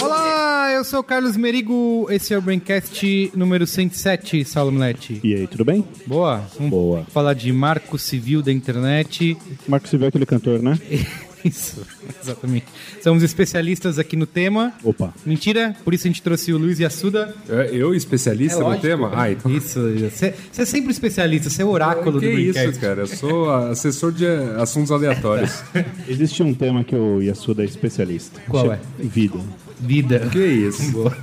Olá, eu sou o Carlos Merigo, esse é o Braincast número 107, Saulo Milete. E aí, tudo bem? Boa? Vamos Boa. falar de marco civil da internet. Marco Silvio é aquele cantor, né? Isso, exatamente. Somos especialistas aqui no tema. Opa. Mentira, por isso a gente trouxe o Luiz Assuda. É, Eu, especialista no tema? Ah, então. Isso, você é sempre especialista, você é o oráculo que do Braincast. isso, cara? Eu sou assessor de assuntos aleatórios. Existe um tema que o Yasuda é especialista. Qual é? Vida. Vida. que isso? Boa.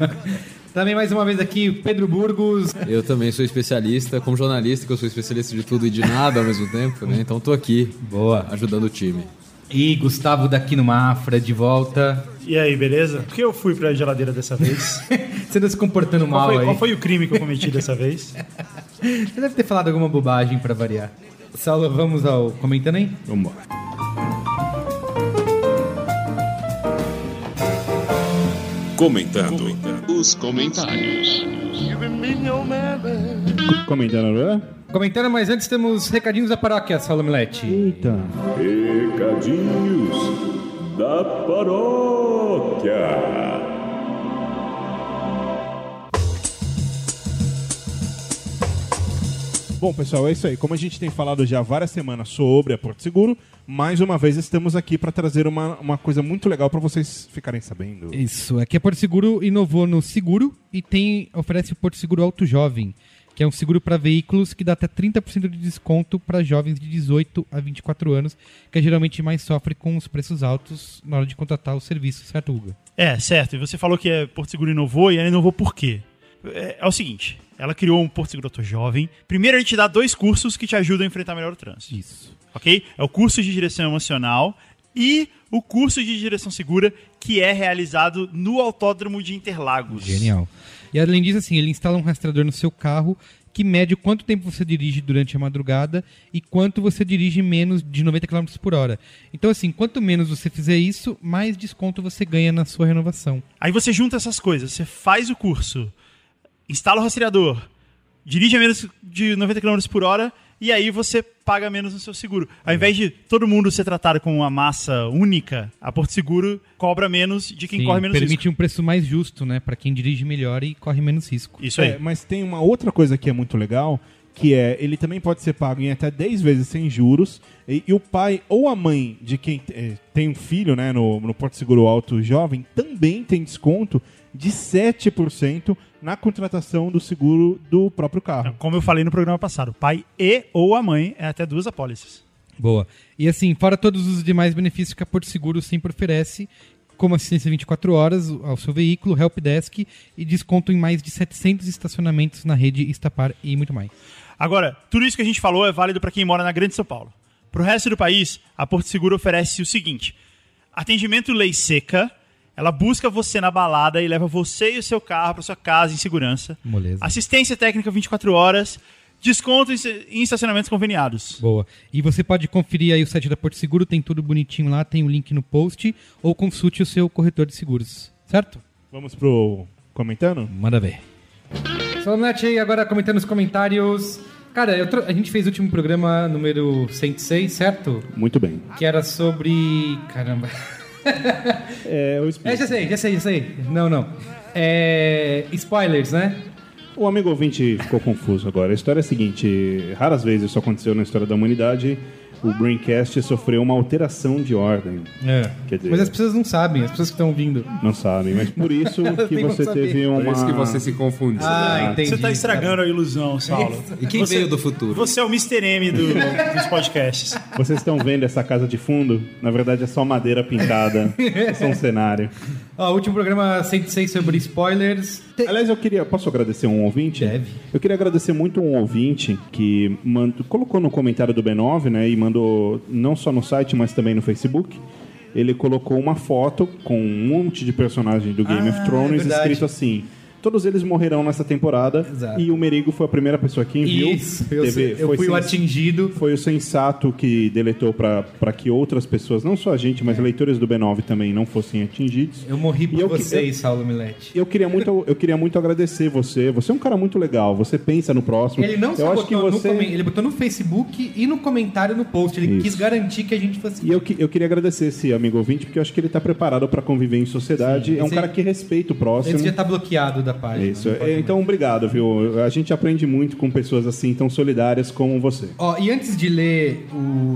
Também mais uma vez aqui, Pedro Burgos. Eu também sou especialista, como jornalista, que eu sou especialista de tudo e de nada ao mesmo tempo, né? Então tô aqui Boa. ajudando o time. E Gustavo daqui no Mafra, de volta. E aí, beleza? Por que eu fui pra geladeira dessa vez? Você tá se comportando Qual mal foi, aí. qual foi o crime que eu cometi dessa vez? Você deve ter falado alguma bobagem pra variar. Saulo, vamos ao comentando aí? Vamos embora. Comentando os comentários. Comentando, não é? Comentando, mas antes temos recadinhos da paróquia, Saulo Milete. Eita. Recadinhos da paróquia. Bom, pessoal, é isso aí. Como a gente tem falado já há várias semanas sobre a Porto Seguro, mais uma vez estamos aqui para trazer uma, uma coisa muito legal para vocês ficarem sabendo. Isso, aqui a Porto Seguro inovou no seguro e tem oferece o Porto Seguro Auto Jovem, que é um seguro para veículos que dá até 30% de desconto para jovens de 18 a 24 anos, que geralmente mais sofre com os preços altos na hora de contratar o serviço, certo, Hugo? É, certo. E você falou que é Porto Seguro inovou e ela inovou por quê? É, é o seguinte, ela criou um Porto Seguro Jovem. Primeiro a gente dá dois cursos que te ajudam a enfrentar melhor o trânsito. Isso. ok? É o curso de direção emocional e o curso de direção segura que é realizado no Autódromo de Interlagos. Genial. E além disso, assim, ele instala um rastreador no seu carro que mede quanto tempo você dirige durante a madrugada e quanto você dirige menos de 90 km por hora. Então, assim, quanto menos você fizer isso, mais desconto você ganha na sua renovação. Aí você junta essas coisas, você faz o curso, instala o rastreador, dirige a menos de 90 km por hora e aí você paga menos no seu seguro. Ao invés de todo mundo ser tratado com uma massa única, a Porto Seguro cobra menos de quem Sim, corre menos permite risco. um preço mais justo, né, Pra quem dirige melhor e corre menos risco. Isso aí. É, mas tem uma outra coisa que é muito legal, que é ele também pode ser pago em até 10 vezes sem juros. E, e o pai ou a mãe de quem eh, tem um filho né, no, no Porto Seguro Alto Jovem também tem desconto de 7% na contratação do seguro do próprio carro. Como eu falei no programa passado, o pai e ou a mãe é até duas apólices. Boa. E assim, fora todos os demais benefícios que a Porto Seguro sempre oferece, como assistência 24 horas ao seu veículo, helpdesk e desconto em mais de 700 estacionamentos na rede Estapar e muito mais. Agora, tudo isso que a gente falou é válido para quem mora na Grande São Paulo. Para o resto do país, a Porto Seguro oferece o seguinte: atendimento lei seca. Ela busca você na balada e leva você e o seu carro para sua casa em segurança. Moleza. Assistência técnica 24 horas. Desconto em estacionamentos conveniados. Boa. E você pode conferir aí o site da Porto Seguro, tem tudo bonitinho lá, tem o link no post, ou consulte o seu corretor de seguros. Certo? Vamos pro comentando? Manda ver. Solonete aí agora comentando os comentários. Cara, eu tro- a gente fez o último programa número 106, certo? Muito bem. Que era sobre. Caramba. É, eu explico. É, já sei, já sei, já sei. Não, não. É. Spoilers, né? O amigo ouvinte ficou confuso agora. A história é a seguinte: raras vezes isso aconteceu na história da humanidade. O Braincast sofreu uma alteração de ordem. É. Quer dizer- Mas as pessoas não sabem, as pessoas que estão ouvindo. Não sabem, mas por isso que você saber. teve Por uma. isso que você se confunde. Ah, entendi. Você está estragando a ilusão, Saulo. E quem Você- veio do futuro? Você é o Mr. M do- dos podcasts. Vocês estão vendo essa casa de fundo? Na verdade é só madeira pintada. é só um cenário. Ó, o último programa 106 sobre spoilers. Aliás, eu queria. Posso agradecer um ouvinte? Deve. Eu queria agradecer muito um ouvinte que mandou, colocou no comentário do B9, né? E não só no site, mas também no Facebook. Ele colocou uma foto com um monte de personagens do Game Ah, of Thrones é escrito assim: Todos eles morrerão nessa temporada. Exato. E o Merigo foi a primeira pessoa que enviou. Isso, eu, Teve- eu foi fui o atingido. Foi o sensato que deletou para que outras pessoas, não só a gente, mas leitores do B9 também não fossem atingidos. Eu morri por E eu que- vocês, Saulo Milete. Eu queria muito, eu queria muito agradecer você. Você é um cara muito legal. Você pensa no próximo. Ele não eu só acho que botou você no ele botou no Facebook e no comentário no post. Ele Isso. quis garantir que a gente fosse. E eu, que- eu queria agradecer esse amigo ouvinte, porque eu acho que ele está preparado para conviver em sociedade. Sim, é um cara que respeita o próximo. Esse já tá bloqueado da página. Isso. É, então, obrigado, viu? A gente aprende muito com pessoas assim, tão solidárias como você. Ó, e antes de ler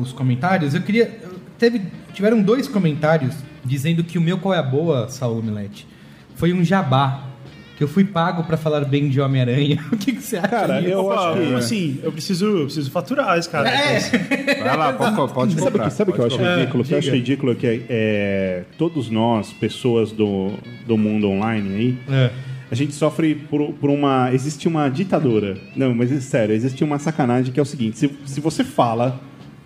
os comentários, eu queria. Teve, tiveram dois comentários dizendo que o meu qual é a boa, Saulo Milete, foi um jabá. Que eu fui pago pra falar bem de Homem-Aranha. O que, que você acha Cara, disso? eu Opa, acho que- assim? Eu preciso, eu preciso faturar esse cara. É, Vai lá, pode, pode Sabe o comprar. que, sabe o que eu acho comprar. ridículo? O que eu acho ridículo é que é, todos nós, pessoas do, do mundo online aí, É. a gente sofre por, por uma. Existe uma ditadura. Não, mas é sério, existe uma sacanagem que é o seguinte: se, se você fala,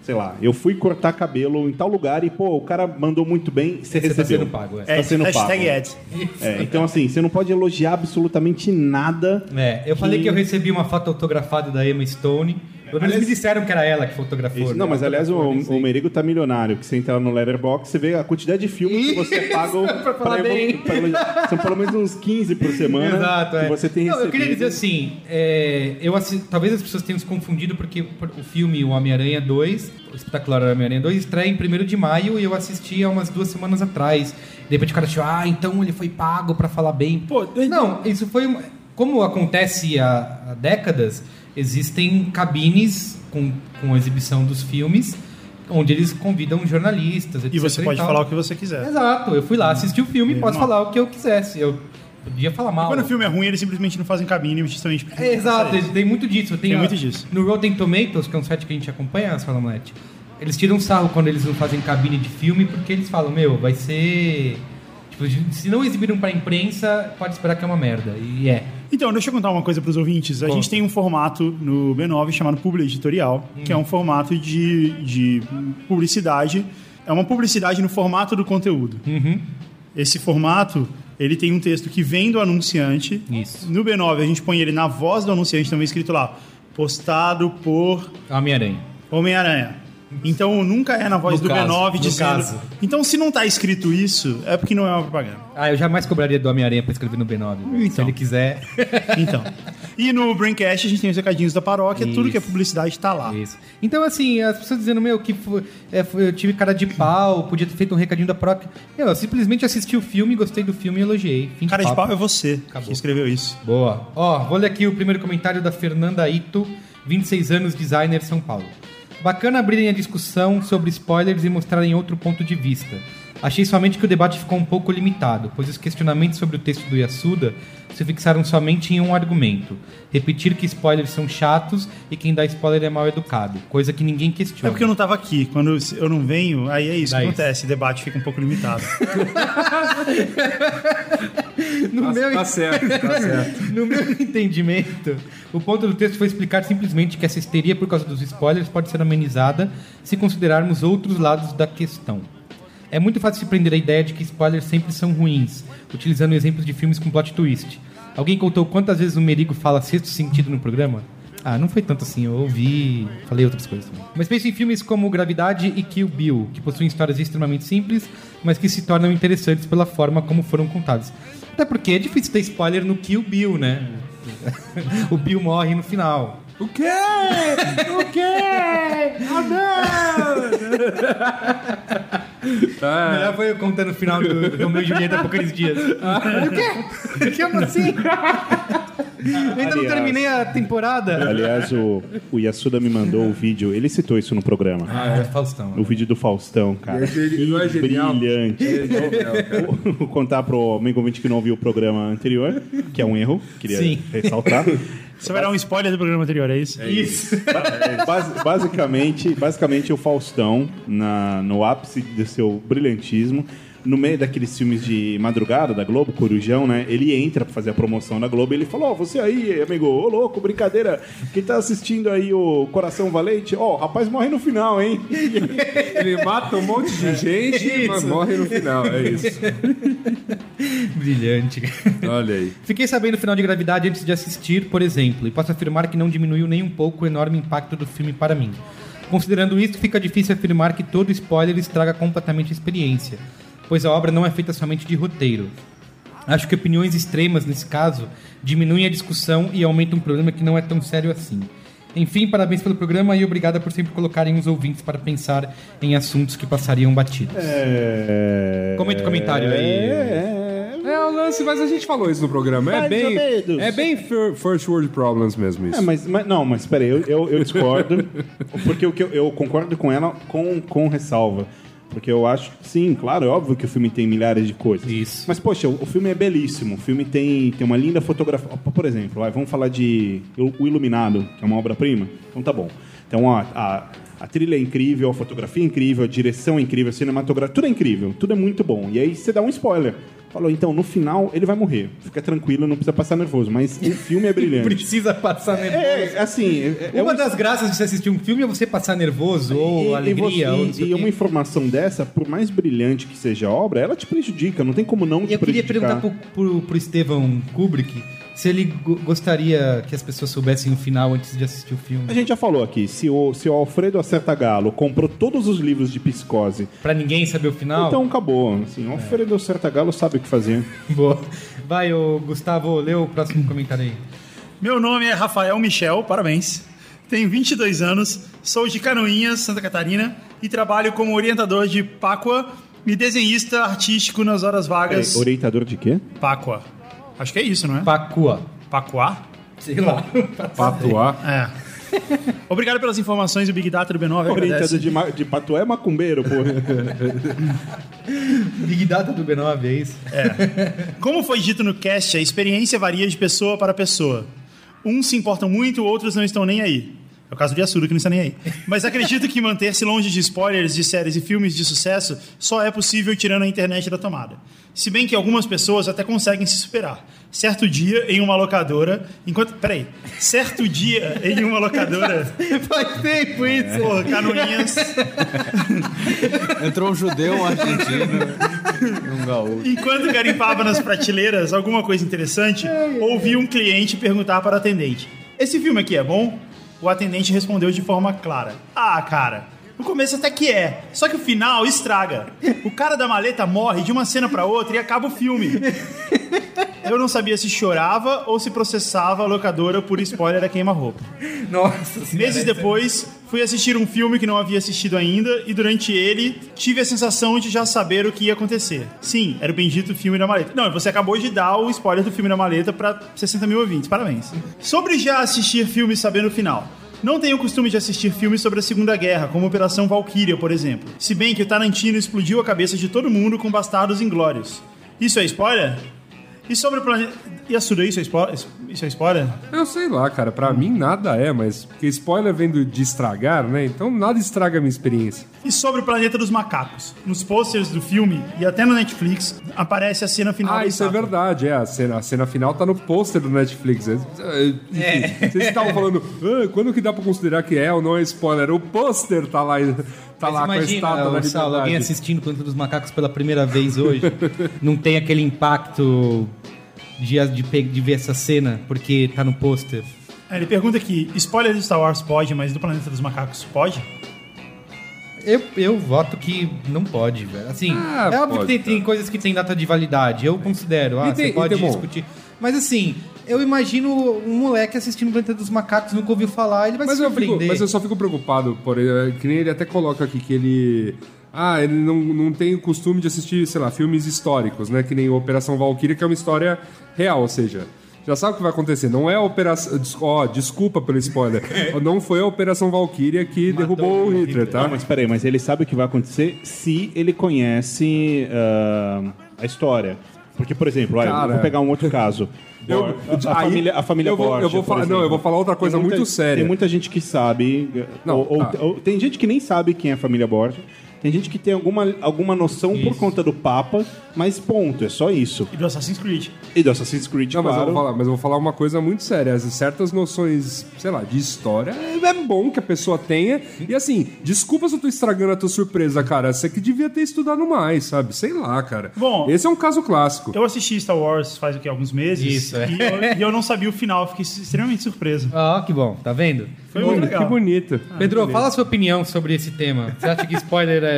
sei lá, eu fui cortar cabelo em tal lugar e, pô, o cara mandou muito bem, você, Você tá recebeu. sendo pago, é. Tá sendo hashtag pago. ads. É, então, assim, você não pode elogiar absolutamente nada. É, eu falei Que- que eu recebi uma foto autografada da Emma Stone. Pelo menos me disseram que era ela que fotografou. Isso, né? não, mas aliás, o, o Merigo tá milionário, que você entra lá no Letterboxd, você vê a quantidade de filmes que você paga pra falar bem. pra. São pelo menos uns 15 por semana Exato, é. que você tem Não, recebido. eu queria dizer assim, é, eu assi- talvez as pessoas tenham se confundido porque o filme O Homem-Aranha 2, o espetacular Homem-Aranha 2, estreia em 1 de maio e eu assisti há umas duas semanas atrás. De repente o cara achou, ah, então ele foi pago pra falar bem. Pô, Não, isso foi... uma- Como acontece há, há décadas, existem cabines com, com a exibição dos filmes onde eles convidam jornalistas, etc. E você pode tal. falar o que você quiser. Exato, eu fui lá assistir o filme e posso Irmão. falar o que eu quisesse. Eu podia falar mal. Quando o filme é ruim, eles simplesmente não fazem cabine, justamente porque. É, exato, tem muito disso. Tem, Tem muito disso. No Rotten Tomatoes, que é um site que a gente acompanha, as Falamonete, eles tiram sarro quando eles não fazem cabine de filme, porque eles falam, meu, vai ser. Tipo, se não exibiram pra imprensa, pode esperar que é uma merda. E é. Então, deixa eu contar uma coisa para os ouvintes. A Conta. gente tem um formato no B9 chamado Publi Editorial, que é um formato de, de publicidade. É uma publicidade no formato do conteúdo. Esse formato, ele tem um texto que vem do anunciante. Isso. No B9, a gente põe ele na voz do anunciante, também escrito lá, postado por Homem-Aranha. Homem-Aranha. Então nunca é na voz No do caso, B9 no dizendo. caso. Então, se não tá escrito isso, é porque não é uma propaganda. Ah, eu jamais cobraria do Homem-Aranha pra escrever no B9. velho. Se Então. ele quiser. Então. e no Braincast a gente tem os recadinhos da paróquia, tudo que é Isso. publicidade tá lá. Isso. Então, assim, as pessoas dizendo, meu, que foi- é, foi- eu tive cara de pau, podia ter feito um recadinho da própria. Eu, eu simplesmente assisti o filme, gostei do filme e elogiei. Fim Cara de papo. pau é você Acabou. que escreveu isso. Boa. Ó, vou ler aqui o primeiro comentário da Fernanda Ito, 26 anos, designer São Paulo. Bacana abrirem a discussão sobre spoilers e mostrarem outro ponto de vista. Achei somente que o debate ficou um pouco limitado, pois os questionamentos sobre o texto do Yasuda se fixaram somente em um argumento: repetir que spoilers são chatos e quem dá spoiler é mal educado, coisa que ninguém É questiona. porque eu não tava aqui. Quando eu não venho, aí é isso Dá que isso. acontece. O debate fica um pouco limitado. no, Tá, meu, tá certo, tá certo. no meu entendimento, o ponto do texto foi explicar simplesmente que essa histeria por causa dos spoilers pode ser amenizada se considerarmos outros lados da questão. É muito fácil se prender a ideia de que spoilers sempre são ruins, utilizando exemplos de filmes com plot twist. Alguém contou quantas vezes o Merigo fala sexto sentido no programa? Ah, não foi tanto assim, eu ouvi, falei outras coisas também. Mas pense em filmes como Gravidade e Kill Bill, que possuem histórias extremamente simples, mas que se tornam interessantes pela forma como foram contadas. Até porque é difícil ter spoiler no Kill Bill, né? o Bill morre no final. O quê? O quê? Ah, não! Tá. Melhor foi eu contando o final do do Romeu e Julieta por aqueles dias. o quê? Chama assim? Eu ainda não terminei a temporada. Aliás, o, o Yasuda me mandou o vídeo, ele citou isso no programa. Ah, é Faustão. O vídeo do Faustão, cara. É geni- não é Que genial? Brilhante. É. Vou contar pro amigo ouvinte que não ouviu o programa anterior, que é um erro, queria Sim. ressaltar. Você vai dar um spoiler do programa anterior, é isso? Isso. Bas- basicamente, basicamente o Faustão, na, no ápice do seu brilhantismo, no meio daqueles filmes de madrugada da Globo, Corujão, né? Ele entra pra fazer a promoção da Globo e ele falou: Ó, você aí, amigo, ô louco, brincadeira. Quem tá assistindo aí o Coração Valente, ó, o rapaz morre no final, hein? Ele mata um monte de gente, mas morre no final. É isso. Brilhante. Olha aí. Fiquei sabendo o final de gravidade antes de assistir, por exemplo, e posso afirmar que não diminuiu nem um pouco o enorme impacto do filme para mim. Considerando isso, fica difícil afirmar que todo spoiler estraga completamente a experiência, pois a obra não é feita somente de roteiro. Acho que opiniões extremas, nesse caso, diminuem a discussão e aumentam um problema que não é tão sério assim. Enfim, parabéns pelo programa e obrigada por sempre colocarem os ouvintes para pensar em assuntos que passariam batidos. É... Comenta o comentário aí. É, é, É o lance, mas a gente falou isso no programa. É bem, é bem fir- first world problems mesmo isso. É, mas, mas- não, mas peraí, eu, eu, eu discordo, porque o que eu, eu concordo com ela com, com ressalva. Porque eu acho, sim, claro, é óbvio que o filme tem milhares de coisas. Isso. Mas, poxa, o, filme é belíssimo. O filme tem, tem uma linda fotografia. Por exemplo, vamos falar de O Iluminado, que é uma obra-prima. Então tá bom. Então ó, a, a trilha é incrível, a fotografia é incrível, a direção é incrível, a cinematografia, tudo é incrível, tudo é muito bom. E aí você dá um spoiler. Falou, então, no final ele vai morrer. Fica tranquilo, não precisa passar nervoso. Mas o filme é brilhante. Precisa passar nervoso. É, assim, é, é Uma um- das graças de você assistir um filme é você passar nervoso, ou alegria, e, ou você- sei e uma informação dessa, por mais brilhante que seja a obra, ela te prejudica, não tem como não te E eu queria prejudicar. perguntar pro, pro, pro Estevão Kubrick se ele go- gostaria que as pessoas soubessem o final antes de assistir o filme. A gente já falou aqui, se o, se o Alfredo Acerta Galo comprou todos os livros de psicose, Pra ninguém saber o final? então acabou. Assim, o Alfredo Acerta Galo sabe o que fazer. Boa. Vai, ô, Gustavo, lê o próximo comentário aí. Meu nome é Rafael Michel, parabéns. Tenho 22 anos, sou de Canoinhas, Santa Catarina e trabalho como orientador de Páqua e desenhista artístico nas horas vagas. É, orientador de quê? Páqua. Acho que é isso, não é? Pacua. Pacuá? Sei lá. Patuá. É. Obrigado pelas informações do Big Data do B9. Orientador agradece. de, de Patué é macumbeiro, pô. Big Data do B9, é isso? Como foi dito no cast, a experiência varia de pessoa para pessoa. Uns se importam muito, outros não estão nem aí. É o caso de Assuda, que não está nem aí. Mas acredito que manter-se longe de spoilers de séries e filmes de sucesso só é possível tirando a internet da tomada. Se bem que algumas pessoas até conseguem se superar. Certo dia, em uma locadora... Enquanto... Peraí. Certo dia, em uma locadora... Faz tempo isso. Porra, Canoinhas... Entrou um judeu, um argentino um gaúcho. Enquanto garimpava nas prateleiras alguma coisa interessante, ouvi um cliente perguntar para o atendente: Esse filme aqui é bom? O atendente respondeu de forma clara: Ah, cara, no começo até que é, só que o final estraga. O cara da maleta morre de uma cena para outra e acaba o filme. Eu não sabia se chorava ou se processava a locadora por spoiler a queima-roupa. Nossa senhora. Meses depois, fui assistir um filme que não havia assistido ainda e durante ele tive a sensação de já saber o que ia acontecer. Sim, era o bendito filme da maleta. Não, você acabou de dar o spoiler do filme da maleta para 60 mil ouvintes. Parabéns. Sobre já assistir filmes sabendo o final. Não tenho o costume de assistir filmes sobre a Segunda Guerra, como Operação Valkyria, por exemplo. Se bem que o Tarantino explodiu a cabeça de todo mundo com Bastardos Inglórios. Isso é spoiler? E sobre o planeta... E a Sura, isso é spoiler? Isso é spoiler? Eu sei lá, cara. Pra mim nada é, mas porque spoiler vem do- de estragar, né? Então nada estraga a minha experiência. E sobre o Planeta dos Macacos. Nos posters do filme e até no Netflix aparece a cena final Ah, da isso é verdade, é. A cena, a cena final tá no pôster do Netflix. É, é, enfim, Vocês estavam falando, "Ah, quando que dá pra considerar que é ou não é spoiler? O pôster tá lá, tá Mas lá com a imagina, estátua da Saulo, alguém assistindo Planeta dos Macacos pela primeira vez hoje, não tem aquele impacto de, de, de ver essa cena, porque tá no pôster. É, Ele pergunta aqui, spoiler do Star Wars pode, mas do Planeta dos Macacos pode? Eu, eu voto que não pode, velho. Assim, Ah, é óbvio pode, que tem, tem coisas que tem data de validade. Eu considero, ah, tem- você pode discutir. Mas assim, eu imagino um moleque assistindo Planeta dos Macacos, nunca ouviu falar, ele vai Mas se eu, fico, mas eu só fico preocupado, por eh, que nem ele até coloca aqui que ele. Ah, ele não, não tem o costume de assistir, sei lá, filmes históricos, né? Que nem Operação Valkyria, que é uma história real, ou seja. Já sabe o que vai acontecer. Não é a Operação. Ó, desculpa pelo spoiler. não foi a Operação Valkyria que derrubou o Hitler, tá? Não, mas peraí, mas ele sabe o que vai acontecer se ele conhece ah, a história. Porque, por exemplo, olha, Cara. eu vou pegar um outro caso. Eu- a, a aí- família, a família eu vou- eu Borgia, vou falar- não, eu vou falar outra coisa muita- muito séria. Tem muita gente que sabe. Não, ou, ou- tá. ou- tem gente que nem sabe quem é a família Borgia. Tem gente que tem alguma, alguma noção por conta do Papa, mas ponto, é só isso. E do Assassin's Creed. E do Assassin's Creed, Não, mas, eu claro. vou falar, mas eu vou falar uma coisa muito séria. As- Certas noções, sei lá, de história é é bom que a pessoa tenha. E assim, desculpa se eu tô estragando a tua surpresa, cara. Você que devia ter estudado mais, sabe? Sei lá, cara. Bom, Esse é um caso clássico. Eu assisti Star Wars faz o que, alguns meses. Isso, é. e, eu, e eu não sabia o final, fiquei extremamente surpreso. Ó, que bom, tá vendo? Foi muito legal. que bonito. Pedro, fala a sua opinião sobre esse tema. Você acha que spoiler é,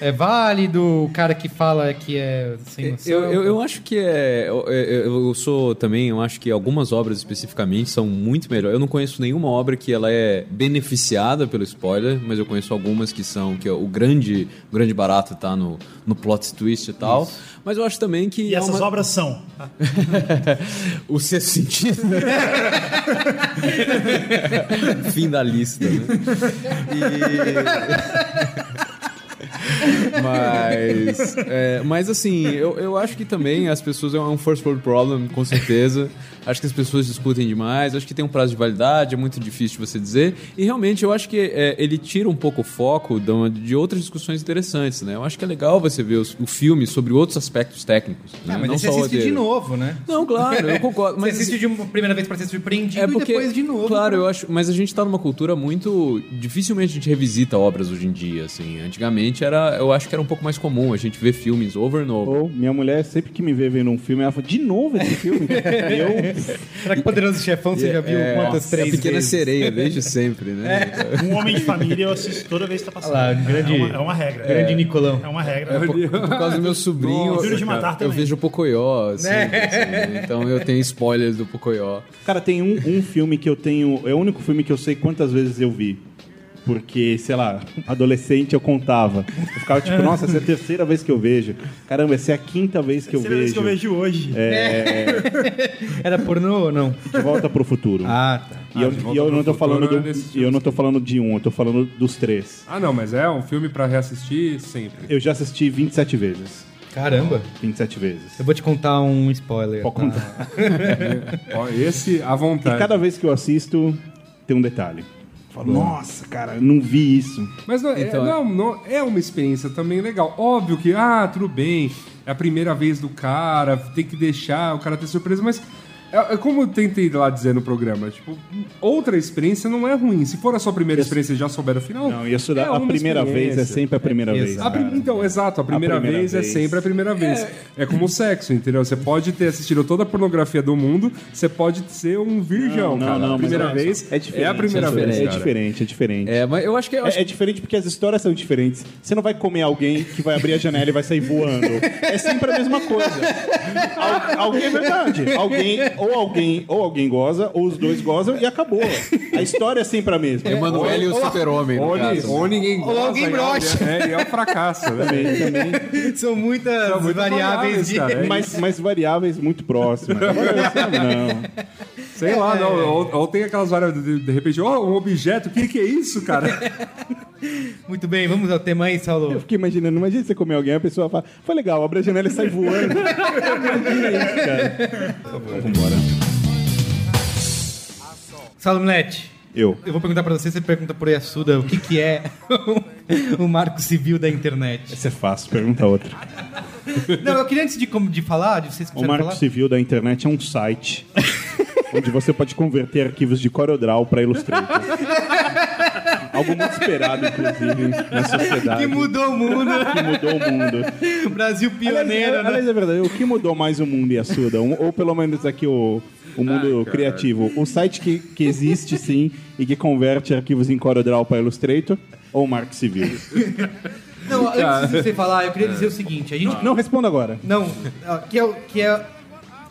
é válido? O cara que fala que é sem noção? Eu, eu, eu acho que é. Eu, eu- sou também, eu acho que algumas obras especificamente são muito melhores. Eu não conheço nenhuma obra que ela é beneficiada pelo spoiler, mas eu conheço algumas que são, que é o grande, o grande barato tá no, no plot twist e tal. Mas eu acho também que. E é essas uma- obras são. o sexto sentido. Fim da lista, né? E- mas, é, mas assim, eu, eu acho que também as pessoas é um first world problem, com certeza. Acho que as pessoas discutem demais, acho que tem um prazo de validade, é muito difícil de você dizer. E realmente eu acho que é, ele tira um pouco o foco de, uma- de outras discussões interessantes, né? Eu acho que é legal você ver os- o filme sobre outros aspectos técnicos. Né? Ah, mas Não você só assiste de novo, né? Não, claro, eu concordo. Você Mas assiste de uma primeira vez pra ser surpreendido é porque, e depois de novo. claro, eu acho, mas a gente tá numa cultura muito dificilmente a gente revisita obras hoje em dia, assim. Antigamente era, eu acho que era um pouco mais comum a gente ver filmes over and over. Ou minha mulher, sempre que me vê vendo um filme, ela fala, de novo esse filme? eu, Será que Poderoso Chefão você já viu é, quantas? é Três a pequena vezes? sereia, desde sempre, né? Um homem de família eu assisto toda vez que tá passando. Lá, grande- é, uma, é uma regra. Grande Nicolão. É uma regra. Por, por causa do meu sobrinho, Nossa, eu- Matar eu vejo o Pocoyo, sempre, assim, então eu tenho spoilers do Pocoyo. Cara, tem um, um filme que eu tenho. É o único filme que eu sei quantas vezes eu vi. Porque, sei lá, adolescente eu contava. Eu ficava tipo, nossa, essa é a terceira vez que eu vejo. Caramba, essa é a quinta vez que eu Terceira vez vejo. que eu vejo hoje. Era pornô ou não? De volta pro futuro. Ah, tá. e eu, Volta e eu não tô falando é do, e eu não tô falando de um, eu tô falando dos três. Ah, não, mas é um filme pra reassistir sempre. Eu já assisti 27 vezes. Caramba. 27 vezes. Eu vou te contar um spoiler. Pode contar. Ó, esse à E vontade. cada vez que eu assisto, tem um detalhe. Falo, nossa, cara, eu não vi isso. Mas não, é- Então, não, não- é uma experiência também legal. Óbvio que, ah, tudo bem, é a primeira vez do cara, tem que deixar o cara ter surpresa, mas é, é como eu tentei lá dizer no programa, tipo, outra experiência não é ruim. Se for a sua primeira experiência e já souber o final. Não, isso é da, a uma primeira vez é sempre a primeira vez. exato. A prim- então, exato, a primeira, primeira vez, vez. é sempre a primeira vez. É, como o sexo, entendeu? Você pode ter assistido toda a pornografia do mundo, você pode ser um virgão, Não, não, cara. não, a mas primeira olha vez é diferente. é a primeira é vez. É diferente, é diferente. É, mas eu acho que eu acho É, é diferente porque as histórias são diferentes. Você não vai comer alguém que vai abrir a janela e vai sair voando. É sempre a mesma coisa. Al- alguém é verdade. Alguém, ou alguém, ou alguém goza, ou os dois gozam e acabou. A história é sempre a mesma. Emanuele e o super-homem, Ou, ni- ou ninguém Ou alguém goza, é- brocha. É, e é um fracasso, né? Também, também. São muitas São variáveis variáveis, de... cara. É Mas, mas variáveis muito próximas. Não. Sei lá, não. Ou, ou tem aquelas variáveis, de, de repente, ó, um objeto, o que, que é isso, cara? Muito bem, vamos ao tema aí, Eu Saulo. fiquei imaginando, imagina você comer alguém, a pessoa fala, foi legal, abre a janela e sai voando. imagina isso, cara. Vambora. Saulo Milete, Eu. eu vou perguntar pra você, você pergunta por Yasuda o que que é o marco civil da internet. Essa é fácil, pergunta outra. Não, eu queria antes de, como- de falar, de vocês O Marco falar... Civil da internet é um site onde você pode converter arquivos de CorelDRAW para Illustrator. Algo muito esperado, inclusive, na sociedade. Que mudou o mundo. Que mudou o mundo. Brasil pioneiro, aliás, né? aliás, é verdade. O que mudou mais o mundo e a Suda? Ou pelo menos aqui o, o mundo criativo. O site que, que existe, sim, e que converte arquivos em CorelDRAW para Illustrator ou o Marco Civil? Não, antes de você falar, eu queria dizer o seguinte, a gente... Não, responda agora. Não, ó, que é, o- que é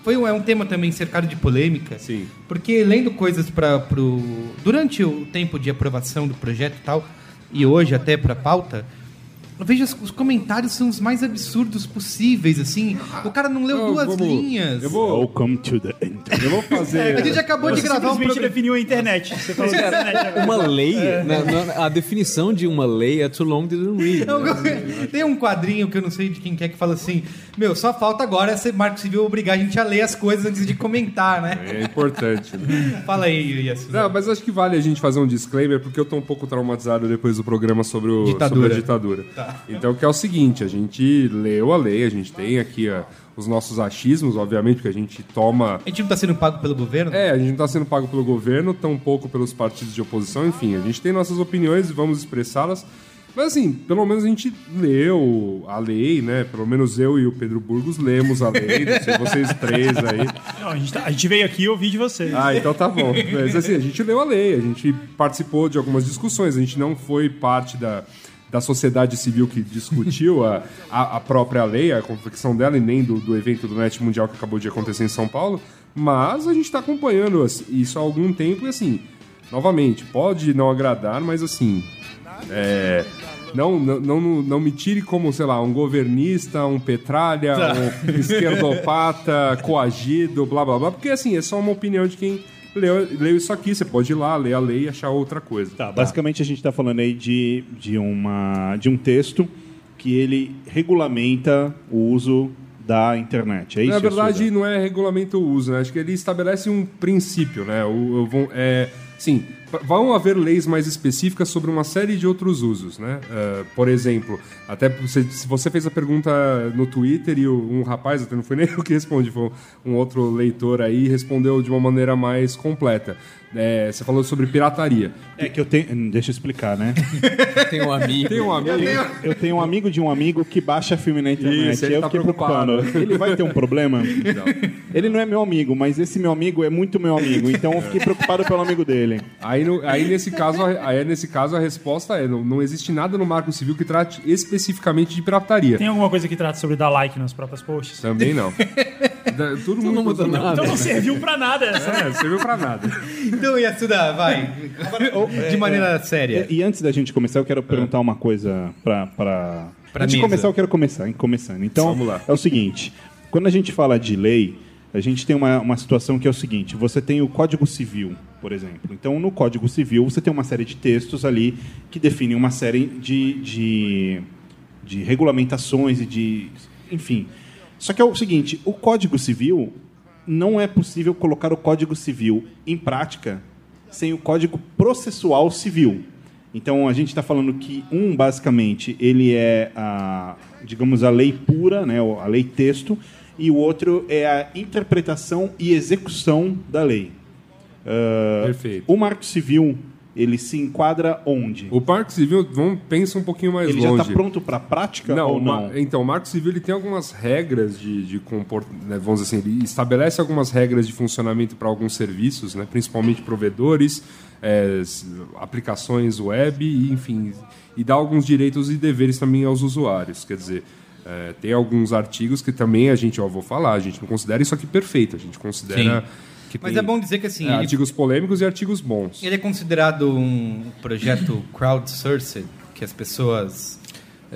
foi um, é um tema também cercado de polêmica. Sim. Porque lendo coisas para pro durante o tempo de aprovação do projeto e tal e hoje até para pauta, eu vejo os comentários são os mais absurdos possíveis assim. O cara não leu Eu duas vou- linhas. Eu vou, Welcome to the internet. eu vou A fazer. gente acabou de Você gravar um programa. definiu a internet. Você falou internet agora. Uma lei? Na- na- a definição de uma lei é too long didn't read. Né? Tem um quadrinho que eu não sei de quem que é que fala assim: Meu, só falta agora esse Marco Civil obrigar a gente a ler as coisas antes de comentar, né? É importante. Né? Fala aí, Yasuda. Não, mas acho que vale a gente fazer um disclaimer, porque eu tô um pouco traumatizado depois do programa sobre, o, Ditadura. sobre a ditadura. Então, que é o seguinte, a gente leu a lei, a gente tem aqui ó, os nossos achismos, obviamente, porque a gente toma... A gente não tá sendo pago pelo governo? É, a gente não está sendo pago pelo governo, tampouco pelos partidos de oposição, enfim, a gente tem nossas opiniões e vamos expressá-las. Mas assim, pelo menos a gente leu a lei, né? Pelo menos eu e o Pedro Burgos lemos a lei, não sei vocês três aí. Não, a, gente tá- a gente veio aqui ouvir de vocês. Ah, então tá bom. Mas assim, a gente leu a lei, a gente participou de algumas discussões, a gente não foi parte da, da sociedade civil que discutiu a, a, a própria lei, a confecção dela, e nem do, do evento do NET Mundial que acabou de acontecer em São Paulo, mas a gente tá acompanhando assim, isso há algum tempo e assim, novamente, pode não agradar, mas assim. É, não, não, não, não me tire como, sei lá, um governista, um petralha, um esquerdopata, coagido, blá blá blá, porque assim, é só uma opinião de quem leu, leu isso aqui. Você pode ir lá, ler a lei e achar outra coisa. Tá, basicamente a gente está falando aí de, de, uma, de um texto que ele regulamenta o uso da internet. É isso? Na verdade, não é regulamento o uso, né? Acho que ele estabelece um princípio, né? O, o- vão- é, sim, vão haver leis mais específicas sobre uma série de outros usos, né? Eh, por exemplo, até se você fez a pergunta no Twitter e um rapaz, até não foi nem eu que respondi, foi um outro leitor aí, respondeu de uma maneira mais completa. Eh, você falou sobre pirataria. É que eu tenho. Deixa eu explicar, né? Tem um amigo. Tem um amigo. Eu tenho um amigo de um amigo que baixa filme na internet. Isso, ele eu tá fiquei preocupado. preocupado. Ele vai ter um problema? Ele não é meu amigo, mas esse meu amigo é muito meu amigo. Então eu fiquei preocupado pelo amigo dele. Aí, no- aí nesse caso, a- aí nesse caso a resposta é: não, não existe nada no Marco Civil que trate especificamente de pirataria. Tem alguma coisa que trata sobre dar like nos próprios posts? Também não. Da- Todo mundo não muda nada. Então não serviu pra nada essa. É, serviu pra nada. Então, Yasuda, vai. De maneira séria. E, e antes da gente começar, eu quero perguntar uma coisa pra. pra... Pra antes de mesa. começar, eu quero começar, hein? Começando. Então, Vamos lá. é o seguinte: quando a gente fala de lei, a gente tem uma, uma situação que é o seguinte: você tem o Código Civil, por exemplo. Então, no Código Civil, você tem uma série de textos ali que definem uma série de, de, de regulamentações e de. Enfim. Só que é o seguinte: o Código Civil não é possível colocar o Código Civil em prática sem o Código Processual Civil. Então a gente está falando que um basicamente ele é a, digamos a lei pura, né, a lei texto, e o outro é a interpretação e execução da lei. Ah, Perfeito. O Marco Civil ele se enquadra onde? O Marco Civil, vamos pensa um pouquinho mais Ele já longe. está pronto para a prática Não, ou não? então, o Marco Civil ele tem algumas regras de, de comportamento, vamos dizer assim, ele estabelece algumas regras de funcionamento para alguns serviços, né, principalmente provedores, é, aplicações web, e, enfim, e dá alguns direitos e deveres também aos usuários. Quer dizer, é, tem alguns artigos que também a gente, ó, vou falar, a gente não considera isso aqui perfeito, a gente considera que Mas tem é bom dizer que assim, é, ele, artigos polêmicos e artigos bons. ele é considerado um projeto crowdsourced, que as pessoas.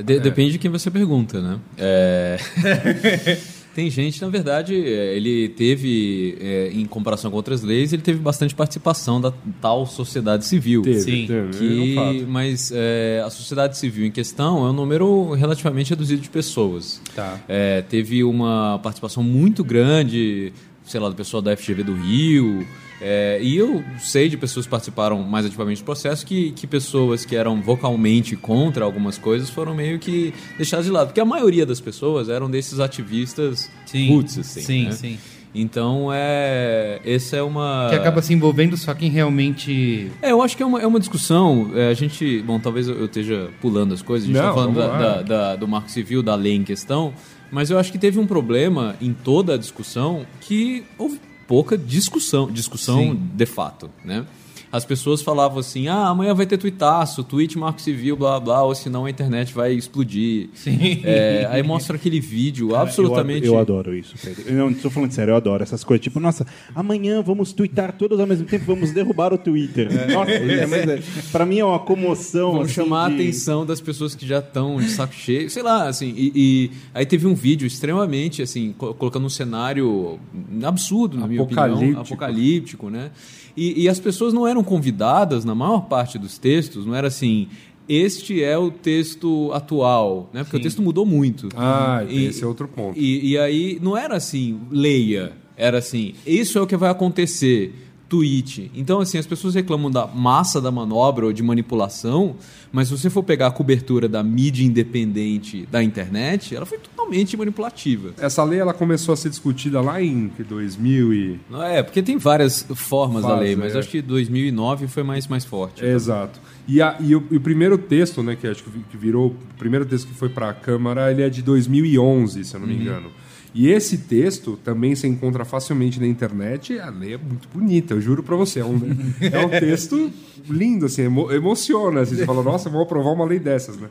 De- Depende de quem você pergunta, né? É... Tem gente, na verdade, é, ele teve, é, em comparação com outras leis, ele teve bastante participação da tal sociedade civil. Teve, Sim, teve, é um Que, fato. mas é, a sociedade civil em questão é um número relativamente reduzido de pessoas. Tá. É, teve uma participação muito grande, sei lá, do pessoal da FGV do Rio. é, e eu sei de pessoas que participaram mais ativamente do processo que, que pessoas que eram vocalmente contra algumas coisas foram meio que deixadas de lado. Porque a maioria das pessoas eram desses ativistas Sim, roots, assim. sim, né? sim. Então, é, essa é uma... Que acaba se envolvendo só quem realmente. É, eu acho que é uma, é uma discussão. é, a gente. Bom, talvez eu esteja pulando as coisas. A gente está falando da- da- da- do marco civil, da lei em questão. Mas eu acho que teve um problema em toda a discussão que houve pouca discussão, discussão de fato, né? As pessoas falavam assim, ah, amanhã vai ter tuitaço, tweet marco civil, blá blá, ou senão a internet vai explodir. Sim. É, aí mostra aquele vídeo absolutamente... Eu, eu adoro isso, Pedro. Eu não estou falando sério, eu adoro essas coisas. Tipo, nossa, amanhã vamos twittar todos ao mesmo tempo, vamos derrubar o Twitter. Nossa, é, mas é, pra mim é uma comoção. Vamos assim, chamar a de- atenção das pessoas que já estão de saco cheio, sei lá, assim, e, e aí teve um vídeo extremamente, assim, co- colocando um cenário absurdo, na minha opinião, Apocalíptico. apocalíptico, né? E, e as pessoas não eram convidadas, na maior parte dos textos, não era assim, este é o texto atual, né? Porque o texto mudou muito. Ah, E- esse é outro ponto. E, e aí não era assim, leia. Era assim, isso é o que vai acontecer. Tweet. Então, assim, as pessoas reclamam da massa da manobra ou de manipulação, mas se você for pegar a cobertura da mídia independente da internet, ela foi totalmente manipulativa. Essa lei ela começou a ser discutida lá em que, 2000 e... Não é, porque tem várias formas da Fase, lei, mas é. acho que 2009 foi mais, mais forte. Exato. E, a- e o, e o primeiro texto, né, que acho que vi- que virou o primeiro texto que foi para a Câmara, ele é de 2011, se eu não me engano. E esse texto também se encontra facilmente na internet. A lei é muito bonita, eu juro para você. É um, é um texto lindo, assim, emo- emociona. Assim, você fala, nossa, vou aprovar uma lei dessas, né?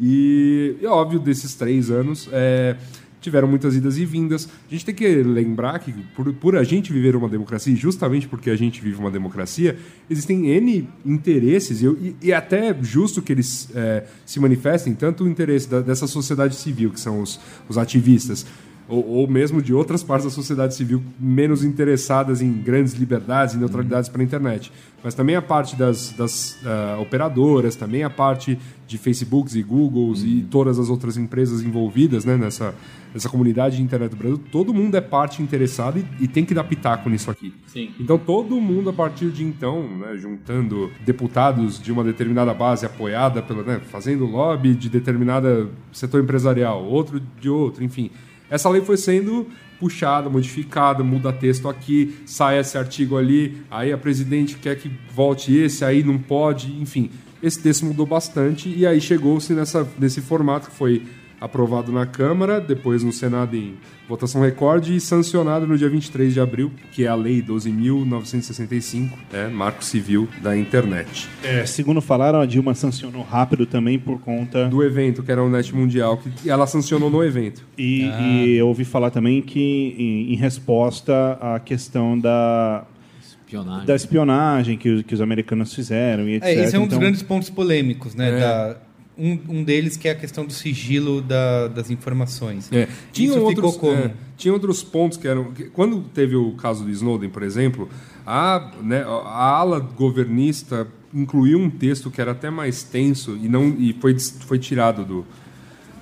E, e óbvio, desses três anos, é, tiveram muitas idas e vindas. A gente tem que lembrar que, por, por a gente viver uma democracia, e justamente porque a gente vive uma democracia, existem N interesses, e, e, e até justo que eles é, se manifestem, tanto o interesse da- dessa sociedade civil, que são os, os ativistas, ou, ou mesmo de outras partes da sociedade civil menos interessadas em grandes liberdades e neutralidades para a internet. Mas também a parte das, das ah, operadoras, também a parte de Facebooks e Googles e todas as outras empresas envolvidas né, nessa, nessa comunidade de internet do Brasil. Todo mundo é parte interessada e, e tem que dar pitaco nisso aqui. Sim. Então todo mundo, a partir de então, né, juntando deputados de uma determinada base apoiada pela, né, fazendo lobby de determinada setor empresarial, outro de outro, enfim. Essa lei foi sendo puxada, modificada, muda texto aqui, sai esse artigo ali, aí a presidente quer que volte esse, aí não pode, enfim. Esse texto mudou bastante e aí chegou-se nessa, nesse formato que foi aprovado na Câmara, depois no Senado em votação recorde e sancionado no dia 23 de abril, que é a Lei 12.965, né, Marco Civil da Internet. É, segundo falaram, a Dilma sancionou rápido também por conta. Do evento, que era o Net Mundial, que ela sancionou no evento. E, e eu ouvi falar também que, em, em resposta à questão da, Espionagem. da espionagem que, os- que os americanos fizeram e etc. É, esse é um dos Então, grandes pontos polêmicos, né? É. da- um, um deles que é a questão do sigilo da- das informações. É, tinha Isso outros, ficou como? é, tinha outros pontos que eram. que- quando teve o caso do Snowden, por exemplo, a, né, a ala governista incluiu um texto que era até mais tenso e não e foi, foi tirado do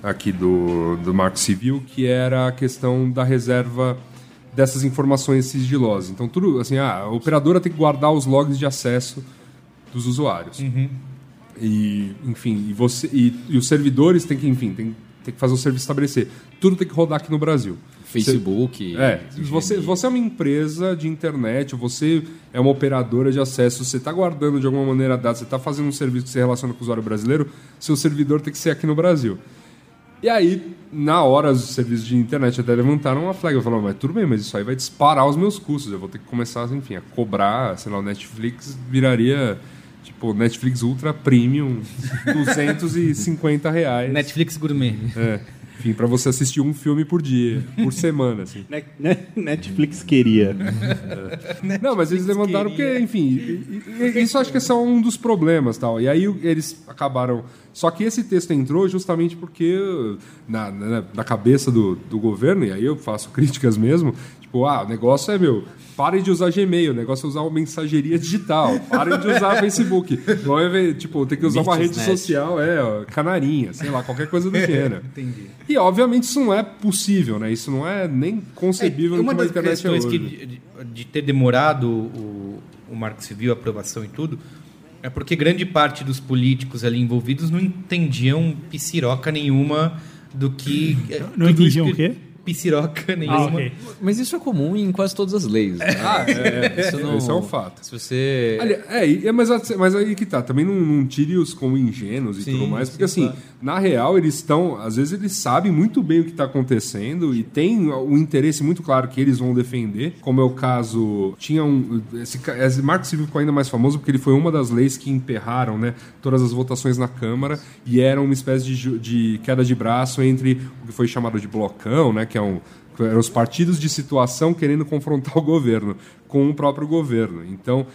aqui do, do Marco Civil, que era a questão da reserva dessas informações sigilosas. Então, tudo assim, ah, a operadora tem que guardar os logs de acesso dos usuários. E, enfim, e, você, e, e os servidores têm que, enfim, tem, tem que fazer o serviço estabelecer. Tudo tem que rodar aqui no Brasil. Facebook. É, você, você é uma empresa de internet, você é uma operadora de acesso, você está guardando de alguma maneira dados, você está fazendo um serviço que se relaciona com o usuário brasileiro, seu servidor tem que ser aqui no Brasil. E aí, na hora, os serviços de internet até levantaram uma flag. Eu falei, mas tudo bem, mas isso aí vai disparar os meus custos. Eu vou ter que começar, enfim, a cobrar, sei lá, o Netflix viraria, tipo, Netflix Ultra Premium, 250 reais. Netflix Gourmet. É. Enfim, pra você assistir um filme por dia, por semana, assim. Net- Netflix queria. Não, mas eles levantaram porque, enfim, isso acho que é só um dos problemas, tal. E aí eles acabaram. Só que esse texto entrou justamente porque na, na, na cabeça do, do governo, e aí eu faço críticas mesmo, tipo, ah, o negócio é meu. Parem de usar Gmail, o negócio é usar uma mensageria digital. Parem de usar Facebook. Não é, tipo, tem que usar uma rede Businessnet. social, é, ó, canarinha, sei lá, qualquer coisa do gênero. Entendi. E obviamente isso não é possível, né? Isso não é nem concebível É, no uma que uma das é questões hoje. que, de, de ter demorado o, o Marco Civil, a aprovação e tudo, é porque grande parte dos políticos ali envolvidos não entendiam pisiroca nenhuma do que. Não tudo isso entendiam o quê? Pisiroca nenhuma. Ah, ok. Mas isso é comum em quase todas as leis. né? Ah, é, Isso não- Esse é um fato. Se você. Ali- é, é, mas, mas aí que tá. Também não, não tire-os como ingênuos e Sim, tudo mais, sim, porque assim, claro. na real, eles estão. Às vezes eles sabem muito bem o que está acontecendo e tem um interesse muito claro que eles vão defender. Como é o caso. Tinha um. Esse, esse Marco Civil ficou ainda mais famoso porque ele foi uma das leis que emperraram né, todas as votações na Câmara e era uma espécie de, de queda de braço entre o que foi chamado de blocão, né, que é um eram os partidos de situação querendo confrontar o governo com o próprio governo. Então,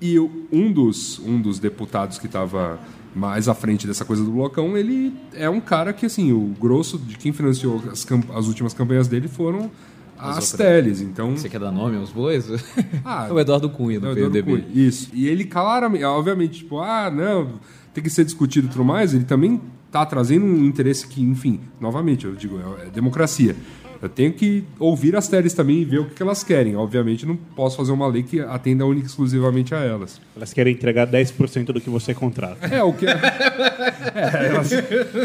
e um dos, um dos deputados que estava mais à frente dessa coisa do blocão, ele é um cara que, assim, o grosso de quem financiou as, as últimas campanhas dele foram as, outras- teles. Então, Você quer dar nome aos bois? Ah, É o Eduardo Cunha, do não, Eduardo PMDB. Cunha. Isso. E ele claramente, obviamente, tipo, ah, não, tem que ser discutido e tudo mais, ele também está trazendo um interesse que, enfim, novamente, eu digo, é, é democracia. Eu tenho que ouvir as teles também e ver o que elas querem. Obviamente, não posso fazer uma lei que atenda única e exclusivamente a elas. Elas querem entregar 10% do que você contrata. É, o que. É, elas,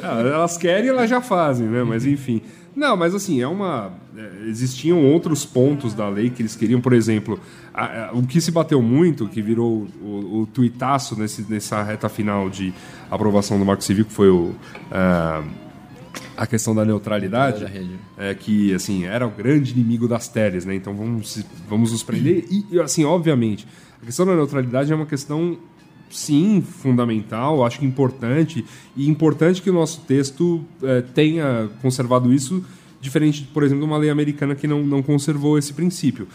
ah, elas querem, elas já fazem, né? Mas enfim. Não, mas assim, é uma. é, existiam outros pontos da lei que eles queriam, por exemplo, a- a- o que se bateu muito, que virou o, o tuitaço nesse, nessa reta final de aprovação do Marco Civil, que foi o. a questão da neutralidade, é que assim era o grande inimigo das teles, né? Então vamos vamos nos prender. E assim obviamente a questão da neutralidade é uma questão sim fundamental, acho que importante. E importante que o nosso texto eh, tenha conservado isso, diferente, por exemplo, de uma lei americana que não, não conservou esse princípio,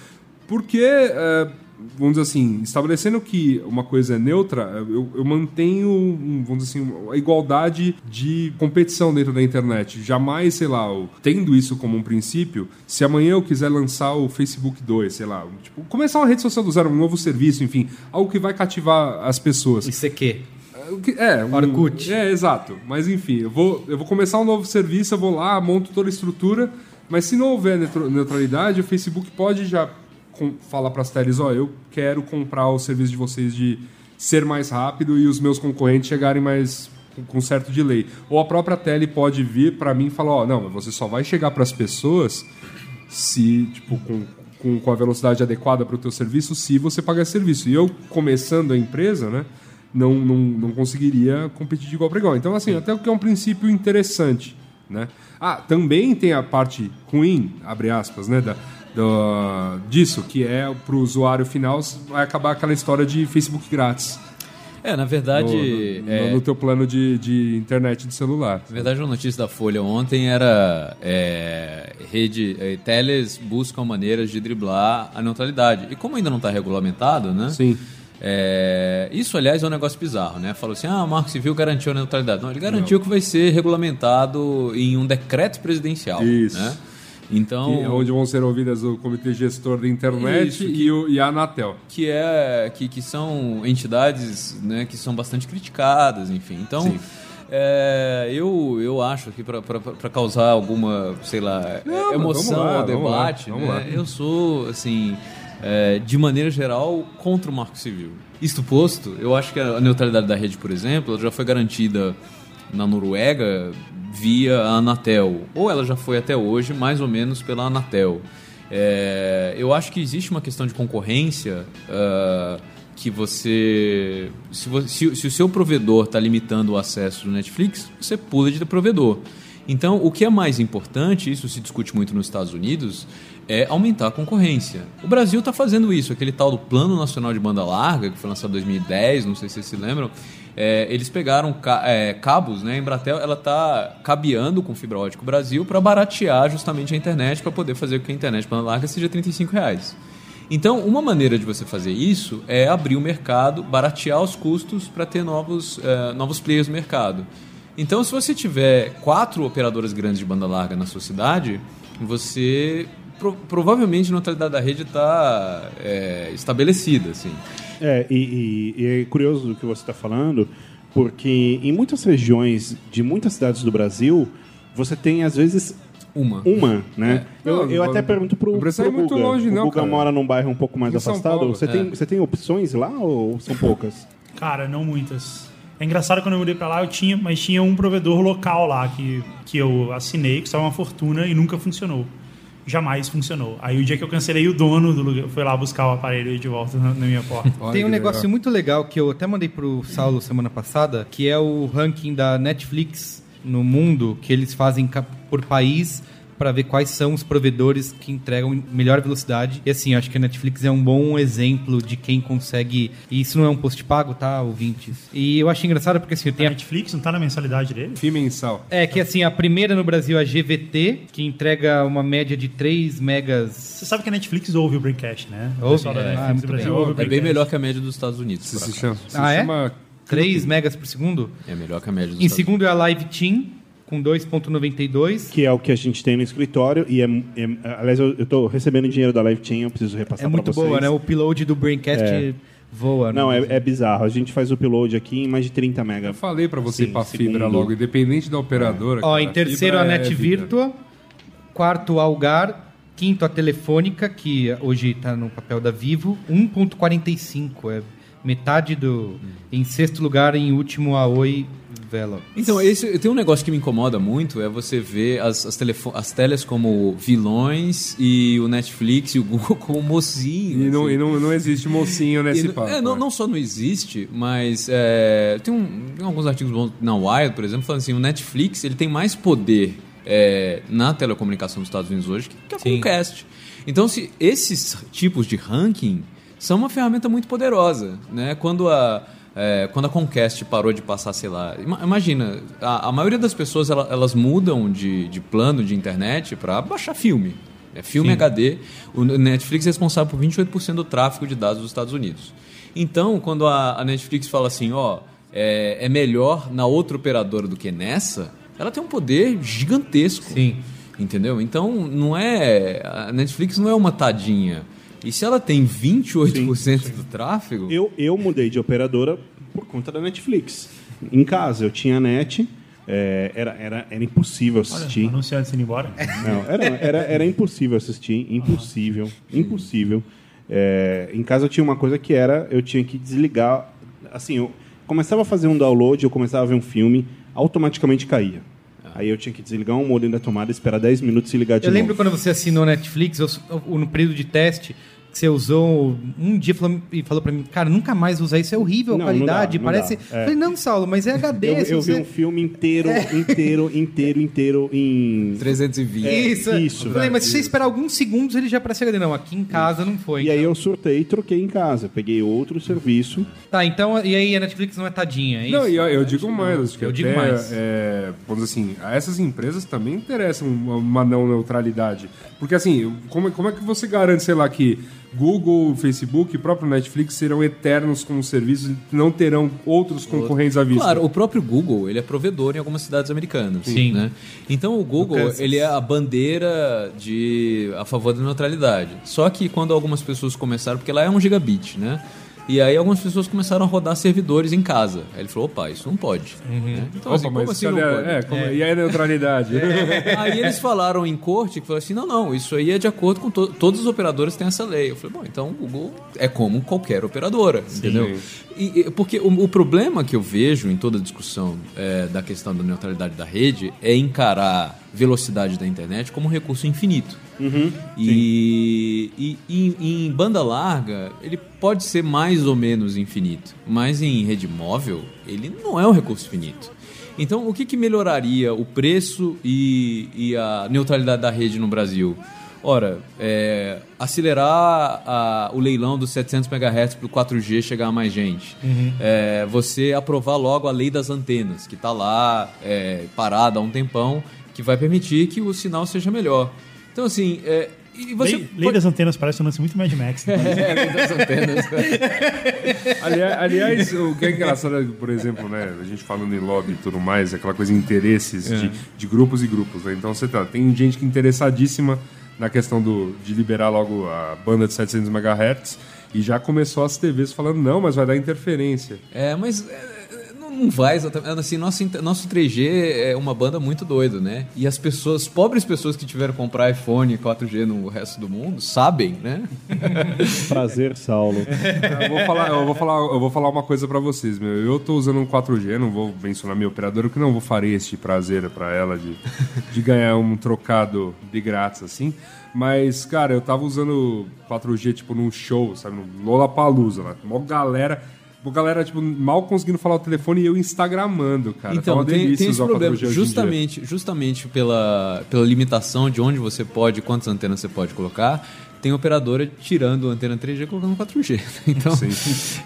porque eh, vamos dizer assim, estabelecendo que uma coisa é neutra, eu, eu mantenho, vamos dizer assim, a igualdade de competição dentro da internet. Jamais, sei lá, eu- tendo isso como um princípio, se amanhã eu quiser lançar o Facebook 2, sei lá, tipo, começar uma rede social do zero, um novo serviço, enfim, algo que vai cativar as pessoas. ICQ. O que- É, um, Orkut. É, exato. Mas enfim, eu vou, eu vou começar um novo serviço, eu vou lá, monto toda a estrutura, mas se não houver neutralidade, o Facebook pode já falar para as teles, ó, eu quero comprar o serviço de vocês de ser mais rápido e os meus concorrentes chegarem mais com, certo delay. Ou a própria tele pode vir para mim e falar, ó, não, mas você só vai chegar para as pessoas se, tipo, com, com, com a velocidade adequada para o teu serviço, se você pagar esse serviço. E eu, começando a empresa, né, não, não, não conseguiria competir de igual para igual. Então, assim, até o que é um princípio interessante, né? Ah, também tem a parte ruim, abre aspas, né, da, da- disso, que é para o usuário final vai acabar aquela história de Facebook grátis É, na no, verdade. no- é, no teu plano de, de internet de celular. Na verdade, a notícia da Folha ontem era é, rede, é, teles buscam maneiras de driblar a neutralidade. E como ainda não está regulamentado, né? Sim. É, isso, aliás, é um negócio bizarro, né? Falou assim, ah, o Marco Civil garantiu a neutralidade. Não, ele garantiu que vai ser regulamentado em um decreto presidencial. Isso. Né? Então, Que- onde vão ser ouvidas o Comitê Gestor da Internet Isso, e, o, e a Anatel. que é que, que são entidades né, que são bastante criticadas, enfim. Então, é, eu, eu acho que para causar alguma, sei lá, Não, mas emoção lá, ao lá, debate, né, lá. eu sou, assim, é, de maneira geral, contra o Marco Civil. Isto posto, eu acho que a neutralidade da rede, por exemplo, já foi garantida na Noruega via a Anatel, ou ela já foi até hoje mais ou menos pela Anatel. É, eu acho que existe uma questão de concorrência ah, que você se, vo- se- se o seu provedor está limitando o acesso do Netflix, você pula de provedor. Então, o que é mais importante, isso se discute muito nos Estados Unidos, é aumentar a concorrência. O Brasil está fazendo isso, aquele tal do Plano Nacional de Banda Larga, que foi lançado em 2010, não sei se vocês se lembram. É, eles pegaram ca- é, cabos, né? A Embratel ela está cabeando com fibra ótica Brasil para baratear justamente a internet, para poder fazer com que a internet banda larga seja 35 reais. Então, uma maneira de você fazer isso é abrir o mercado, baratear os custos para ter novos, eh, novos players no mercado. Então, se você tiver quatro operadoras grandes de banda larga na sua cidade, você pro- provavelmente a neutralidade da rede está estabelecida. Assim. É, e, e- e é curioso o que você está falando, porque em muitas regiões de muitas cidades do Brasil, você tem, às vezes, Uma. uma, né? É. Eu, Não, eu não- até pergunto pro, não precisa pro ir muito Guga. longe, o não, Guga cara. mora num bairro um pouco mais Em afastado. Você, é. tem, você tem opções lá ou são poucas? Cara, não muitas. É engraçado quando eu mudei pra lá, eu tinha, mas tinha um provedor local lá que, que eu assinei, que custava uma fortuna e nunca funcionou. Jamais funcionou. Aí o dia que eu cancelei, o dono do lugar foi lá buscar o aparelho de volta na, na minha porta. Tem um negócio legal. muito legal que eu até mandei pro Saulo semana passada, que é o ranking da Netflix no mundo, que eles fazem por país para ver quais são os provedores que entregam melhor velocidade. E assim, eu acho que a Netflix é um bom exemplo de quem consegue. E isso não é um post pago, tá, ouvintes? E eu acho engraçado porque assim, tem A a Netflix não tá na mensalidade dele? FII mensal. é que assim, a primeira no Brasil é a GVT, que entrega uma média de 3 megas. Você sabe que a Netflix ouve o Braincast, né? O Ouve? pessoal da É, Netflix ah, muito do Brasil bem. ouve o É bem Braincast. melhor que a média dos Estados Unidos. Se, se chama, se Ah, é? chama 3 megas por segundo? É melhor que a média dos Em Estados segundo é a Live Team, com 2.92. Que é o que a gente tem no escritório. E é, é- aliás, eu, eu tô recebendo dinheiro da Live Chain, eu preciso repassar É pra muito vocês. boa, né? O upload do Braincast É. voa. Não, né? é, é bizarro. A gente faz o upload aqui em mais de 30 mega. Eu falei pra você Sim, ir pra fibra segundo. logo, independente da operadora. Ó, cara, em terceiro a é Net vida. Virtua, quarto, a Algar. Quinto, a Telefônica, que hoje está no papel da Vivo. 1,45. É metade do. Em sexto lugar, em último, a Oi Velo. Então, esse, tem um negócio que me incomoda muito, é você ver as, as, as teles como vilões e o Netflix e o Google como mocinho. E, não, assim. e não, não existe mocinho nesse E, papo. é, não, né? não só não existe, mas é, tem, um- tem alguns artigos bons na Wired, por exemplo, falando assim, o Netflix ele tem mais poder é, na telecomunicação dos Estados Unidos hoje que, que a Sim. Comcast. Então, se esses tipos de ranking são uma ferramenta muito poderosa, né? Quando a é, quando a Comcast parou de passar, sei lá, ima- imagina, a, a maioria das pessoas ela- elas mudam de, de plano de internet para baixar filme. É filme Sim. HD. O Netflix é responsável por 28% do tráfego de dados dos Estados Unidos. Então, quando a, a Netflix fala assim, ó, é, é melhor na outra operadora do que nessa, ela tem um poder gigantesco. Sim. Entendeu? Então, não é. A Netflix não é uma tadinha. E se ela tem 28% do tráfego. Eu, eu mudei de operadora por conta da Netflix. Em casa, eu tinha net, é, era, era, era impossível assistir. Anunciando você indo embora. Não, era, era, era impossível assistir, impossível, impossível. É, em casa eu tinha uma coisa que era, eu tinha que desligar, assim, eu começava a fazer um download, eu começava a ver um filme, automaticamente caía. Aí eu tinha que desligar um modem da tomada, esperar 10 minutos e ligar de Eu novo. lembro quando você assinou Netflix, eu- eu- no período de teste, que você usou um dia falou- e falou pra mim, cara, nunca mais usar isso, é horrível a Não, não qualidade, dá, não parece... dá, é. Eu Falei, não, Saulo, mas é HD. Eu, eu vi você- um filme inteiro, inteiro, inteiro, inteiro em... 320. Isso, é. isso, Eu falei, mas se você esperar alguns segundos, ele já aparece HD. Não, aqui em casa não foi. E aí eu surtei e troquei em casa. Peguei outro serviço. Tá, então, e aí a Netflix não é tadinha, é Não, isso? e eu, eu digo mais, acho que Eu até, digo mais. é, vamos dizer assim, a essas empresas também interessam uma, não neutralidade. Porque assim, como, é- como é que você garante, sei lá, que Google, Facebook e próprio Netflix serão eternos como serviços e não terão outros concorrentes à vista? Claro, o próprio Google, ele é provedor em algumas cidades americanas. Sim. Né? Então o Google, ele é a bandeira de a favor da neutralidade. Só que quando algumas pessoas começaram, porque lá é um gigabit, né? E aí algumas pessoas começaram a rodar servidores em casa. Aí ele falou, opa, isso não pode. Né? Então, Opa, assim, como assim não a- pode? é, como- E aí a neutralidade? Aí eles falaram em corte que falaram assim: não, não, isso aí é de acordo com to todos os operadores têm essa lei. Eu falei, bom, então o Google é como qualquer operadora, entendeu? E, porque o, o problema que eu vejo em toda a discussão é, da questão da neutralidade da rede é encarar velocidade da internet como um recurso infinito. e, e, e em banda larga, ele pode ser mais ou menos infinito, mas em rede móvel, ele não é um recurso finito. Então, o que, que melhoraria o preço e a neutralidade da rede no Brasil? Ora, é, acelerar a- o leilão dos 700 MHz para o 4G chegar a mais gente. É, você aprovar logo a lei das antenas, que está lá é, parada há um tempão, que vai permitir que o sinal seja melhor. Então, assim, é, e você Lei, Lei das Antenas parece um lance muito Mad Max. né? É, lei das antenas. aliás, aliás, o que é engraçado, é, por exemplo, né, a gente falando em lobby e tudo mais, aquela coisa de interesses de, de grupos e grupos. Né? Então, você tá, tem gente que é interessadíssima na questão do, de liberar logo a banda de 700 MHz e já começou as TVs falando, não, mas vai dar interferência. É, mas é, não vai exatamente. Assim, nosso, nosso 3G é uma banda muito doida, né? E as pessoas, pobres pessoas que tiveram que comprar iPhone e 4G no resto do mundo, sabem, né? Prazer, Saulo. Eu vou falar, eu vou falar, eu vou falar uma coisa pra vocês, meu. Eu tô usando um 4G, não vou mencionar minha operadora, porque não vou farei este prazer pra ela de, de ganhar um trocado de grátis, assim. Mas, cara, eu tava usando 4G, tipo, num show, sabe? No Lollapalooza lá. Mó galera... Uma galera, tipo, mal conseguindo falar o telefone e eu instagramando, cara. tá Então, uma tem, delícia tem esse problema. 4G hoje em dia. Justamente, justamente pela, pela limitação de onde você pode, quantas antenas você pode colocar, tem operadora tirando a antena 3G e colocando 4G. Então,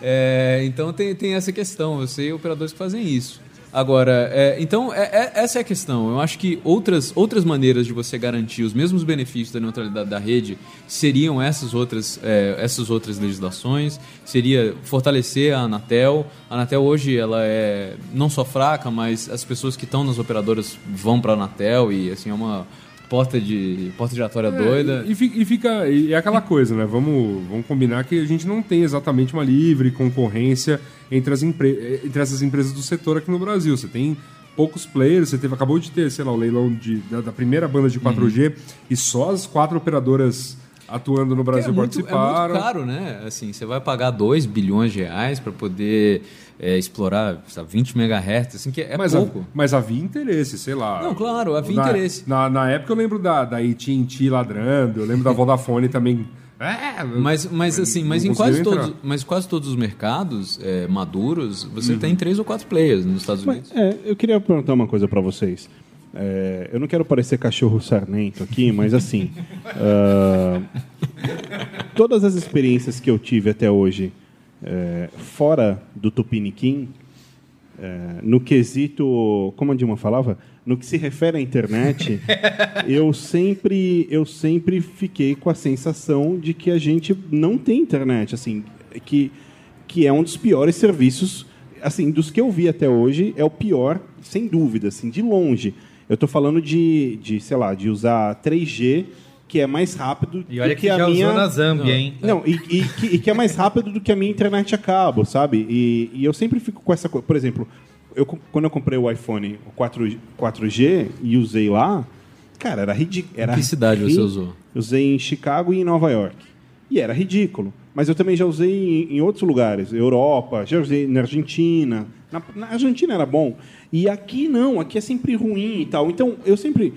é, então tem, tem essa questão. Eu sei operadores que fazem isso. Agora, é, então, é- é- essa é a questão. Eu acho que outras, outras maneiras de você garantir os mesmos benefícios da neutralidade da rede seriam essas outras, é, essas outras legislações. Seria fortalecer a Anatel. A Anatel hoje ela é não só fraca, mas as pessoas que estão nas operadoras vão para a Anatel e assim é uma porta de porta giratória doida. E, e fica. E é aquela coisa, né? Vamos, vamos combinar que a gente não tem exatamente uma livre concorrência entre, as empre- entre essas empresas do setor aqui no Brasil. Você tem poucos players. Você teve, acabou de ter, sei lá, o leilão de, da, da primeira banda de 4G e só as quatro operadoras atuando no Brasil é muito, é participaram. muito caro, né? Assim, você vai pagar 2 bilhões de reais para poder é, explorar sabe, 20 megahertz, assim, que é mas, pouco. A, mas havia interesse, sei lá. Não, claro, havia na, interesse. Na, na época eu lembro da, da AT&T ladrando, eu lembro da Vodafone também. É, Mas, mas assim, mas em quase conseguiu todos, entrar. mas quase todos os mercados é, maduros, você tem três ou quatro players nos Estados Unidos. É, eu queria perguntar uma coisa para vocês. É, eu não quero parecer cachorro sarnento aqui, mas assim, ah, todas as experiências que eu tive até hoje, é, fora do Tupiniquim, é, no quesito, como a Dilma falava, no que se refere à internet, eu sempre, eu sempre fiquei com a sensação de que a gente não tem internet, assim, que, que é um dos piores serviços, assim, dos que eu vi até hoje, é o pior, sem dúvida, assim, de longe. Eu estou falando de, de, sei lá, de usar 3G, que é mais rápido E olha do que, a já minha... usou na Zâmbia, hein? Não, e, e que, e que é mais rápido do que a minha internet a cabo, sabe? E, e eu sempre fico com essa coisa. Por exemplo, eu, quando eu comprei o iPhone 4, 4G e usei lá, cara, era ridículo. Era que cidade ri- você usou? Usei em Chicago e em Nova York. E era ridículo. Mas eu também já usei em, em outros lugares, Europa, já usei na Argentina. Na, na Argentina era bom. E aqui não, aqui é sempre ruim e tal. Então, eu sempre.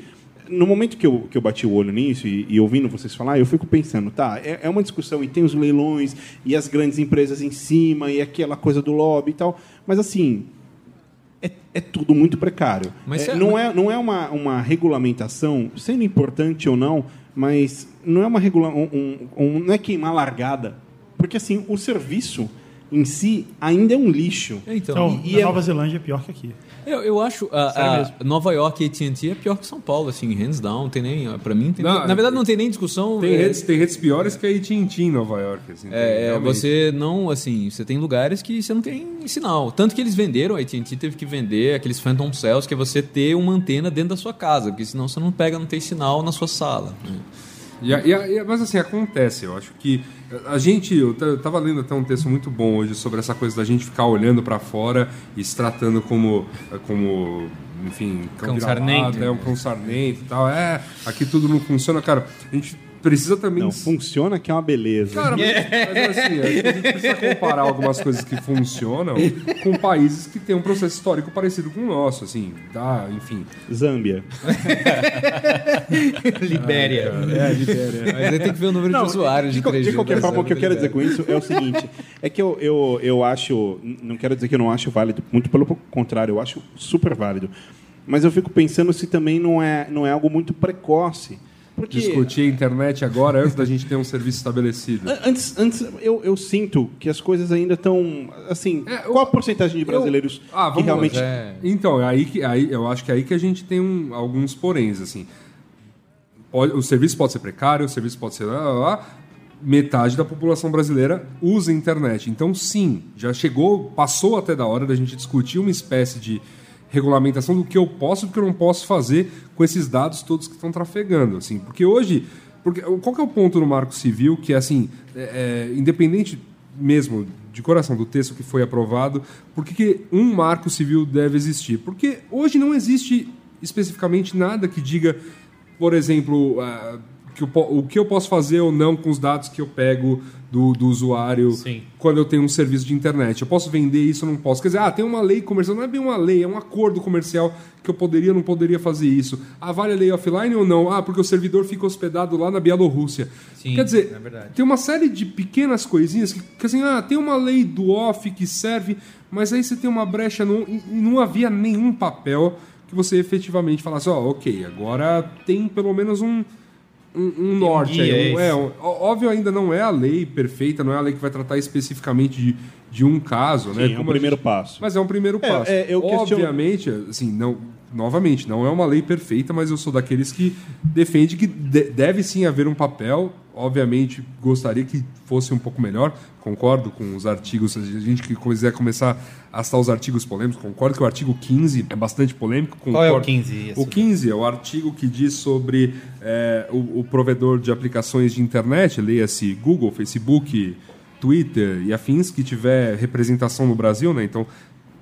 No momento que eu, que eu bati o olho nisso e, e ouvindo vocês falar, eu fico pensando, tá, é, é uma discussão e tem os leilões e as grandes empresas em cima e aquela coisa do lobby e tal. Mas assim, é, é tudo muito precário. Mas É, não, é, não é uma, uma regulamentação, sendo importante ou não, mas não é uma regula um, um- um- não é queimar largada. Porque assim, o serviço em si ainda é um lixo. Então, Então, e na é- Nova Zelândia é pior que aqui. Eu, eu acho a, Sério a mesmo. Nova York AT&T é pior que São Paulo, assim, hands down, tem nem, para mim, tem Não, na verdade não tem nem discussão. Tem, é, redes, tem redes piores que a AT&T em Nova York. Assim, tem, É, é, realmente. você não, assim, você tem lugares que você não tem sinal. Tanto que eles venderam, a AT&T teve que vender aqueles Phantom Cells, que é você ter uma antena dentro da sua casa, porque senão você não pega, não tem sinal na sua sala. né? E e mas assim, acontece, eu acho que a gente, eu t- eu tava lendo até um texto muito bom hoje sobre essa coisa da gente ficar olhando para fora e se tratando como, como enfim, Cão sarnento. É um cão sarnento e tal. É, aqui tudo não funciona. Cara, a gente precisa também... Não, funciona que é uma beleza. Cara, mas, mas assim, a gente precisa comparar algumas coisas que funcionam com países que têm um processo histórico parecido com o nosso, assim, tá, enfim. Zâmbia. Libéria. É, Libéria. Mas aí tem que ver o número de usuários de, de, 3G. de qualquer forma, o que eu quero dizer com isso é o seguinte: é que eu, eu, eu acho. Não quero dizer que eu não acho válido, muito pelo contrário, eu acho super válido. Mas eu fico pensando se também não é, não é algo muito precoce. Porque Discutir a internet agora antes da gente ter um serviço estabelecido. an- antes, antes eu, eu sinto que as coisas ainda estão. Assim, É, qual a porcentagem de brasileiros Ah, que realmente. É. Então, é aí que, aí, eu acho que é aí que a gente tem um- alguns poréns, assim. O serviço pode ser precário, o serviço pode ser... Lá, lá, lá. Metade da população brasileira usa internet. Então, sim, já chegou, passou até da hora da gente discutir uma espécie de regulamentação do que eu posso e do que eu não posso fazer com esses dados todos que estão trafegando, assim. Porque hoje... Porque, qual é o ponto no Marco Civil que, assim, é, é, independente mesmo de coração do texto que foi aprovado, por que, que um marco civil deve existir? Porque hoje não existe especificamente nada que diga, por exemplo, ah, que eu o que eu posso fazer ou não com os dados que eu pego do, do usuário Sim. quando eu tenho um serviço de internet. Eu posso vender isso ou não posso? Quer dizer, ah, tem uma lei comercial, não é bem uma lei, é um acordo comercial que eu poderia ou não poderia fazer isso. Ah, vale a lei offline ou não? Ah, porque o servidor fica hospedado lá na Bielorrússia. Sim, Quer dizer, é tem uma série de pequenas coisinhas que, que assim, ah, tem uma lei do off que serve, mas aí você tem uma brecha no, e e não havia nenhum papel que você efetivamente falasse, ó, ok, agora tem pelo menos um, um, um norte guia, aí. Um, é é, um- óbvio, ainda não é a lei perfeita, não é a lei que vai tratar especificamente de, de um caso, né? Sim, é um Como a primeiro gente- passo. Mas é um primeiro É, passo. é, eu questiono- Obviamente, assim, não, novamente, não é uma lei perfeita, mas eu sou daqueles que defende que de- deve sim haver um papel. Obviamente, gostaria que fosse um pouco melhor. Concordo com os artigos. Se a gente que quiser começar a citar os artigos polêmicos, concordo que o artigo 15 é bastante polêmico. Qual é o concordo- 15? O 15 é o artigo que diz sobre é, o, o provedor de aplicações de internet, leia-se Google, Facebook, Twitter e afins, que tiver representação no Brasil, né? Então,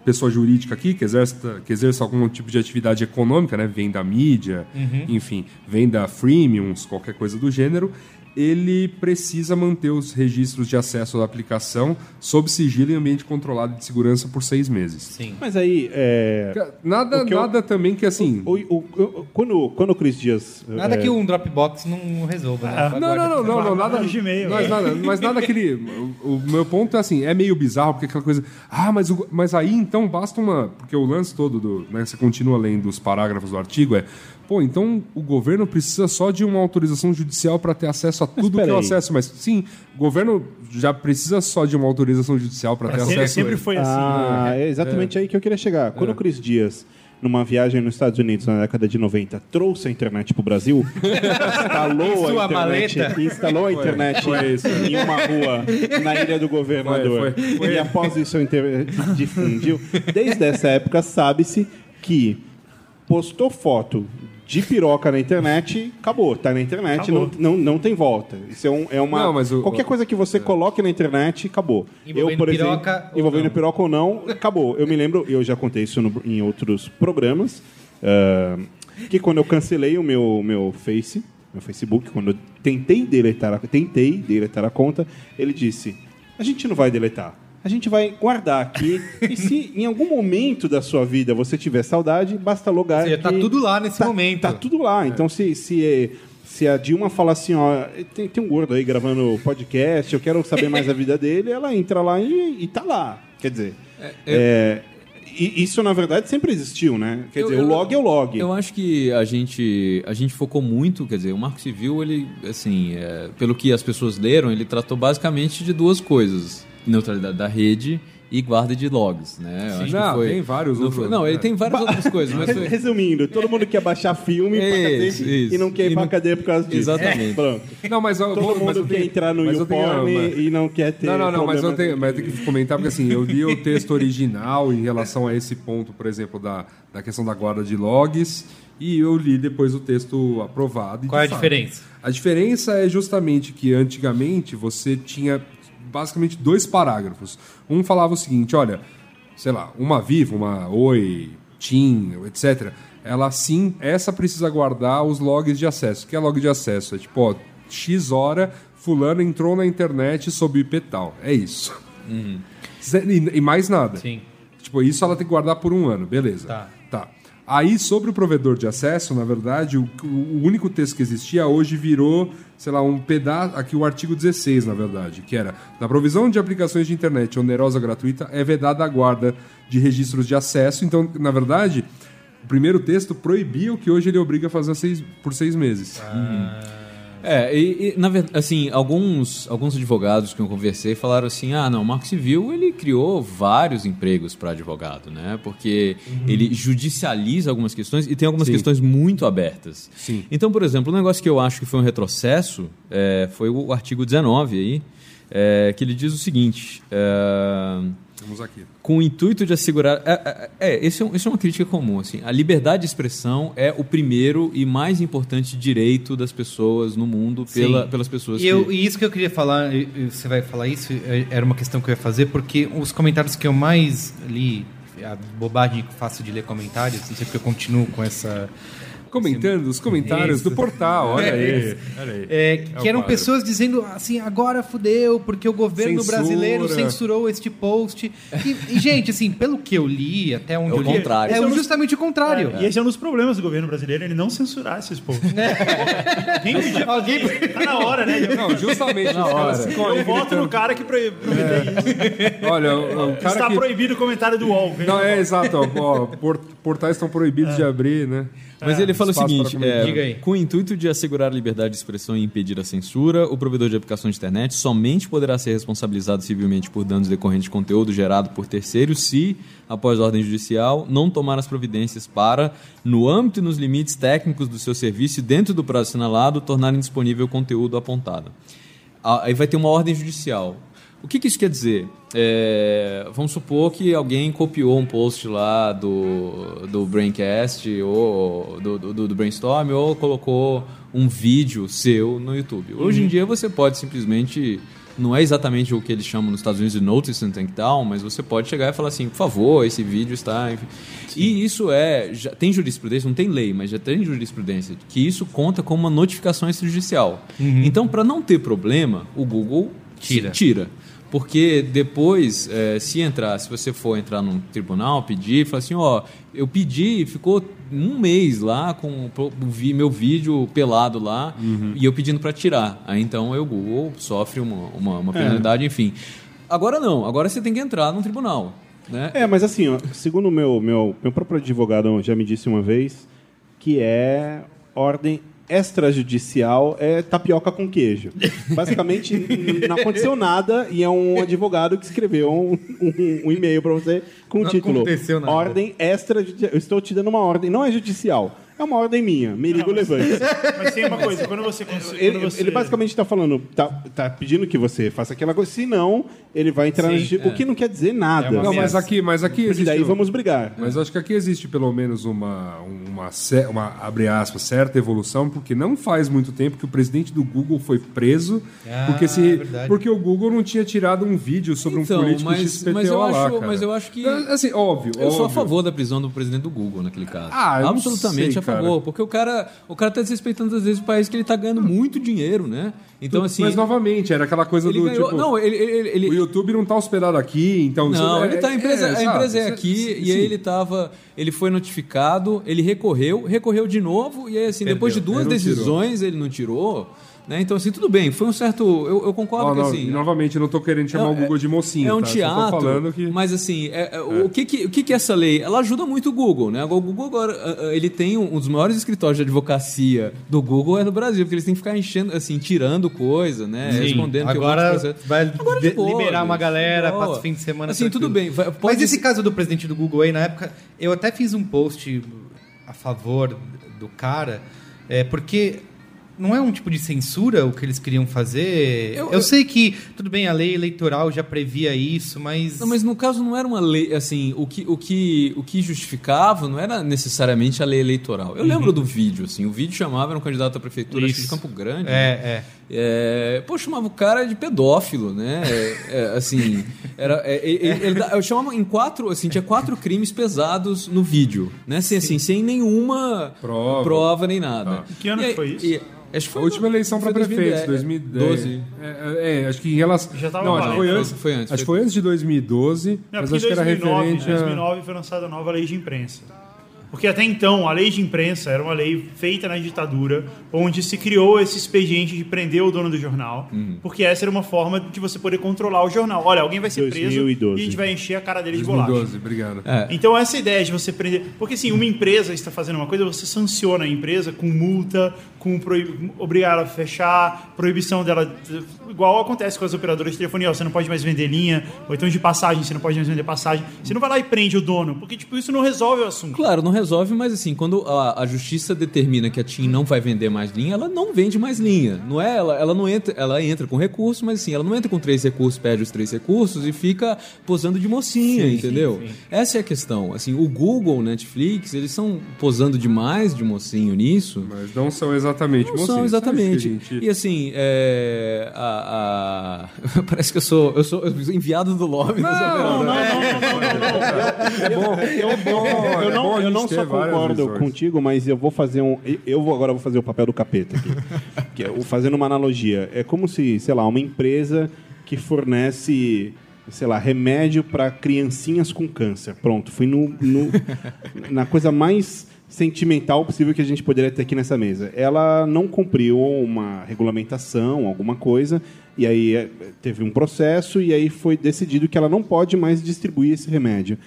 pessoa jurídica aqui que exerça, que exerça algum tipo de atividade econômica, né? Venda mídia, enfim, venda freemiums, qualquer coisa do gênero, ele precisa manter os registros de acesso à aplicação sob sigilo em ambiente controlado de segurança por seis meses. Sim. Mas aí, é, Nada, que eu- nada também que assim. o- o- o- quando, quando o Cris Dias... Nada é, que um Dropbox não resolva, né? Não, não, não, não, não, nada. Gmail. Mas nada, mas nada aquele. O, o meu ponto é assim, é meio bizarro, porque aquela coisa. Ah, mas, o- mas aí então basta uma. Porque o lance todo do. Né, você continua lendo os parágrafos do artigo, é. Pô, então o governo precisa só de uma autorização judicial para ter acesso a tudo que eu acesso. Mas sim, o governo já precisa só de uma autorização judicial para ter Sempre, acesso. sempre foi assim. Ah, é exatamente aí que eu queria chegar. Quando o Cris Dias, numa viagem nos Estados Unidos na década de 90, trouxe a internet pro Brasil, instalou a internet, maleta? instalou a internet foi isso. em uma rua na Ilha do Governador. Foi, foi, E após isso difundiu. Desde essa época sabe-se que postou foto de piroca na internet, acabou, tá na internet, não, Acabou. não, não tem volta. Isso é, um- é uma. Não, mas o- qualquer coisa que você coloque na internet, acabou. Envolvendo piroca ou envolvendo não. piroca ou não, acabou. Eu me lembro, eu já contei isso no- em outros programas, ah, que quando eu cancelei o meu, meu Face, meu Facebook, quando eu tentei deletar, a, tentei deletar a conta, ele disse: a gente não vai deletar. A gente vai guardar aqui. e se em algum momento da sua vida você tiver saudade, basta logar. Tá que- tudo lá nesse tá- momento. Tá tudo lá. Então, se, se, se a Dilma falar assim, ó, tem, tem um gordo aí gravando podcast, eu quero saber mais da vida dele, ela entra lá e, e tá lá. Quer dizer, é, e isso na verdade sempre existiu, né? Quer Eu- dizer, eu- o log é o log. Eu acho que a gente, a gente focou muito, quer dizer, o Marco Civil, ele, assim, é, pelo que as pessoas leram, ele tratou basicamente de duas coisas: neutralidade da rede e guarda de logs, né? Eu acho que Não, foi- tem vários não, outros, foi- não, ele tem várias outras coisas, mas foi, Resumindo, todo mundo quer baixar filme Isso, cadeia isso. e não quer ir pra não- cadeia por causa disso. Exatamente. Pronto. Não, mas Todo mas mundo eu quer tenho- entrar no mas YouPorn mas- e não quer ter Não, não, não, mas eu tenho, mas eu tenho que comentar, porque assim, eu li o texto original em relação a esse ponto, por exemplo, da, da questão da guarda de logs, e eu li depois o texto aprovado. e, Qual é a fato, diferença? A diferença é justamente que antigamente você tinha basicamente dois parágrafos. Um falava o seguinte: olha, sei lá, uma Vivo, uma Oi, TIM, etc. Ela sim, essa precisa guardar os logs de acesso. O que é log de acesso? É tipo, ó, X hora, fulano entrou na internet sob IP tal. É isso. Zé- E, e mais nada. Sim. Tipo, isso ela tem que guardar por um ano, beleza. Tá. Aí, sobre o provedor de acesso, na verdade, o, o único texto que existia hoje virou, sei lá, um pedaço. Aqui o artigo 16, na verdade, que era: na provisão de aplicações de internet onerosa gratuita, é vedada a guarda de registros de acesso. Então, na verdade, o primeiro texto proibia o que hoje ele obriga a fazer seis- por seis meses. É, e, e, na verdade, assim, alguns, alguns advogados que eu conversei falaram assim: ah, não, o Marco Civil ele criou vários empregos para advogado, né? Porque ele judicializa algumas questões e tem algumas Sim. questões muito abertas. Sim. Então, por exemplo, um negócio que eu acho que foi um retrocesso é, foi o artigo 19 aí, é, que ele diz o seguinte. é, Vamos aqui. com o intuito de assegurar. É, é, é, esse é, um- isso é uma crítica comum. Assim. A liberdade de expressão é o primeiro e mais importante direito das pessoas no mundo pela, Sim. pelas pessoas E, eu- que. e isso que eu queria falar, você vai falar isso, é- era uma questão que eu ia fazer, porque os comentários que eu mais li, a bobagem que faço de ler comentários, não sei porque eu continuo com essa. Comentando os comentários Isso. do portal, olha aí. Olha aí. É, É que eram quadro. pessoas dizendo assim, agora fudeu, porque o governo Censura. brasileiro censurou este post. E, e, gente, assim, pelo que eu li, até onde É o eu li, contrário. é é um justamente o contrário. E esse é um dos problemas do governo brasileiro, ele não censurar esses posts. Quem podia Alguém-? Tá na hora, né? Não, justamente os caras ficam Eu voto no cara que pro- prometeu isso. Olha, o, o cara Está que... proibido o comentário do UOL. Não, é exato. Ó, ó, por- portais estão proibidos de abrir, né? Mas ele fala o seguinte: é, com o intuito de assegurar a liberdade de expressão e impedir a censura, o provedor de aplicação de internet somente poderá ser responsabilizado civilmente por danos decorrentes de conteúdo gerado por terceiros se, após ordem judicial, não tomar as providências para, no âmbito e nos limites técnicos do seu serviço e dentro do prazo assinalado, tornar indisponível o conteúdo apontado. Ah, Aí vai ter uma ordem judicial. O que, que isso quer dizer? É, vamos supor que alguém copiou um post lá do, do Braincast ou do, do, do Brainstorm ou colocou um vídeo seu no YouTube. Hoje em dia você pode simplesmente não é exatamente o que eles chamam nos Estados Unidos de notice and take down, mas você pode chegar e falar assim, por favor, esse vídeo está... E isso é... Já, tem jurisprudência, não tem lei, mas já tem jurisprudência, que isso conta como uma notificação extrajudicial. Então, para não ter problema, o Google Tira. tira. Porque depois, eh, se entrar, se você for entrar num tribunal, pedir, falar assim, ó, eu pedi, ficou um mês lá com vi- meu vídeo pelado lá e eu pedindo para tirar. Aí então o Google sofre uma, uma, uma penalidade, enfim. Agora não, agora você tem que entrar num tribunal. Né? É, mas assim, ó, segundo o meu, meu, meu próprio advogado já me disse uma vez, que é ordem extrajudicial é tapioca com queijo. Basicamente, não aconteceu nada e é um advogado que escreveu um, um- um e-mail para você com o Não título. Ordem extrajudicial. Eu estou te dando uma ordem, não é judicial. É uma ordem minha. Merigo levante. Mas tem uma coisa, quando você... Ele, quando você... ele basicamente está falando, tá, tá pedindo que você faça aquela coisa, senão ele vai entrar na Sim, justiça. é. O que não quer dizer nada. É uma Não, mas aqui, mas aqui Porque existe. daí vamos brigar. Mas acho que aqui existe pelo menos uma, uma, ce- uma, abre aspas, certa evolução, porque não faz muito tempo que o presidente do Google foi preso, Ah, porque, se, verdade. porque o Google não tinha tirado um vídeo sobre Então, um político mas- XPTO mas eu lá, acho- cara. mas eu acho que- Assim, óbvio, Eu sou a óbvio. favor da prisão do presidente do Google naquele caso. Ah, eu não Absolutamente sei, a favor. Porque o cara, o cara tá desrespeitando às vezes o país que ele tá ganhando muito dinheiro, né? Então, assim. Mas novamente, era aquela coisa do ganhou. tipo... não, ele. ele, ele- O YouTube não tá hospedado aqui, então... não, isso- ele tá, a empresa, a exato, empresa é aqui, sim, e aí sim. ele tava. Ele foi notificado, ele recorreu, recorreu de novo, e aí, assim, depois de Perdeu, duas não tirou. decisões, ele não tirou. Né? Então, assim, tudo bem, foi um certo. Eu, eu concordo Ó, que não, assim. novamente, eu não tô querendo chamar o Google de mocinho, É um tá? Teatro, falando que... mas assim, é- é, o, que que, o que que essa lei? Ela ajuda muito o Google, né? O Google agora, ah, ah, ele tem um, um dos maiores escritórios de advocacia do Google é no Brasil, porque eles têm que ficar enchendo, assim, tirando coisa, né? Respondendo que agora vai Agora de boa, liberar uma galera, boa. passa o fim de semana Assim, tudo tranquilo. bem. vai- pode Mas esse caso do presidente do Google aí, na época, eu até fiz um post a favor do cara, é, porque não é um tipo de censura o que eles queriam fazer. Eu, Eu- eu- sei que, tudo bem, a lei eleitoral já previa isso, mas... Não, mas no caso não era uma lei, assim, o que, o que, o que justificava não era necessariamente a lei eleitoral. Eu lembro do vídeo, assim, o vídeo chamava, era um candidato à prefeitura acho que de. Campo Grande. É, é. É, pô, chamava o cara de pedófilo, né? É, é, assim, era, é, é, ele- ele eu chamava em quatro, assim, tinha quatro crimes pesados no vídeo, né? Assim, assim, sem nenhuma Prova. nem nada. Que ano E foi isso? e- acho que A foi última no- eleição para prefeito, 2012. 2012. É, é, acho que em relação. Já tava não, acho que foi antes. Foi- antes, Acho que foi- antes de 2012, Não, mas acho que era 2009, referente a. 2009 foi lançada a nova lei de imprensa. Porque até então, a lei de imprensa era uma lei feita na ditadura, onde se criou esse expediente de prender o dono do jornal, Uhum. porque essa era uma forma de você poder controlar o jornal. Olha, alguém vai ser preso 2012. e a gente vai encher a cara dele de bolacha. 2012, obrigado. É. Então essa ideia de você prender, porque assim, uma empresa está fazendo uma coisa, você sanciona a empresa com multa, com proib... obrigar ela a fechar, proibição dela, igual acontece com as operadoras de telefonia, ó, você não pode mais vender linha, ou então de passagem, você não pode mais vender passagem. Você não vai lá e prende o dono, porque tipo isso não resolve o assunto. Claro, não resolve, mas assim, quando a, a justiça determina que a TIM não vai vender mais linha, ela não vende mais linha. Não é? Ela, ela não entra, ela entra com recurso, mas assim, ela não entra com três recursos, pede os três recursos e fica posando de mocinha, entendeu? Essa é a questão. Assim, o Google, o Netflix, eles estão posando demais de mocinho nisso. Mas não são exatamente Não mocinhos, são exatamente. gente, E assim, é, a, a- parece que eu sou, eu sou enviado do lobby. nessa Não, não, verdade. não, não, não, não. É bom, é bom, Eu é não, bom a eu não só concordo contigo, mas eu vou fazer um. Eu vou agora vou fazer o papel do capeta aqui. que é fazendo uma analogia. É como se, sei lá, uma empresa que fornece, sei lá, remédio para criancinhas com câncer. Pronto, fui no, no- na coisa mais sentimental possível que a gente poderia ter aqui nessa mesa. Ela não cumpriu uma regulamentação, alguma coisa, e aí é, teve um processo e aí foi decidido que ela não pode mais distribuir esse remédio.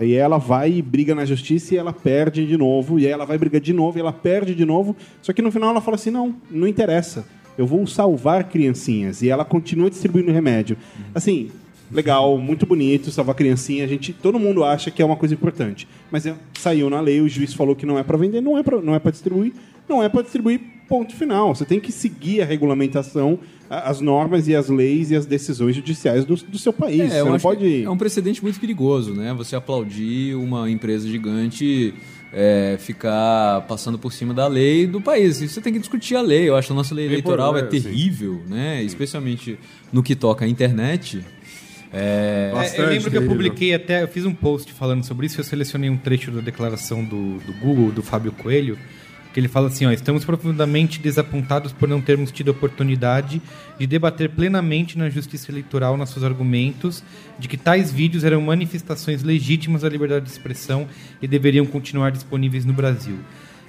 E ela vai e briga na justiça e ela perde de novo, e aí ela vai brigar de novo e ela perde de novo. Só que no final ela fala assim: não, não interessa. Eu vou salvar criancinhas. E ela continua distribuindo remédio. Assim, legal, muito bonito, salvar criancinha. A gente, todo mundo acha que é uma coisa importante. Mas é, saiu na lei, o juiz falou que não é para vender, não é para não é para distribuir, não é para distribuir. Ponto final. Você tem que seguir a regulamentação, a- as normas e as leis e as decisões judiciais do, do seu país. É, Você não pode. É um precedente muito perigoso, né? Você aplaudir uma empresa gigante é, ficar passando por cima da lei do país. E Você tem que discutir a lei. Eu acho que a nossa lei eleitoral é é, sim. terrível, né? Especialmente no que toca à internet. É, Bastante eu lembro que eu publiquei até, eu fiz um post falando sobre isso, eu selecionei um trecho da declaração do, do Google, do Fábio Coelho, que ele fala assim, ó, estamos profundamente desapontados por não termos tido oportunidade de debater plenamente na justiça eleitoral nossos argumentos de que tais vídeos eram manifestações legítimas da liberdade de expressão e deveriam continuar disponíveis no Brasil.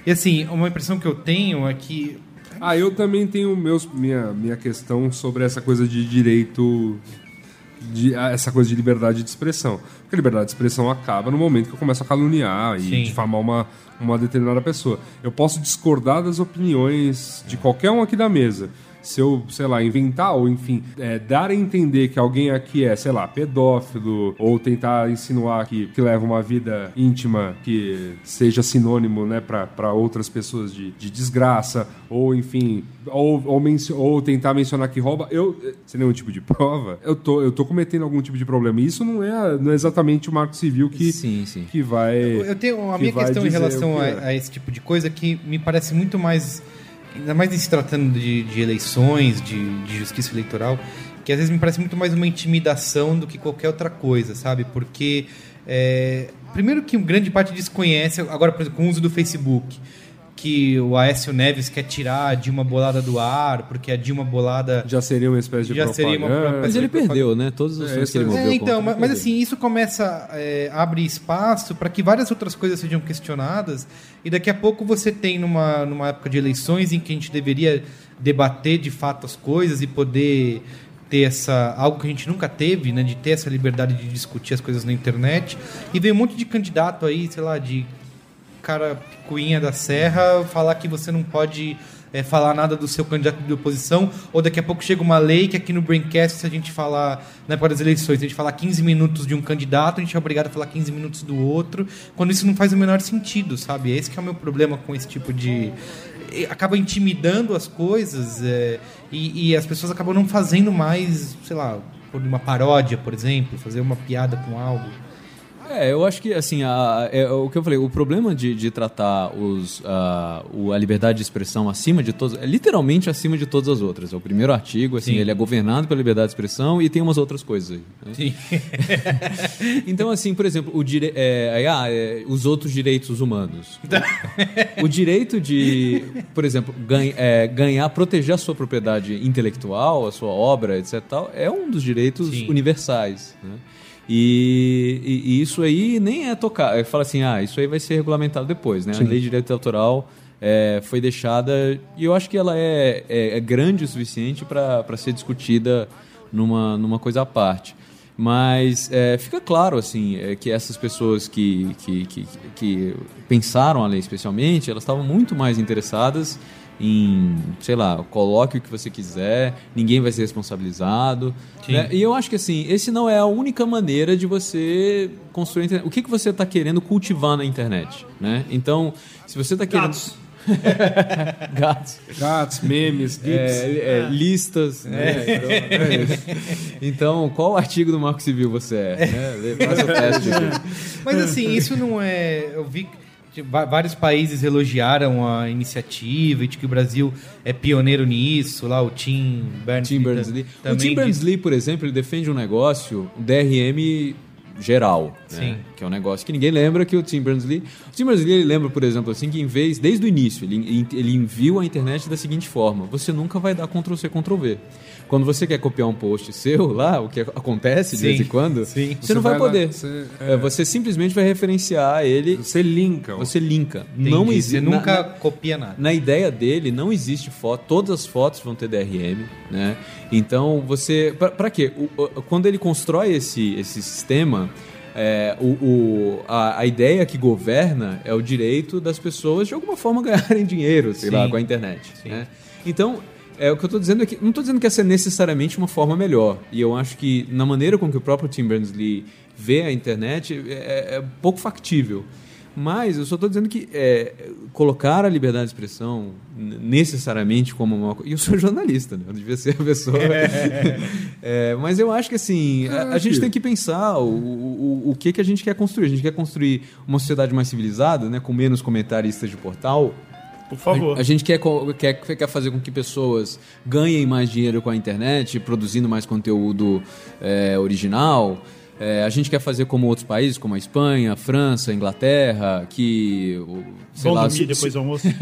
E assim, uma impressão que eu tenho é que Ah, eu também tenho meus, minha, minha questão sobre essa coisa de direito. De, essa coisa de liberdade de expressão. Porque a liberdade de expressão acaba no momento que eu começo a caluniar e Sim. difamar uma, uma determinada pessoa. Eu posso discordar das opiniões de qualquer um aqui da mesa. Se eu, sei lá, inventar ou, enfim, é, dar a entender que alguém aqui é, sei lá, pedófilo, ou tentar insinuar que, que leva uma vida íntima que seja sinônimo, né, para outras pessoas de, de desgraça, ou, enfim, ou, ou, ou tentar mencionar que rouba, eu, eh, sem nenhum tipo de prova, eu tô, eu tô cometendo algum tipo de problema. E isso não é, não é exatamente o marco civil que, Sim, sim. que vai. Eu tenho a minha questão em relação a, é. a esse tipo de coisa que me parece muito mais, ainda mais em se tratando de, de eleições, de, de justiça eleitoral, que às vezes me parece muito mais uma intimidação do que qualquer outra coisa, sabe? Porque é, primeiro que grande parte desconhece agora por exemplo, com o uso do Facebook. Que o Aécio Neves quer tirar a Dilma Bolada do ar, porque a Dilma Bolada Já seria uma espécie de Já seria uma propaganda. Mas ele perdeu, né? Todas as É, que ele isso é- moveu É, então, contra, mas, assim, isso começa, é, abre espaço para que várias outras coisas sejam questionadas e daqui a pouco você tem numa, numa época de eleições em que a gente deveria debater de fato as coisas e poder ter essa algo que a gente nunca teve, né, de ter essa liberdade de discutir as coisas na internet. E vem um monte de candidato aí, sei lá, de cara picuinha da serra falar que você não pode é, falar nada do seu candidato de oposição, ou daqui a pouco chega uma lei que aqui no Braincast, se a gente falar, na época das eleições, a gente falar 15 minutos de um candidato, a gente é obrigado a falar 15 minutos do outro, quando isso não faz o menor sentido, sabe? Esse que é o meu problema com esse tipo de... Acaba intimidando as coisas é, e, e as pessoas acabam não fazendo mais, sei lá, por uma paródia, por exemplo, fazer uma piada com algo. É, eu acho que, assim, a, é, o que eu falei, o problema de, de tratar os, a, a liberdade de expressão acima de todas, é literalmente acima de todas as outras. É o primeiro artigo, assim, Sim. ele é governado pela liberdade de expressão e tem umas outras coisas aí. né? Sim. Então, assim, por exemplo, o dire... é, ah, é, os outros direitos humanos. o direito de, por exemplo, ganha- é, ganhar, proteger a sua propriedade intelectual, a sua obra, etc. Tal, é um dos direitos Sim. universais. Né? E, e- e isso aí nem é tocar. é, Fala assim, ah, isso aí vai ser regulamentado depois. Né? A lei de direito autoral é, foi deixada e eu acho que ela é, é- é grande o suficiente para ser discutida numa, numa coisa à parte. Mas é, fica claro assim é, que essas pessoas que, que, que, que pensaram a lei especialmente, elas estavam muito mais interessadas em, sei lá, coloque o que você quiser, ninguém vai ser responsabilizado. né? E eu acho que assim, esse não é a única maneira de você construir a internet. O que, que você está querendo cultivar na internet? Né? Então, se você está querendo. Gatos. Gatos. Gatos, memes, gifs. É, é, listas. né? Então, é isso. Então, qual artigo do Marco Civil você é? né? Faça o teste. Mas assim, isso não é. Eu vi vários países elogiaram a iniciativa e de que o Brasil é pioneiro nisso. Lá o Tim Berners-Lee Tim Berners-Lee. O Tim Berners-Lee, por exemplo, ele defende um negócio, um DRM geral, né? Que é um negócio que ninguém lembra que o Tim Berners-Lee... O Tim Berners-Lee lembra, por exemplo, assim, que em vez, desde o início, ele, ele enviou a internet da seguinte forma, você nunca vai dar Ctrl-C, Ctrl-V. Quando você quer copiar um post seu lá, o que acontece de Sim, vez em quando, sim. você, não vai, lá, poder. você- É, você simplesmente vai referenciar ele, Você linka. você linka. Entendi, Não Você existe... nunca na- copia nada. na ideia dele, não existe foto, todas as fotos vão ter DRM, né? Então você. Pra, pra quê? O- o- quando ele constrói esse, esse sistema, é, o, o- a, a ideia que governa é o direito das pessoas de alguma forma ganharem dinheiro, sei lá, com a internet. Né? Então. É, o que eu estou dizendo é que não estou dizendo que essa é necessariamente uma forma melhor. E eu acho que na maneira com que o próprio Tim Berners-Lee vê a internet é, é pouco factível. Mas eu só estou dizendo que é, colocar a liberdade de expressão necessariamente como uma coisa. E eu sou jornalista, né? Eu devia ser a pessoa. É, mas eu acho que assim, a, a gente tem que pensar o, o, o que, que a gente quer construir. A gente quer construir uma sociedade mais civilizada, né? com menos comentaristas de portal. Por favor. A gente quer, quer, quer fazer com que pessoas ganhem mais dinheiro com a internet, produzindo mais conteúdo é, original. É, a gente quer fazer como outros países, como a Espanha, a França, a Inglaterra, que. Sei Vão lá, dormir se- depois do almoço.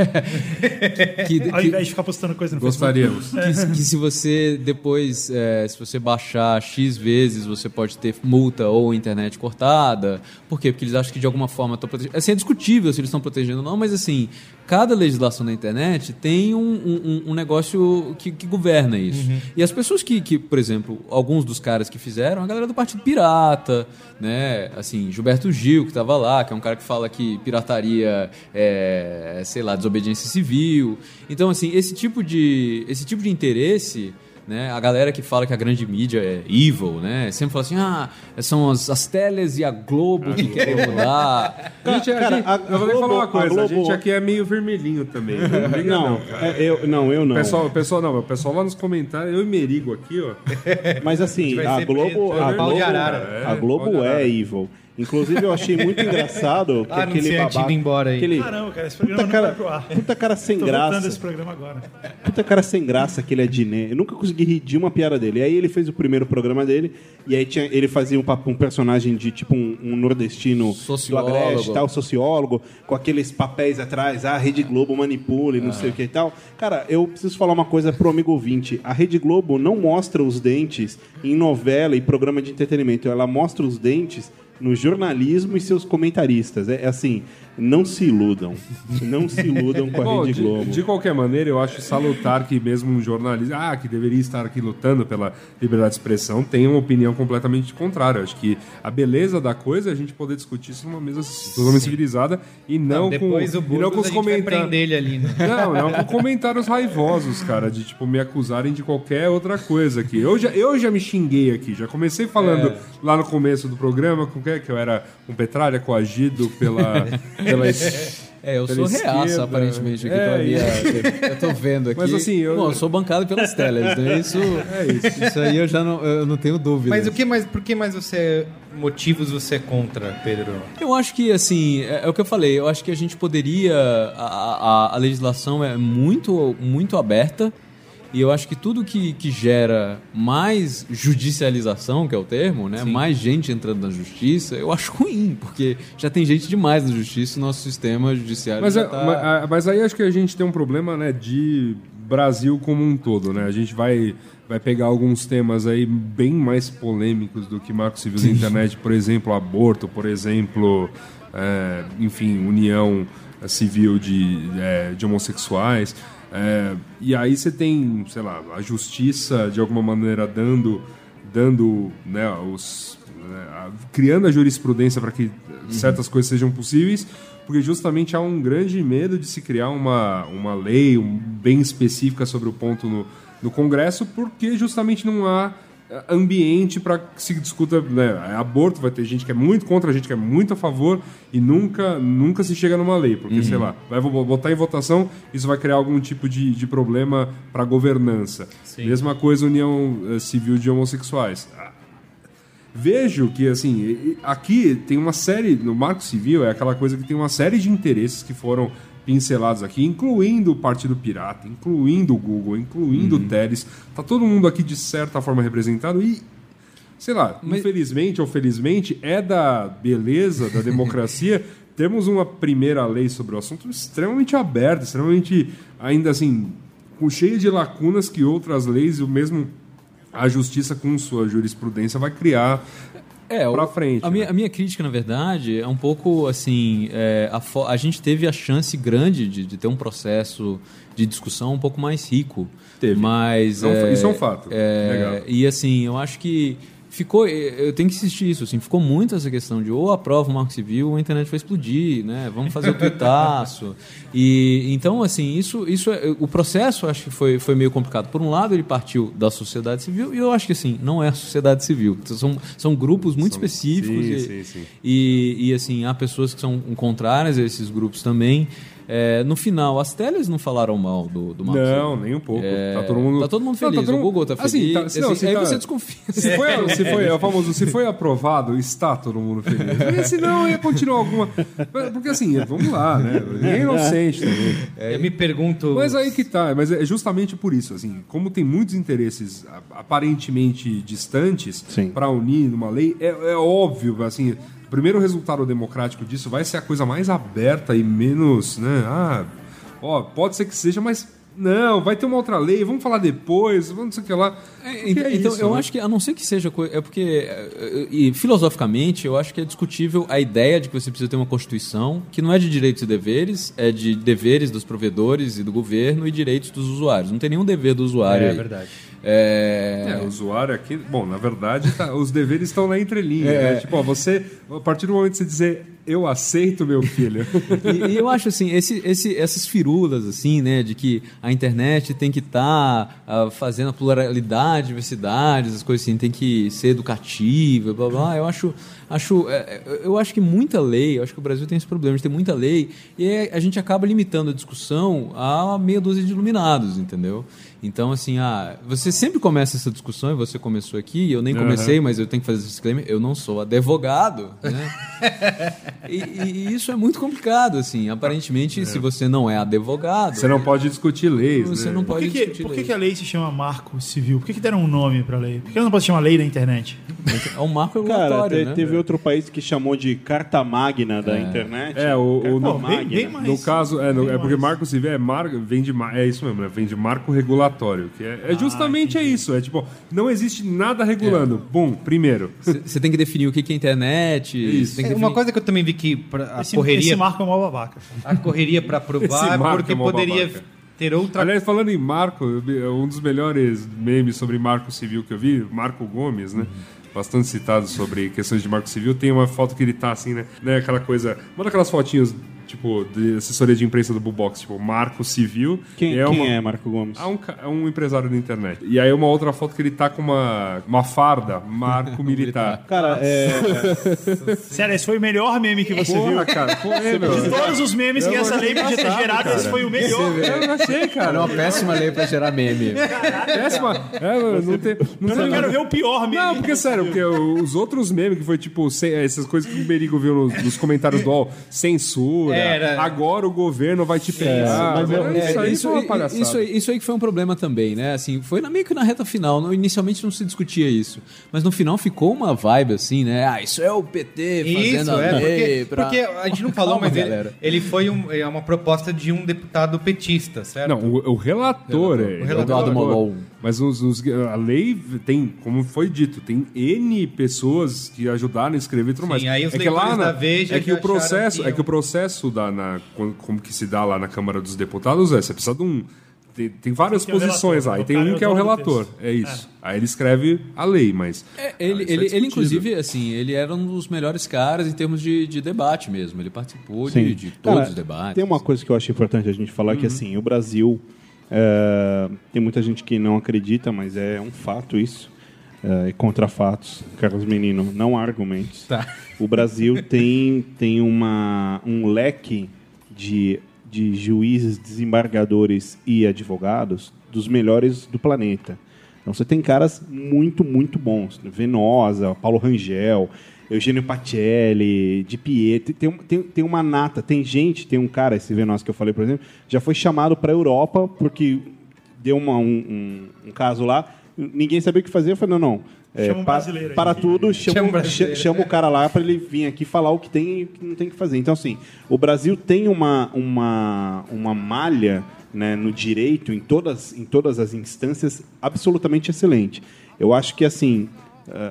que, Ao que- invés de ficar postando coisa no Gostaríamos. que, que se você depois, é, se você baixar X vezes, você pode ter multa ou internet cortada. Por quê? Porque eles acham que de alguma forma estão protegendo. Assim, é discutível se eles estão protegendo ou não, mas assim, cada legislação da internet tem um, um- um negócio que, que governa isso. E as pessoas que, que, por exemplo, alguns dos caras que fizeram, a galera do Partido Pirata, né? Assim, Gilberto Gil, que estava lá, que é um cara que fala que pirataria é, sei lá, desobediência civil. Então, assim, esse tipo de, esse tipo de interesse. Né? A galera que fala que a grande mídia é evil, né? Sempre fala assim: ah, são as, as teles e a Globo que querem mudar. A gente, a Cara, gente- a eu vou Globo- falar uma a coisa, a, Globo- gente aqui é meio vermelhinho também. Não, liga não, Não, cara. é, eu, não, eu não. O pessoal, pessoal, não, o pessoal lá nos comentários, eu e Merigo aqui, ó. Mas assim, a Globo, preto, a é Globo. É, a Globo é evil. Inclusive eu achei muito engraçado que Ah, aquele babaca, indo embora aí. aquele Caramba, cara, esse programa puta não cara, vai pro ar. puta cara sem Tô graça. esse programa agora. Puta cara sem graça que ele é de Eu nunca consegui rir de uma piada dele. E aí ele fez o primeiro programa dele, e aí tinha, ele fazia um, papo- um personagem de tipo um, um nordestino Sociólogo. do Agreste, tal, sociólogo, com aqueles papéis atrás, ah, a Rede Globo manipula e não sei o que e tal. Cara, eu preciso falar uma coisa pro amigo ouvinte. A Rede Globo não mostra os dentes em novela e programa de entretenimento. Ela mostra os dentes no jornalismo e seus comentaristas. É, é assim, não se iludam. Não se iludam com a Bom, Rede de, Globo. de qualquer maneira, eu acho salutar que mesmo um jornalista, ah, que deveria estar aqui lutando pela liberdade de expressão, tem uma opinião completamente contrária. Eu acho que a beleza da coisa é a gente poder discutir isso numa mesa totalmente civilizada e não, depois com, o e não com os comentários. ali, né? Não, não com comentários raivosos, cara, de tipo me acusarem de qualquer outra coisa aqui. Eu já, eu já me xinguei aqui, já comecei falando É. lá no começo do programa com que, que eu era um petralha coagido pela. pela es- É, eu pela sou reaça, esquerda. aparentemente, aqui É, minha. isso. Eu tô vendo aqui. Mas, assim, eu- Bom, eu sou bancado pelas telas, né? Isso, É isso. isso aí eu já não, eu não tenho dúvida. Mas o que mais, por que mais você motivos você é contra, Pedro? Eu acho que, assim, é, é o que eu falei, eu acho que a gente poderia. A, a, a legislação é muito, muito aberta. E eu acho que tudo que, que gera mais judicialização, que é o termo, né? Mais gente entrando na justiça, eu acho ruim, porque já tem gente demais na justiça e o nosso sistema judiciário Mas, é- tá... ma- a- mas aí acho que a gente tem um problema, né, de Brasil como um todo, né? A gente vai, vai pegar alguns temas aí bem mais polêmicos do que Marco Civil da Internet, por exemplo, aborto, por exemplo, é, enfim, união eh, civil de, é, de homossexuais. É, e aí você tem, sei lá, a justiça de alguma maneira dando, dando né, os, né, a- criando a jurisprudência para que certas coisas sejam possíveis, porque justamente há um grande medo de se criar uma, uma lei um, bem específica sobre o ponto no, no Congresso, porque justamente não há ambiente para que se discuta né, aborto vai ter gente que é muito contra gente que é muito a favor e nunca nunca se chega numa lei porque sei lá vai botar em votação isso vai criar algum tipo de, de problema para governança. Mesma coisa união eh, civil de homossexuais. Vejo que assim aqui tem uma série no Marco Civil é aquela coisa que tem uma série de interesses que foram pincelados aqui, incluindo o Partido Pirata, incluindo o Google, incluindo o Teles. Tá todo mundo aqui de certa forma representado e sei lá, infelizmente ou felizmente é da beleza da democracia temos uma primeira lei sobre o assunto extremamente aberta, extremamente ainda assim cheia de lacunas que outras leis e o mesmo a justiça com sua jurisprudência vai criar É, pra o- frente, A, né? minha, a minha crítica, na verdade, é um pouco assim: é, a, a gente teve a chance grande de, de ter um processo de discussão um pouco mais rico. Teve. Mas. Isso é um- isso é um fato. é, Legal. e assim, eu acho que ficou, eu tenho que insistir isso, assim, ficou muito essa questão de ou aprova o Marco Civil ou a internet vai explodir, né? Vamos fazer o tuitaço. E então, assim, isso, isso é, o processo acho que foi, foi meio complicado. Por um lado, ele partiu da sociedade civil e eu acho que assim, não é a sociedade civil. São, são grupos muito São- específicos sim, e, sim, sim. E, e, assim, há pessoas que são contrárias a esses grupos também. É, no final, as teles não falaram mal do, do Marco Não, nem um pouco. É, Tá todo mundo, tá todo mundo Não, feliz. todo O Google tá Assim, feliz. tá- se não, Assim, se aí tá- você desconfia. Se foi, se foi, é o famoso, se foi aprovado, está todo mundo feliz. Porque senão ia continuar alguma. Porque assim, vamos lá, né? Ninguém é inocente também. Eu me pergunto. Mas aí que tá, mas é justamente por isso, assim, como tem muitos interesses aparentemente distantes para unir numa lei, é, é óbvio, assim, primeiro resultado democrático disso vai ser a coisa mais aberta e menos, né? Ah, ó, pode ser que seja, mas não, vai ter uma outra lei, vamos falar depois, vamos não sei o que lá. É, então, é então, isso, eu né? acho que, a não ser que seja. coi- É porque. é, E filosoficamente, eu acho que é discutível a ideia de que você precisa ter uma Constituição que não é de direitos e deveres, é de deveres dos provedores e do governo e direitos dos usuários. Não tem nenhum dever do usuário. É aí. verdade. É, É, o usuário aqui. Bom, na verdade, tá- os deveres estão na entrelinha. É. né? Tipo, ó, você. A partir do momento que você dizer eu aceito, meu filho. E, e eu acho assim, esse, esse, essas firulas, assim, né, de que a internet tem que estar fazendo a pluralidade, diversidade, essas coisas assim, tem que ser educativa, blá blá. Eu acho, acho, é, é, eu acho que muita lei, eu acho que o Brasil tem esse problema de ter muita lei, e a gente acaba limitando a discussão a meia dúzia de iluminados, entendeu? Então, assim, ah, você sempre começa essa discussão, e você começou aqui, eu nem comecei, mas eu tenho que fazer esse disclaimer, eu não sou advogado, né? E, e isso é muito complicado, assim. Aparentemente, se você não é advogado, Você não pode discutir leis. você né? não Por pode que, que, discutir por que, que a lei se chama Marco Civil? Por que, que deram um nome pra lei? Por que não pode chamar lei da internet? É um marco Cara, regulatório, te- né? teve outro país que chamou de carta magna da internet. É, o- o- Carta no- bem- magna. bem mais- No caso, é, no- Bem é porque marco civil é marco, vem de mar- é isso mesmo, né? Vem de marco regulatório, que é, é justamente é isso, é tipo, não existe nada regulando. Bom, primeiro, Você tem que definir o que que é internet. Isso. você tem que É, uma coisa que eu também vi que pra- a Esse, correria, esse Marco é uma babaca. a correria para Esse aprovar, Marco porque é poderia babaca. ter outra aliás, falando em marco, um dos melhores memes sobre marco civil que eu vi, Marco Gomes, né? Bastante citado sobre questões de marco civil. Tem uma foto que ele tá assim, né? né aquela coisa. Uma daquelas fotinhos, tipo, de assessoria de imprensa do Bubox, tipo, marco civil. Quem, E quem uma- é Marco Gomes? É um, é um empresário da internet. E aí uma outra foto que ele tá com uma, uma farda, marco militar. Cara, é, Sério, esse foi o melhor meme que você viu. Porra, cara, foi, De meu. todos os memes que essa lei podia ter gerado, esse foi o melhor. Eu não achei, cara. uma péssima lei pra gerar meme. Péssima. É, não tem. Não Eu não quero ver o pior meme. Não, porque sério, porque os outros memes que foi tipo, sem- essas coisas que o Berigo viu nos, nos comentários do UOL, censura, Era. agora o governo vai te pegar. mas isso, aí isso, foi uma palhaçada. isso, aí- isso aí que foi um problema também, né? Assim, foi na- meio que na reta final. Não, inicialmente não se discutia isso. Mas no final ficou uma vibe assim, né? Ah, isso é o PT fazendo Isso, a é, lei porque, pra... porque a gente não falou, Calma, mas ele, ele foi um- é uma proposta de um deputado petista, certo? Não, o, o relator é. O relator. Eduardo Molon. Mas os, os- a lei tem, como foi dito, tem N pessoas que ajudaram a escrever e tudo Sim, mais. aí os é que lá na, da Veja é que o processo, acharam que é que o processo da, na, como, que se dá lá na Câmara dos Deputados é, você precisa de um tem, tem várias Tem é posições relator, lá, e o tem cara um é que é o do relator. texto. É isso. Aí ele escreve a lei, mas. É, ele, Ah, isso é ele, ele, inclusive, assim, ele era um dos melhores caras em termos de, de debate mesmo. Ele participou de, de todos Cara, os debates. Tem uma coisa que eu acho importante a gente falar, que assim, o Brasil, é, tem muita gente que não acredita, mas é um fato isso, é, e contra fatos, Carlos Menino, não há argumentos. Tá. O Brasil tem, tem uma, um leque de, de juízes, desembargadores e advogados dos melhores do planeta. Então você tem caras muito, muito bons. Venosa, Paulo Rangel, Eugênio Pacelli, Di Pietro. Tem, tem, tem uma nata, tem gente, tem um cara, esse Venosa que eu falei, por exemplo, já foi chamado para a Europa porque deu uma- um, um- um caso lá, ninguém sabia o que fazer. Eu falei, não, não. é, Chama um pa- brasileiro aí. para tudo, chama, Chama um cha- brasileiro. chama o cara lá para ele vir aqui falar o que tem e o que não tem que fazer. Então, assim, o Brasil tem uma, uma, uma malha né, no direito, em todas, em todas as instâncias, absolutamente excelente. Eu acho que, assim,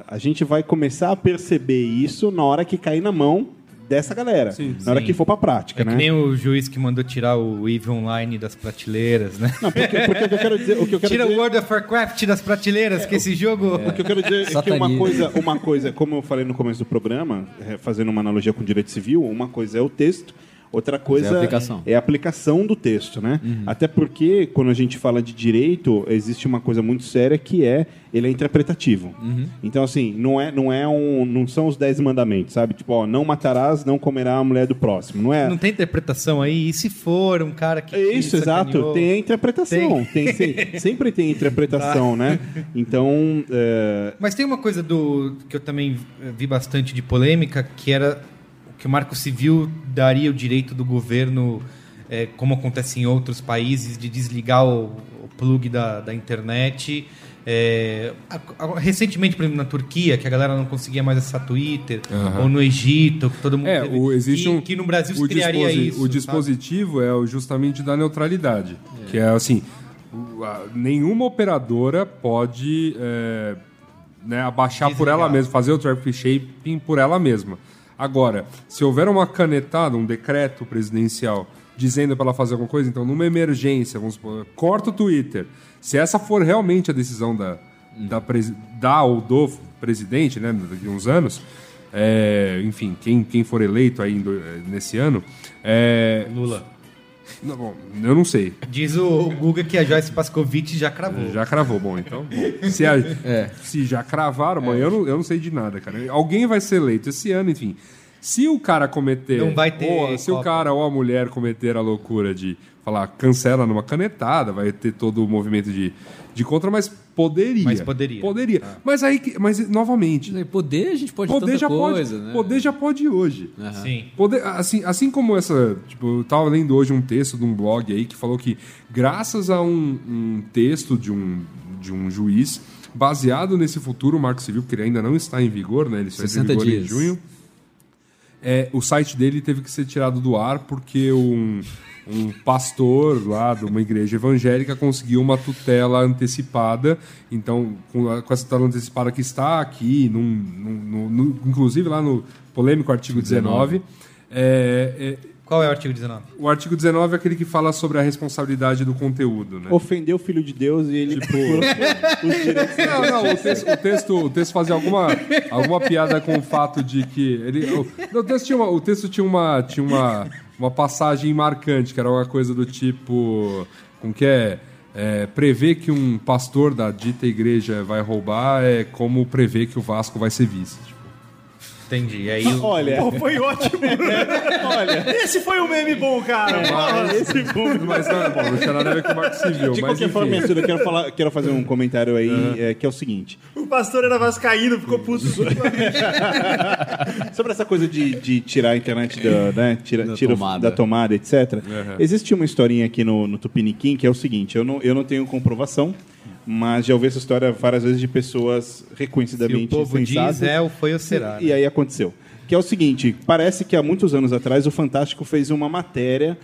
a gente vai começar a perceber isso na hora que cair na mão dessa galera. na hora Sim. que for pra prática, É que né? nem o juiz que mandou tirar o EVE Online das prateleiras, né? Não, porque, porque o que eu quero dizer, o que eu quero Tira dizer, o World of Warcraft das prateleiras, que esse jogo... o que eu quero dizer é que uma coisa, uma coisa, como eu falei no começo do programa, é, fazendo uma analogia com o direito civil, uma coisa é o texto, outra coisa a aplicação. é a aplicação do texto, né? Até porque quando a gente fala de direito, existe uma coisa muito séria que é ele é interpretativo. Então assim, não é não é um não são os dez mandamentos, sabe? Tipo, ó, não matarás, não comerá a mulher do próximo, não é? Não tem interpretação aí? E se for um cara que. É isso, exato. Tem a interpretação. Tem. se- sempre tem interpretação, né? Então, é, Mas tem uma coisa do que eu também vi bastante de polêmica, que era que o Marco Civil daria o direito do governo, eh, como acontece em outros países, de desligar o, o plug da, da internet. Eh, a- a- recentemente, por exemplo, na Turquia, que a galera não conseguia mais acessar Twitter, ou no Egito, que todo mundo. É, teve- o, existe que, um. que no Brasil se criaria isso. O sabe? dispositivo é o justamente da neutralidade. Que é assim: nenhuma operadora pode é, né, abaixar por Desligar. ela mesma, fazer o traffic shaping por ela mesma. Agora, se houver uma canetada, um decreto presidencial dizendo para ela fazer alguma coisa, então numa emergência, vamos supor, corta o Twitter. Se essa for realmente a decisão da, da, da ou do presidente, né, daqui uns anos, é, enfim, quem, quem for eleito aí do- nesse ano, é, Lula. Não, bom, eu não sei. Diz o Guga que a Joyce Pascovitch já cravou. Já cravou, bom, então. bom. Se, a- É. se já cravaram, bom, eu, não, eu não sei de nada, cara. Alguém vai ser eleito esse ano, enfim. Se o cara cometer. Não vai ter ou- se o cara ou a mulher cometer a loucura de falar cancela numa canetada, vai ter todo o movimento de, de contra, mas poderia. Mas poderia. Poderia. Mas aí, mas novamente. Poder a gente pode Poder tanta já coisa, pode. né? Poder já pode hoje. Sim. Poder, assim, assim como essa. Tipo, eu tava lendo hoje um texto de um blog aí que falou que, graças a um, um texto de um, de um juiz, baseado nesse futuro Marco Civil, que ele ainda não está em vigor, né? Ele só entra em 60 vigor em dias. junho. É, o site dele teve que ser tirado do ar porque um, um pastor lá de uma igreja evangélica conseguiu uma tutela antecipada. Então, com, a- com essa tutela antecipada que está aqui, num, num- no- inclusive lá no polêmico artigo 19, é, é, Qual é o artigo 19? o artigo 19 é aquele que fala sobre a responsabilidade do conteúdo. Né? ofendeu o filho de Deus e ele direitos. Não, não, o texto, o texto, o texto fazia alguma, alguma piada com o fato de que. Ele, o, o texto tinha, uma, o texto tinha, uma, tinha uma, uma passagem marcante, que era uma coisa do tipo. Como que é? É, prever que um pastor da dita igreja vai roubar é como prever que o Vasco vai ser vice. Entendi. E aí o- Olha, Pô, foi ótimo. olha, Esse foi um meme bom, cara. Porra. esse fundo. Mas não é bom, não tinha nada a ver com o Marco Civil. De mas qualquer enfim. forma, eu quero, falar, quero fazer um comentário aí, é, que é o seguinte. O pastor era vascaíno, ficou puto. Sobre essa coisa de, de tirar a internet da, né, tira, Da tira tomada. da tomada, etc. Existe uma historinha aqui no, no Tupiniquim que é o seguinte: eu não, eu não tenho comprovação, mas já ouvi essa história várias vezes de pessoas se o reconhecidamente povo sensatas. diz é ou foi ou será. E aí aconteceu. Que é o seguinte, parece que há muitos anos atrás o Fantástico fez uma matéria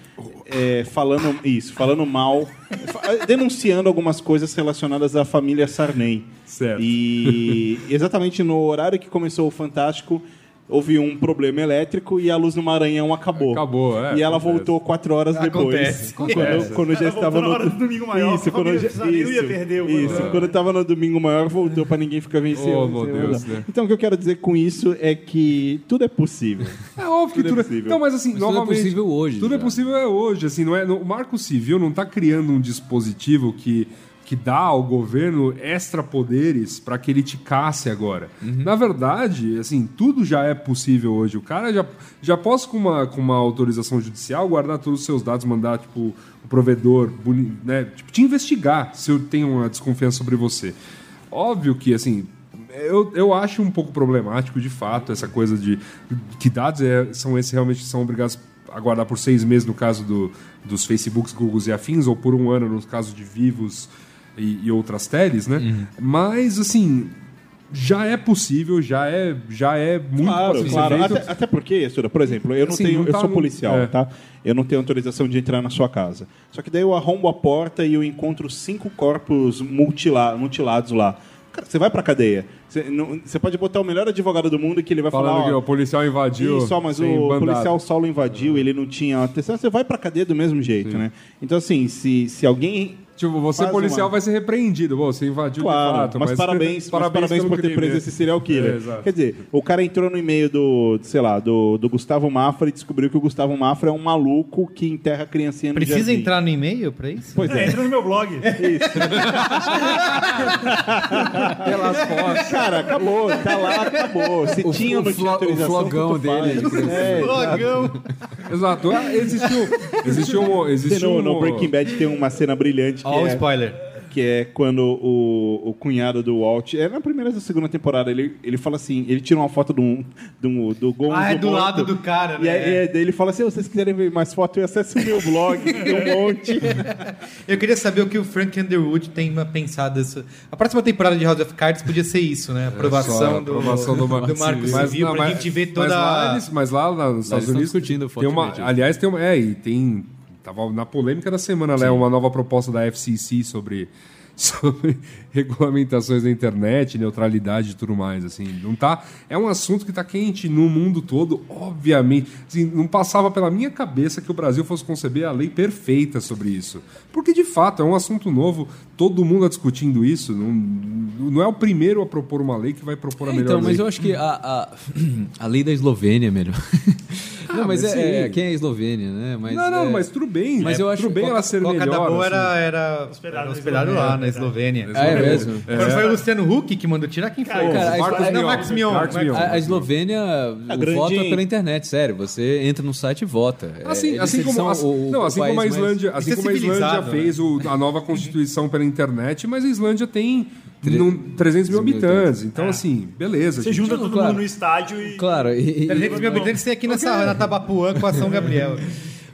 é, falando isso, falando mal, denunciando algumas coisas relacionadas à família Sarney. Certo. E exatamente no horário que começou o Fantástico, houve um problema elétrico e a luz no Maranhão acabou. Acabou, é, E ela acontece. voltou quatro horas Acontece, depois. Quando, quando já estava no domingo maior, Isso, quando já, não ia isso, perder o isso, quando estava no domingo maior, voltou para ninguém ficar vencendo. Oh, meu Deus, né? Então, o que eu quero dizer com isso é que tudo é possível. É óbvio que Tudo é tudo, possível. Não, mas assim, Mas tudo é novamente. possível hoje, Tudo é já. possível é hoje. Assim, não é, não- o Marco Civil não está criando um dispositivo que, que dá ao governo extra poderes para que ele te casse agora. Uhum. Na verdade, assim, tudo já é possível hoje. O cara já, já pode, com uma, com uma autorização judicial, guardar todos os seus dados, mandar, tipo, o provedor, né, tipo, te investigar se eu tenho uma desconfiança sobre você. Óbvio que, assim, eu, eu acho um pouco problemático, de fato, essa coisa de que dados é- são esses realmente que são obrigados a guardar por seis meses no caso do, dos Facebooks, Googles e afins, ou por um ano no caso de Vivos e, e outras teles, né? Mas, assim, já é possível, já é, já é muito Claro, possível. claro. Até, até porque, Estuda, por exemplo, eu não Assim, tenho, não eu tá sou no- policial, é. tá? Eu não tenho autorização de entrar na sua casa. Só que daí eu arrombo a porta e eu encontro cinco corpos mutila- mutilados lá. Cara, você vai pra cadeia. Você, não- você pode botar o melhor advogado do mundo que ele vai Falando falar. que ó, o policial invadiu. Isso, ó, mas o bandada. policial solo invadiu, ele não tinha atenção, você vai pra cadeia do mesmo jeito, né? Então, assim, se, se alguém. Tipo, você Faz policial uma- vai ser repreendido. Bom, você invadiu Claro, de fato. mas, parabéns, mas parabéns por ter crime. preso esse serial killer. É. Quer dizer, o cara entrou no e-mail do, sei lá, do, do Gustavo Mafra e descobriu que o Gustavo Mafra é um maluco que enterra a criancinha no Precisa jardim. entrar no e-mail pra isso? Pois É, é. entra no meu blog. Pelas fotos. Cara, acabou, tá lá, acabou. Se O- tinha o flo- o flogão dele. É, Logão. Exato. Ah, Existiu, existiu, um, Você existiu no, no um- Breaking Bad tem uma cena brilhante que Ó, o é, spoiler. que é quando o, o cunhado do Walt, é na primeira ou segunda temporada, ele, ele fala assim, ele tira uma foto do, do, do Gonzo Ah, é do morto, lado do cara, E né? aí, é, daí ele fala assim, "Se vocês quiserem ver mais fotos, acesse o meu blog, tem um monte. Eu queria saber o que o Frank Underwood tem pensado. Isso. A próxima temporada de House of Cards podia ser isso, né? Aprovação, Só, do, aprovação do, Marco Marco Civil. Civil, não, pra mas- gente ver toda Mas lá, a- eles- mas lá, nos Estados Unidos. discutindo tem uma, aliás, tem uma. É, e tem. Tava na polêmica da semana, né? Uma nova proposta da FCC sobre. Sobre regulamentações da internet, neutralidade e tudo mais, assim, não tá. É um assunto que tá quente no mundo todo, obviamente. Assim, não passava pela minha cabeça que o Brasil fosse conceber a lei perfeita sobre isso, porque de fato é um assunto novo. Todo mundo tá discutindo isso. Não, não é o primeiro a propor uma lei que vai propor a É, melhor então, lei. mas eu acho que a, a, a lei da Eslovênia é melhor. não, mas, mas é, é, quem é a Eslovênia, né? Mas, não, não, é, mas tudo bem. Mas eu acho tudo bem Coca- ela ser Coca melhor. da Boa assim. era, era Hospedado na hospedado Eslovênia, lá na é Eslovênia. Ah, é mesmo? Quando foi o Luciano Huck que mandou tirar, quem foi? Cara, Marcos Mion. Max Mion. Marcos Mion. A, a Eslovênia, o grande- voto é pela internet, sério. Você entra no site e vota. É, Assim, assim como, são o- não, o como a Islândia, assim Isso é como a Islândia civilizado, fez o- a nova constituição pela internet, mas a Islândia tem num, 300 mil habitantes. Então, assim, beleza. Você gente. junta todo claro. mundo no estádio e. Claro, e, e- 300 mil habitantes tem aqui nessa, na Tabapuã com a São Gabriel.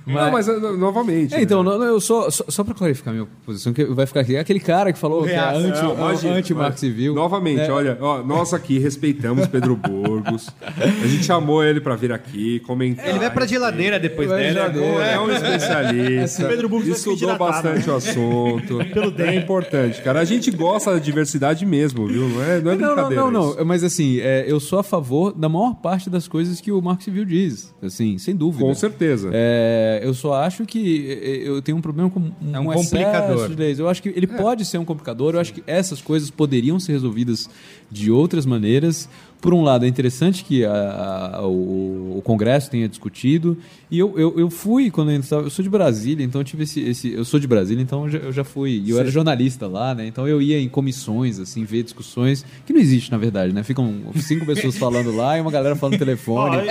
Não, mas uh, novamente. É, então, né? não, não, eu só, só, só pra clarificar minha posição, que vai ficar aqui. É aquele cara que falou que é anti, Não, anti Marco mas, Civil. Novamente, É, olha, ó, nós aqui respeitamos Pedro Burgos. A gente chamou ele pra vir aqui comentar. Ele vai pra geladeira depois dela. geladeira. É um especialista. Pedro Burgos estudou bastante né? o assunto. É importante, cara. A gente gosta da diversidade mesmo, viu? Não é, não é Não, não, brincadeira. não, não. isso. Mas assim, é, eu sou a favor da maior parte das coisas que o Marco Civil diz. Assim, sem dúvida. Com certeza. É, eu só acho que é, eu tenho um problema com um, É um complicador. de leis. Eu acho que ele pode ser um complicador. Eu acho que essas coisas poderiam ser resolvidas de outras maneiras. Por um lado, é interessante que a- a- o, o Congresso tenha discutido. E eu, eu, eu fui, quando eu estava. Eu sou de Brasília, então eu tive esse. esse- eu sou de Brasília, então eu já, eu já fui. E eu era jornalista lá, né? Então eu ia em comissões, assim, ver discussões. Que não existe, na verdade, né? Ficam cinco pessoas falando lá e uma galera falando no telefone.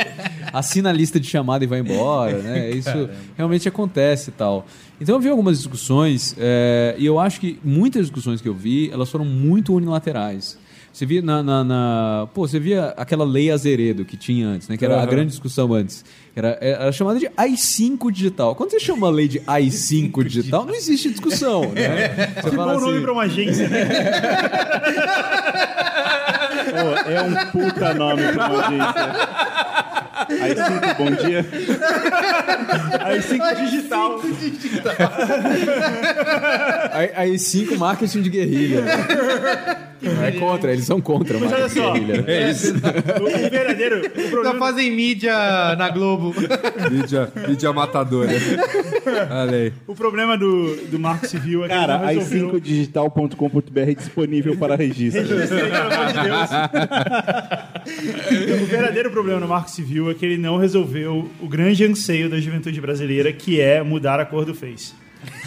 assina a lista de chamada e vai embora, né? Isso realmente acontece e tal. Então eu vi algumas discussões é, e eu acho que muitas discussões que eu vi, elas foram muito unilaterais. Você via na, na- na- Pô, você via aquela lei Azeredo que tinha antes, né? Que era a Aham. grande discussão antes. Era, era chamada de AI-5 digital. Quando você chama a lei de AI-5 digital, não existe discussão, né? Você Que bom nome pra uma agência, né? Pô, é um puta nome pra uma agência. Aí cinco, bom dia. Aí cinco digital. AI-5 marketing de guerrilha. Não é contra, eles são contra Mas olha só. guerrilha. É isso. O, verdadeiro. O Só problema, fazem mídia na Globo. Mídia, mídia matadora. Olha aí. o problema do, do Marco Civil é que Cara, ele não resolveu. i5digital.com.br disponível para registro. Pelo amor de Deus. o verdadeiro problema no Marco Civil é que ele não resolveu o grande anseio da juventude brasileira, que é mudar a cor do Face.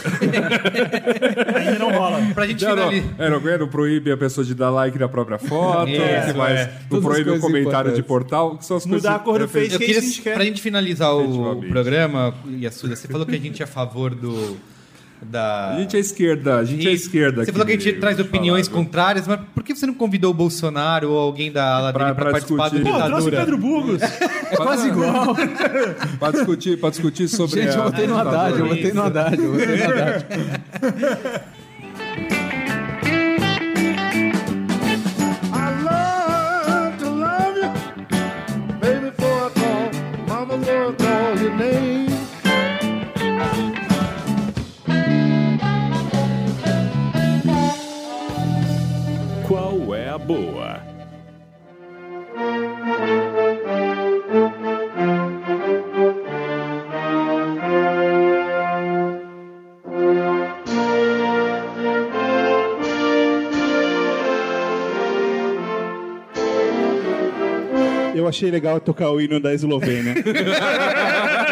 Ainda não rola. Pra gente Não, não, finalizar. é, não, não proíbe a pessoa de dar like na própria foto, Isso, que mais, é. não proíbe o coisas comentário de portal, que são as coisas... Mudar a cor do é, Face, Eu é queria, pra gente finalizar o programa, Yasuda, você falou que a gente é a favor do. Da... A gente é esquerda, a gente é Isso. esquerda. Você aqui falou que a gente traz opiniões falado. contrárias, mas por que você não convidou o Bolsonaro ou alguém da ala Pra- dele pra participar do discutir. Pô, trouxe o? Pedro Burgos. É quase igual. Pra discutir, pra discutir sobre Gente, eu a botei no Haddad, eu botei no Haddad, eu botei no Haddad. I your name. Qual boa. Eu achei legal tocar o hino da Eslovênia.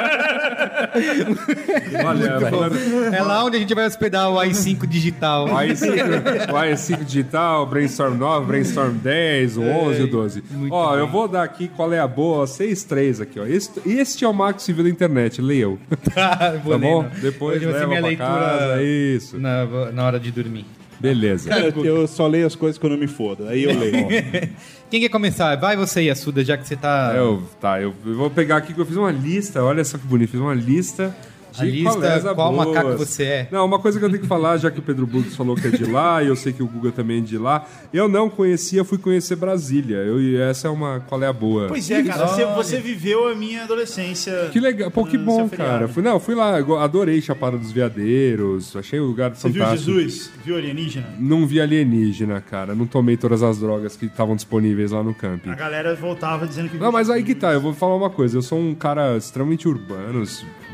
Olha, falando- É lá onde a gente vai hospedar o i5 digital. o i5, o i5 digital, Brainstorm 9, Brainstorm 10, o 11 e o 12. Ó, eu vou dar aqui qual é a boa, 6.3 aqui, ó. Este, este é o Marco Civil da internet, leiam. Tá, Tá bom? Depois Hoje vai ser leva minha leitura casa, isso. na, na hora de dormir. Beleza. eu, eu só leio as coisas quando eu me fodo. Aí eu leio. Quem quer começar? Vai você, Yasuda, já que você tá... Eu, tá, eu, eu vou pegar aqui que eu fiz uma lista, olha só que bonito, fiz uma lista de A lista, qual boas. macaco você é? Não, uma coisa que eu tenho que falar, já que o Pedro Burgos falou que é de lá, e eu sei que o Guga também é de lá, eu não conhecia, fui conhecer Brasília. Eu, e essa é uma qual é a boa. Pois é, cara, você, você viveu a minha adolescência. Que legal, pô, que bom, cara. Fui, não, fui lá, adorei Chapada dos Veadeiros, achei o lugar Você viu fantástico. Jesus? Viu alienígena? Não vi alienígena, cara. Não tomei todas as drogas que estavam disponíveis lá no camping. A galera voltava dizendo que. Não, mas aí que tá, eu vou falar uma coisa. Eu sou um cara extremamente urbano.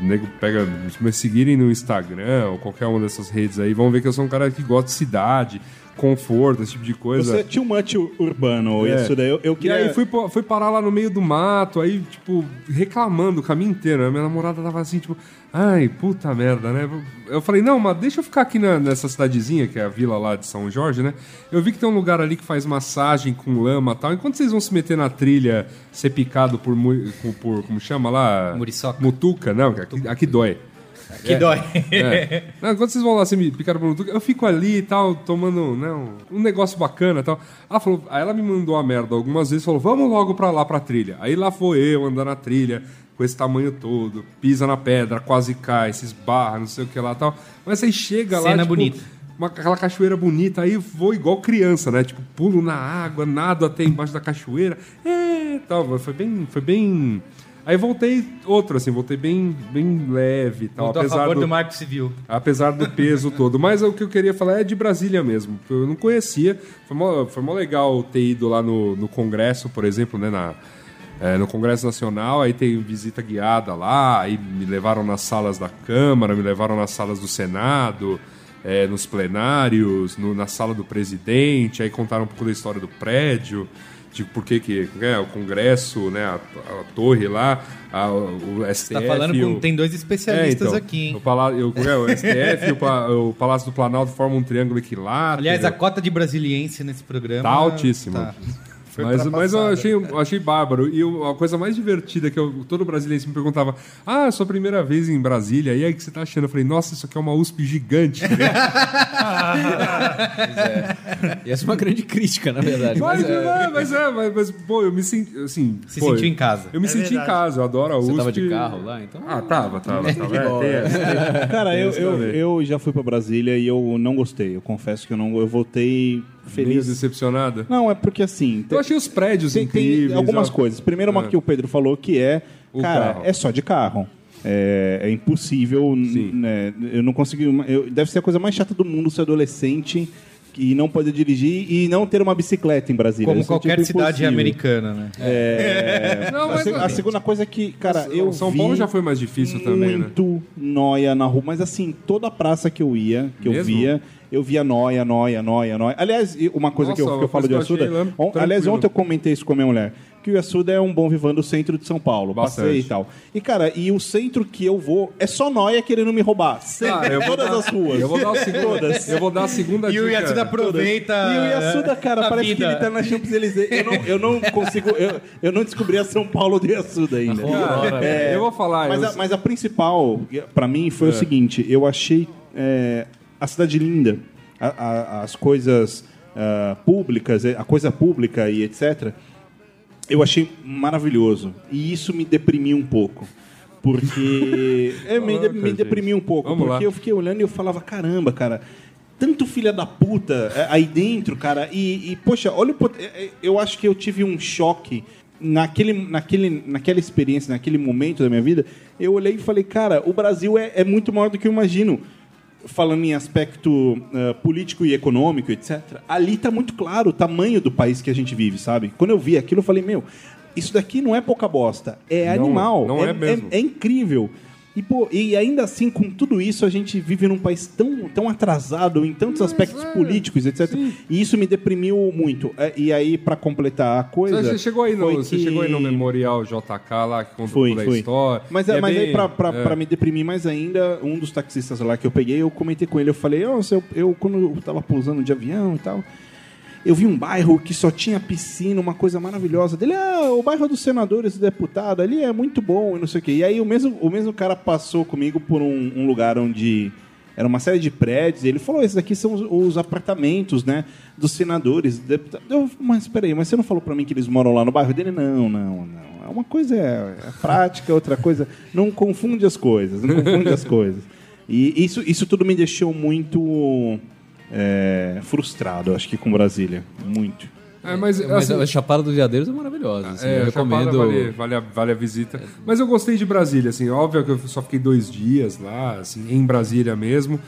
O nego pega. Me seguirem no Instagram ou qualquer uma dessas redes aí, vão ver que eu sou um cara que gosta de cidade, conforto, esse tipo de coisa. Você é too much urbano, É. isso daí. Eu, eu E queria... aí fui, fui parar lá no meio do mato, aí, tipo, reclamando o caminho inteiro. A minha namorada tava assim, tipo, ai, puta merda, né? Eu falei, não, mas deixa eu ficar aqui na- nessa cidadezinha, que é a vila lá de São Jorge, né? Eu vi que tem um lugar ali que faz massagem com lama e tal. Enquanto vocês vão se meter na trilha, ser picado por, por como chama lá? Muriçoca. Mutuca, não, aqui, aqui dói. Que dói. É. Não, quando vocês vão lá ser me picaram por Mutuca, eu fico ali e tal, tomando né, um, um negócio bacana e tal. Ela falou, aí ela me mandou a merda algumas vezes, falou, vamos logo pra lá, pra trilha. Aí lá foi eu andando na trilha, com esse tamanho todo, pisa na pedra, quase cai, se esbarra, não sei o que lá e tal. Mas aí chega lá, Cena tipo, bonita. uma, aquela cachoeira bonita, aí vou igual criança, né? Tipo, pulo na água, nado até embaixo da cachoeira, é, tal. Foi bem, foi bem... Aí voltei outro, assim, voltei bem, bem leve e tal. Voltou a apesar favor do, do Marco Civil. Apesar do peso todo. Mas o que eu queria falar é de Brasília mesmo. Eu não conhecia. Foi mó, foi mó legal ter ido lá no, no Congresso, por exemplo, né? Na, é, no Congresso Nacional, aí tem visita guiada lá, aí me levaram nas salas da Câmara, me levaram nas salas do Senado, é, nos plenários, no- na sala do presidente, aí contaram um pouco da história do prédio, de por que que né, o Congresso, né, a, a torre lá, a- o STF... Tá falando com... o- Tem dois especialistas é, então, aqui, hein? O, pala- eu- é, o STF e o, o Palácio do Planalto formam um triângulo equilátero. Aliás, a cota de brasiliense nesse programa... Tá altíssima. tá. Foi Mas, mas eu achei, achei bárbaro. E eu- a coisa mais divertida que eu, todo brasileiro me perguntava: Ah, sua primeira vez em Brasília, e aí o que você tá achando? Eu falei, nossa, isso aqui é uma USP gigante. E essa é uma grande crítica, na verdade. mas, Mas, é, é, mas é, mas, mas, pô, eu me senti. Assim, Se pô, sentiu em casa. Eu me É senti verdade. em casa, eu adoro a USP. você tava de carro lá, então. Ah, tava, tava, tava. É. Cara, eu, eu, eu já fui pra Brasília e eu não gostei. Eu confesso que eu não. Eu voltei Meio feliz. decepcionada. Não, é porque assim. Eu achei os prédios tem, tem incríveis. algumas ó. coisas. Primeiro, uma É. que o Pedro falou que é. O cara, carro. é só de carro. É, é impossível. né, eu não consegui. eu- deve ser a coisa mais chata do mundo ser adolescente e não poder dirigir e não ter uma bicicleta em Brasília. Como Isso é, qualquer tipo, cidade impossível. americana, né? É, Não, a, mas- a segunda coisa é que, cara, eu São vi Paulo já foi mais difícil também, né? muito noia na rua, mas assim, toda praça que eu ia, que eu Mesmo? via, eu via noia, noia, noia, noia. Aliás, uma coisa que, eu, Nossa, que eu falo de Yasuda, achei lá on- aliás, ontem eu comentei isso com a minha mulher, que o Yasuda é um bom vivan do centro de São Paulo, Bastante. passei e tal. E cara, e o centro que eu vou é só noia querendo me roubar, sempre, Ah, todas dar- as ruas. Eu vou dar a segunda, Todas. eu vou dar a segunda E o dica. Yatsuda aproveita... E o Yasuda, cara, a parece vida. que ele tá na Champs-Élysées. Eu não, eu não consigo. Eu, eu não descobri a São Paulo do Yasuda ainda. Cara, É, eu vou falar. Mas eu- a, mas a principal, pra mim, foi o seguinte: eu achei é, a cidade linda, a- a- as coisas ah, públicas, a coisa pública e etc. Eu achei maravilhoso. E isso me deprimiu um pouco. Porque. é, me, Caraca, me gente. deprimiu um pouco. Vamos porque lá. eu fiquei olhando e eu falava: caramba, cara. Tanto filha da puta é, aí dentro, cara. E, e, poxa, olha o. pot- é, é, Eu acho que eu tive um choque naquele, naquele, naquela experiência, naquele momento da minha vida. Eu olhei e falei: cara, o Brasil é, é muito maior do que eu imagino. Falando em aspecto ah, político e econômico, etc., ali tá muito claro o tamanho do país que a gente vive, sabe? Quando eu vi aquilo, eu falei, meu, isso daqui não é pouca bosta, é Não, animal. não é mesmo. é incrível. E, pô, e ainda assim, com tudo isso, a gente vive num país tão, tão atrasado em tantos aspectos políticos, etc. E isso me deprimiu muito. É, E aí, pra completar a coisa. Você chegou aí no, você que- chegou aí no Memorial JK lá que conta Foi, toda a história. Mas, E é, mas bem- aí, pra, pra, é. pra me deprimir mais ainda, um dos taxistas lá que eu peguei, eu comentei com ele, eu falei, ó, eu, eu, quando eu tava pousando de avião e tal, eu vi um bairro que só tinha piscina, uma coisa maravilhosa dele, ah, o bairro dos senadores e deputados, ali é muito bom e não sei o quê. E aí o mesmo, o mesmo cara passou comigo por um, um lugar onde era uma série de prédios, e ele falou, esses aqui são os, os apartamentos, né, dos senadores, deputados. Eu, mas peraí, mas você não falou pra mim que eles moram lá no bairro dele? Não, não, não. É uma coisa é, é prática, outra coisa. Não confunde as coisas, não confunde as coisas. E isso, isso tudo me deixou muito é, frustrado, acho que com Brasília. Muito. É, mas, Mas assim, a Chapada dos Veadeiros é maravilhosa. assim, É, eu recomendo. vale, vale, a, vale a visita. Mas eu gostei de Brasília, assim, óbvio que eu só fiquei dois dias lá, assim, em Brasília mesmo.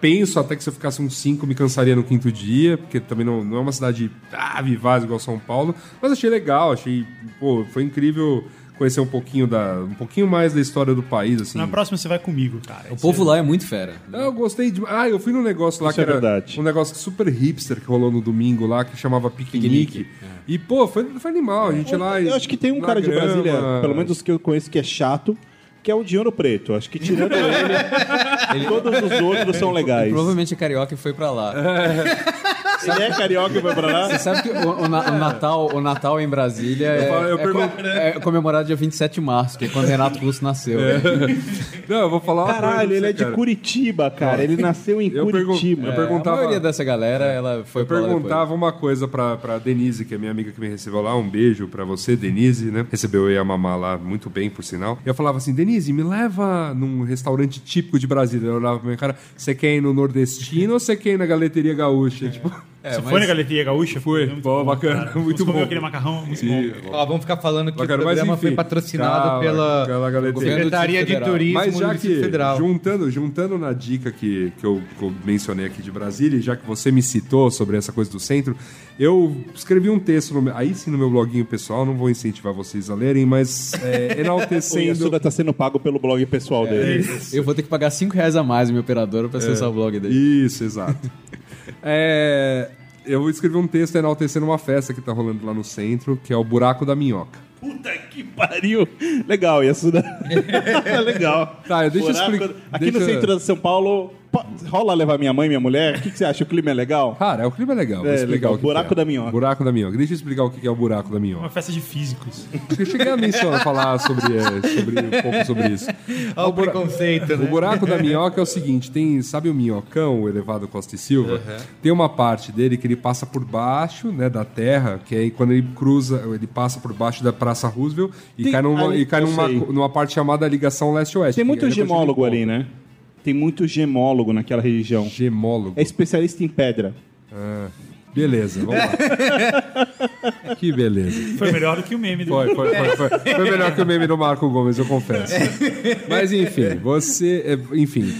Penso até que se eu ficasse uns cinco me cansaria no quinto dia, porque também não, não é uma cidade ah, vivaz igual São Paulo. Mas achei legal, achei, pô, foi incrível conhecer um pouquinho da, um pouquinho mais da história do país, assim. Na próxima você vai comigo, cara. O povo lá é muito fera. Ah, Eu gostei de. Ah, eu fui num negócio lá Isso que é era verdade. um negócio super hipster que rolou no domingo lá, que chamava Piquenique. E, pô, foi, foi animal. A gente lá. Eu acho que tem um cara de grama. Brasília, pelo menos os que eu conheço, que é chato, que é o Dinheiro Preto. Acho que tirando ele, todos os outros são legais. Provavelmente é carioca e foi pra lá. Ele é carioca e vai pra lá? Você sabe que o, o Na- o Natal, o Natal em Brasília é, falo- eu é pergunto- co- é comemorado dia 27 de março, que é quando Renato Russo nasceu. Não, eu vou falar uma coisa Caralho, pra ele você, é de cara. Curitiba, cara. Ele nasceu em Eu pergun- Curitiba. eu É, perguntava- A maioria dessa galera, ela foi Eu pra lá depois. perguntava uma coisa pra, pra Denise, que é minha amiga que me recebeu lá. Um beijo pra você, Denise, né? Recebeu eu e a mamá lá muito bem, por sinal. E eu falava assim: Denise, me leva num restaurante típico de Brasília. Eu olhava pra minha cara: você quer ir no nordestino ou você quer ir na galeteria gaúcha? Tipo, É, Você mas- foi na Galeria Gaúcha? Foi. Pô, bacana, cara. muito Você comeu bom. aquele macarrão muito Sim. bom. Ó, vamos ficar falando que Bacana, o mas programa enfim. foi patrocinado Calma, pela pela Secretaria de. Turismo Mas já que, Federal. juntando, juntando na dica que, que, eu, que eu mencionei aqui de Brasília, e já que você me citou sobre essa coisa do centro, eu escrevi um texto, no aí sim no meu bloguinho pessoal, não vou incentivar vocês a lerem, mas é, O enaltecendo... Yasuda tá sendo pago pelo blog pessoal dele. Eu vou ter que pagar 5 reais a mais minha operadora pra acessar o blog dele. Isso, exato. É, eu escrevi um texto enaltecendo uma festa que tá rolando lá no centro, que é o Buraco da Minhoca. Puta que pariu. Legal, Yasuda. Legal. Tá, deixa eu Buraco- explicar- Aqui no deixa- centro de São Paulo, rola levar minha mãe e minha mulher? O que, que você acha? O clima é legal? Cara, o clima é legal. Vou É, explicar legal. o que Buraco que é. da Minhoca. Buraco da Minhoca. Deixa eu explicar o que é o Buraco da Minhoca. Uma festa de físicos. Eu cheguei a mencionar, falar sobre, é, sobre um pouco sobre isso. Olha o preconceito, O né? buraco da minhoca é o seguinte: tem, sabe o minhocão, o elevado Costa e Silva? Tem uma parte dele que ele passa por baixo, né, da terra, que aí quando ele cruza, ele passa por baixo da Praça Roosevelt e Tem- cai, numa, ali- e cai eu numa, sei. numa parte chamada ligação leste-oeste. Tem muito aí depois gemólogo ali, né? Tem muito gemólogo naquela região. Gemólogo. É especialista em pedra. Ah, beleza, vamos lá. que beleza. Foi melhor do que o meme do Foi, foi, foi, foi. Foi melhor que o meme do Marco Gomes, eu confesso. Mas enfim, você. é, Enfim,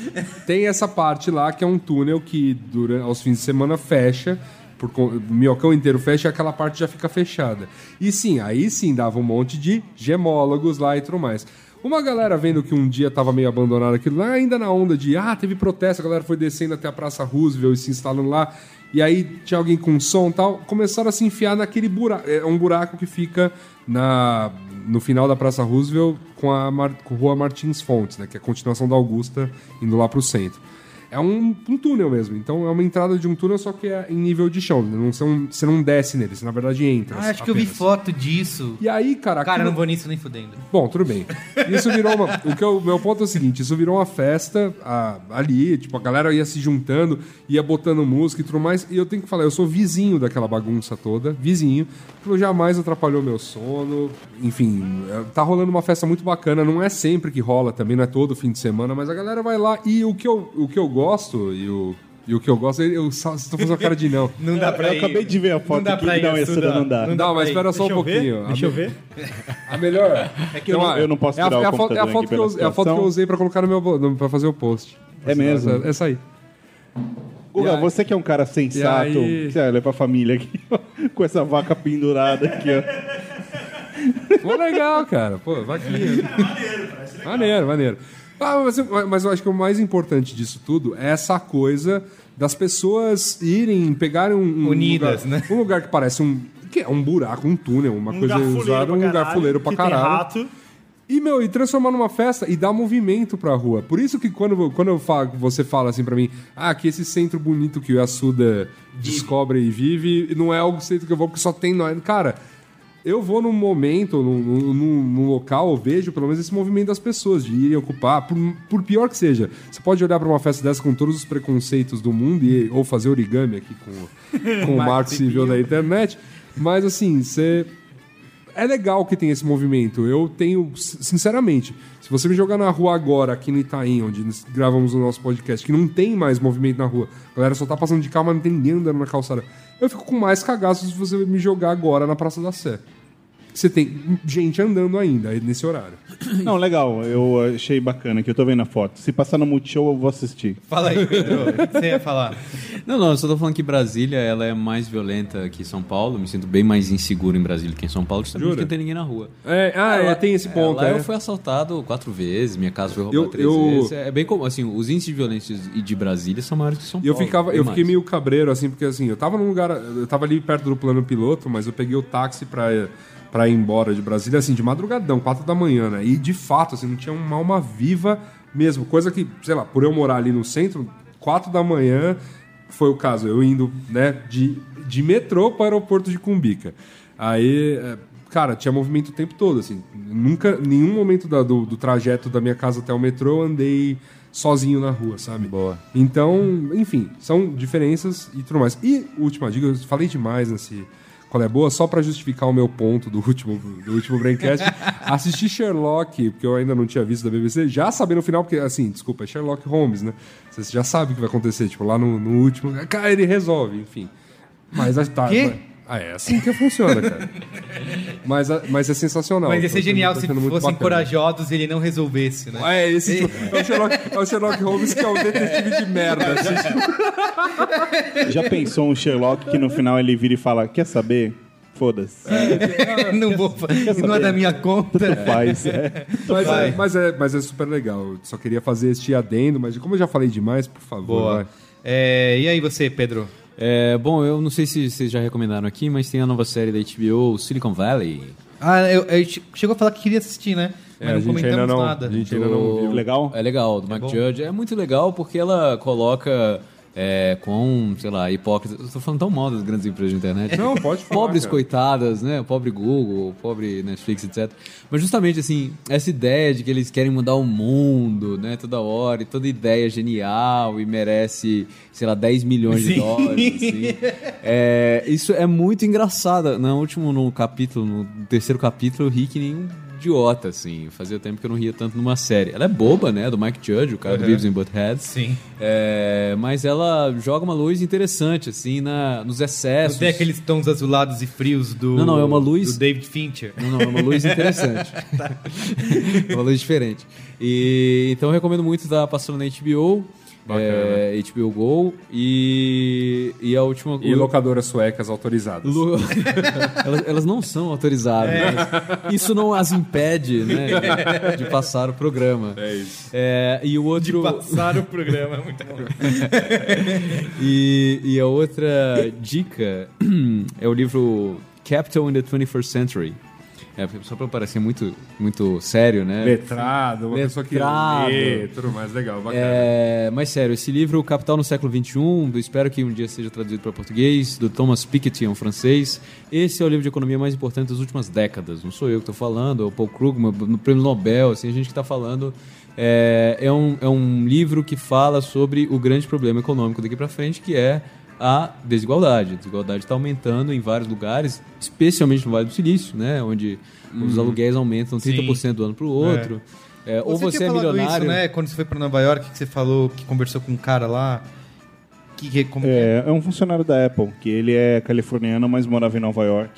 tem essa parte lá que é um túnel que durante, aos fins de semana fecha. Por, o minhocão inteiro fecha e aquela parte já fica fechada. E sim, aí sim dava um monte de gemólogos lá e tudo mais. Uma galera vendo que um dia tava meio abandonado aquilo lá, ainda na onda de ah, teve protesto, a galera foi descendo até a Praça Roosevelt e se instalando lá. E aí tinha alguém com som e tal, começaram a se enfiar naquele buraco. É um buraco que fica na, no final da Praça Roosevelt com a Mar- com Rua Martins Fontes, né? Que é a continuação da Augusta, indo lá pro centro. É um, um túnel mesmo, então é uma entrada de um túnel, só que é em nível de chão. Não, você, não, você não desce nele, você na verdade entra. Ah, acho que eu vi apenas. foto disso. E aí, cara. Cara, aquilo- não vou nisso nem fudendo. Bom, tudo bem. Isso virou uma. O que eu- meu ponto é o seguinte: isso virou uma festa ah, ali, tipo, a galera ia se juntando, ia botando música e tudo mais. E eu tenho que falar, eu sou vizinho daquela bagunça toda, vizinho. Aquilo jamais atrapalhou meu sono. Enfim, tá rolando uma festa muito bacana. Não é sempre que rola também, não é todo fim de semana, mas a galera vai lá. E o que eu, o que eu gosto, e o. E o que eu gosto, eu só vocês estão fazendo uma cara de não. Não dá pra Eu ir. acabei de ver a foto Não dá aqui. pra ir, Não, não dá. Não dá mas espera só um eu ver, pouquinho. deixa eu A- ver. A melhor. É que eu não- eu não posso é a, tirar o é a foto, é a foto aqui que eu, é a foto que eu usei pra colocar no meu pra fazer o post. É mesmo? Essa, essa aí. Guga, aí- você que é um cara sensato, aí- você olha pra família aqui, ó, com essa vaca pendurada aqui, ó. Pô, legal, cara. Pô, vaquinha. maneiro, maneiro. Ah, mas, eu- mas eu acho que o mais importante disso tudo é essa coisa das pessoas irem, pegarem um, um Unidas, lugar, né? um lugar que parece um que é um buraco, um túnel, uma Um coisa usada, um lugar fuleiro pra que caralho. rato. E, meu, e transformar numa festa e dar movimento pra rua. Por isso que quando, quando eu falo, você fala assim pra mim, ah, que esse centro bonito que o Yasuda descobre e vive, não é algo centro que eu vou porque só tem nós. Cara, eu vou num momento, num, num- num- local, eu vejo pelo menos esse movimento das pessoas, de irem ocupar, por, por pior que seja. Você pode olhar pra uma festa dessa com todos os preconceitos do mundo e, ou fazer origami aqui com, com o marco civil da internet, mas assim, você é legal que tem esse movimento. Eu tenho, sinceramente, se você me jogar na rua agora, aqui no Itaim, onde gravamos o nosso podcast, que não tem mais movimento na rua, a galera só tá passando de carro, mas não tem ninguém andando na calçada. Eu fico com mais cagaço se você me jogar agora na Praça da Sé. Você tem gente andando ainda nesse horário. Não, legal, eu achei bacana, que eu tô vendo a foto. Se passar no Multishow, eu vou assistir. Fala aí, Pedro. Você ia falar? Não, não, eu só tô falando que Brasília ela é mais violenta que São Paulo. Me sinto bem mais inseguro em Brasília que em São Paulo, justamente Jura? porque não tem ninguém na rua. É, ah, é, tem esse ponto. lá é. eu fui assaltado quatro vezes, minha casa foi roubada Eu- três eu- vezes. É bem como, assim, os índices de violência de Brasília são maiores que São E eu, Paulo. ficava, eu fiquei meio cabreiro, assim, porque assim, eu tava num lugar. Eu tava ali perto do plano piloto, mas eu peguei o táxi pra, pra ir embora de Brasília, assim, de madrugadão, quatro da manhã, né? E de fato, assim, não tinha uma alma viva mesmo. Coisa que, sei lá, por eu morar ali no centro, quatro da manhã foi o caso. Eu indo, né, de, de metrô para o aeroporto de Cumbica. Aí. é, Cara, tinha movimento o tempo todo, assim. Nunca, nenhum momento da- do, do trajeto da minha casa até o metrô eu andei sozinho na rua, sabe? Boa. Então, enfim, são diferenças e tudo mais. E última dica, eu falei demais nesse qual é boa, só pra justificar o meu ponto do último do último Braincast, assisti Sherlock, porque eu ainda não tinha visto da BBC, já sabendo o final, porque assim, desculpa, é Sherlock Holmes, né? Você já sabe o que vai acontecer, tipo, lá no, no último, cara, ele resolve, enfim. Mas tá, Quê? Ah, é assim que funciona, cara. Mas, mas é sensacional. Mas ia ser Tá genial se tá muito fossem corajosos e ele não resolvesse, né? É, esse tipo, é, o Sherlock, é o Sherlock Holmes que é o detetive de merda. assim, Já pensou um Sherlock que no final ele vira e fala: Quer saber? Foda-se. não vou, não é da minha conta. Faz. é. Mas é, mas, é, mas é super legal. Só queria fazer este adendo, mas como eu já falei demais, por favor. Boa. É, e aí você, Pedro? É, bom, eu não sei se vocês já recomendaram aqui, mas tem a nova série da HBO, Silicon Valley. Ah, eu, eu che- chegou a falar que queria assistir, né? Mas É, a não gente ainda comentamos não, nada. a gente ainda não viu. Legal? É legal, do Mike Judge. É muito legal porque ela coloca é, com, sei lá, hipócritas. Tô falando tão mal das grandes empresas de internet. Não, pode falar, Pobres cara. coitadas, né? O pobre Google, o pobre Netflix, etc. Mas justamente, assim, essa ideia de que eles querem mudar o mundo, né? Toda hora, e toda ideia é genial e merece, sei lá, 10 milhões de Sim. dólares, assim. É, isso é muito engraçado. No último no capítulo, no terceiro capítulo, eu ri que nem um idiota, assim. Fazia tempo que eu não ria tanto numa série. Ela é boba, né? Do Mike Judge, o cara do Beavis and Butthead. Sim. É, mas ela joga uma luz interessante, assim, na, nos excessos. Não tem aqueles tons azulados e frios do. Não, não, é uma luz- Do David Fincher. Não, não, é uma luz interessante. é uma luz diferente. E, então eu recomendo muito estar passando na HBO. É, HBO Go e, e a última E locadoras suecas autorizadas. Lu- elas, elas não são autorizadas. mas Isso não as impede né, de, de passar o programa. É isso. É, e o De outro. passar o programa, é muito bom. E, e a outra dica é o livro Capital in the 21st Century. É, só para parecer muito, muito sério, né? Letrado, uma pessoa que Letrado. lê, tudo mais legal, bacana. É, mas sério, esse livro, Capital no século XXI, espero que um dia seja traduzido para português, do Thomas Piketty, é um francês. Esse é o livro de economia mais importante das últimas décadas. Não sou eu que estou falando, é o Paul Krugman, no prêmio Nobel, assim, a gente que está falando. É, é, um, é um livro que fala sobre o grande problema econômico daqui para frente, que é a desigualdade. A desigualdade está aumentando em vários lugares, especialmente no Vale do Silício, né, onde os aluguéis aumentam 30% do ano para o outro. É, ou você tinha é milionário. Isso, né? Quando você foi pra Nova York, que você falou que conversou com um cara lá. Que, que, como que é? É, é um funcionário da Apple, que ele é californiano, mas morava em Nova York.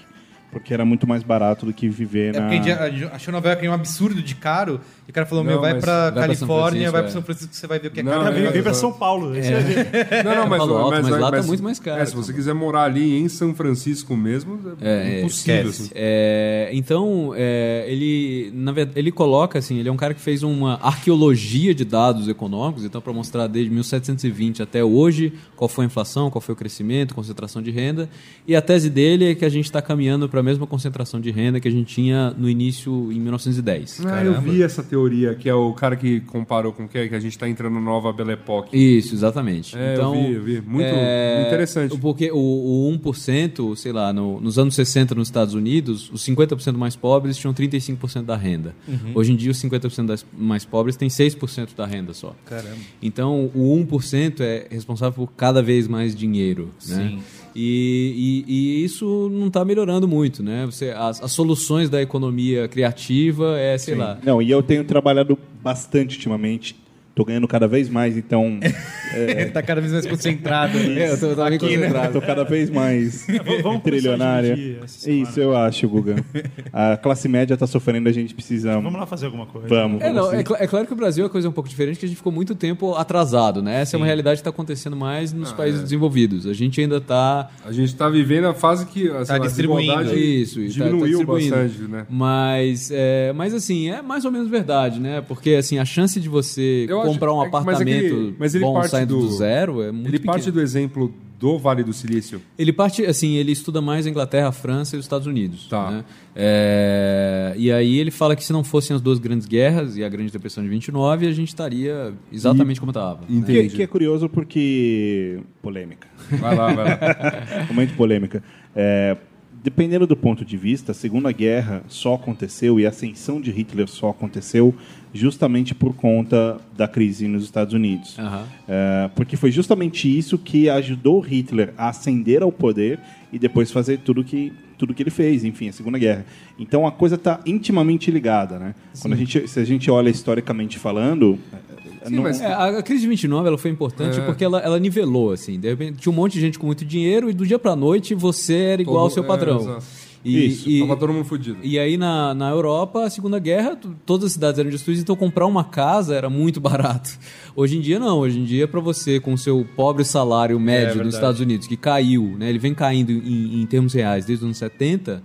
Porque era muito mais barato do que viver É na... porque a achou Nova York um absurdo de caro, e o cara falou, Não, meu, vai mas pra vai pra São Califórnia, Francisco, vai é. pra São Francisco, você vai ver o que é Não, caro. é, Vem, vem pra é. São Paulo. vai ver. Não, não, mas, Alto, mas lá tá mas- muito mais caro. É, se você quiser morar ali em São Francisco mesmo, é, É, impossível. assim. É, então, é, ele, na verdade, ele coloca assim, ele é um cara que fez uma arqueologia de dados econômicos, então para mostrar desde 1720 até hoje qual foi a inflação, qual foi o crescimento, concentração de renda, e a tese dele é que a gente está caminhando para a mesma concentração de renda que a gente tinha no início em 1910. Ah, eu vi essa teoria, que é o cara que comparou com o que, que a gente tá entrando na nova Belle Époque. Isso, exatamente. É, eu então, vi, eu vi. Muito é, interessante. Porque o, o 1%, sei lá, no- nos anos 60 nos Estados Unidos, os 50% mais pobres tinham 35% da renda. Uhum. Hoje em dia, os 50% das mais pobres têm 6% da renda só. Caramba. Então, o 1% é responsável por cada vez mais dinheiro. Né? Sim. E, e- e isso não está melhorando muito. Né? Você, as, as soluções da economia criativa é, sei lá, Não, e eu tenho trabalhado bastante ultimamente. Tô ganhando cada vez mais, então. tá cada vez mais concentrado. É, eu tô, eu tava bem Aqui, né? concentrado. Tô cada vez mais vamos trilionária. Isso, eu acho, Guga. A classe média tá sofrendo, a gente precisa. Vamos lá fazer alguma coisa. Vamos. É, não, é, sim. cla- é claro que o Brasil é uma coisa um pouco diferente, que a gente ficou muito tempo atrasado, né? Essa é uma realidade que está acontecendo mais nos países desenvolvidos. A gente ainda tá está... A gente tá vivendo a fase que a, sei lá, a distribuindo. Isso, e tá- tá diminuiu distribuindo. bastante, né? Mas, é, mas assim, é mais ou menos verdade, né? Porque assim, a chance de você Eu comprar um é que- mas apartamento é que ele- mas ele bom parte saindo do, do- zero é muito Ele pequena. parte do exemplo do Vale do Silício. Ele parte, assim, ele estuda mais a Inglaterra, a França e os Estados Unidos. Tá. né? É, e aí ele fala que se não fossem as duas grandes guerras e a Grande Depressão de 29, a gente estaria exatamente como estava. Que, Entendi. que é curioso porque. Polêmica. Vai lá, vai lá. Momento polêmica. É, dependendo do ponto de vista, a Segunda Guerra só aconteceu e a ascensão de Hitler só aconteceu justamente por conta da crise nos Estados Unidos. Aham. É, porque foi justamente isso que ajudou Hitler a ascender ao poder e depois fazer tudo que tudo que ele fez, enfim, a Segunda Guerra. Então a coisa está intimamente ligada, né? Quando a gente, se a gente olha historicamente falando, Sim, não- mas- É, a, crise de 29 ela foi importante É. porque ela, ela nivelou, assim. De repente, tinha um monte de gente com muito dinheiro e do dia pra noite você era igual ao Todo- seu é, padrão. exato. e, Isso, e, Tava todo mundo fudido. e aí na, na Europa, a Segunda Guerra, todas as cidades eram destruídas, então comprar uma casa era muito barato. Hoje em dia não, hoje em dia para você com o seu pobre salário médio verdade. dos Estados Unidos, que caiu, né, ele vem caindo em, em termos reais desde os anos 70,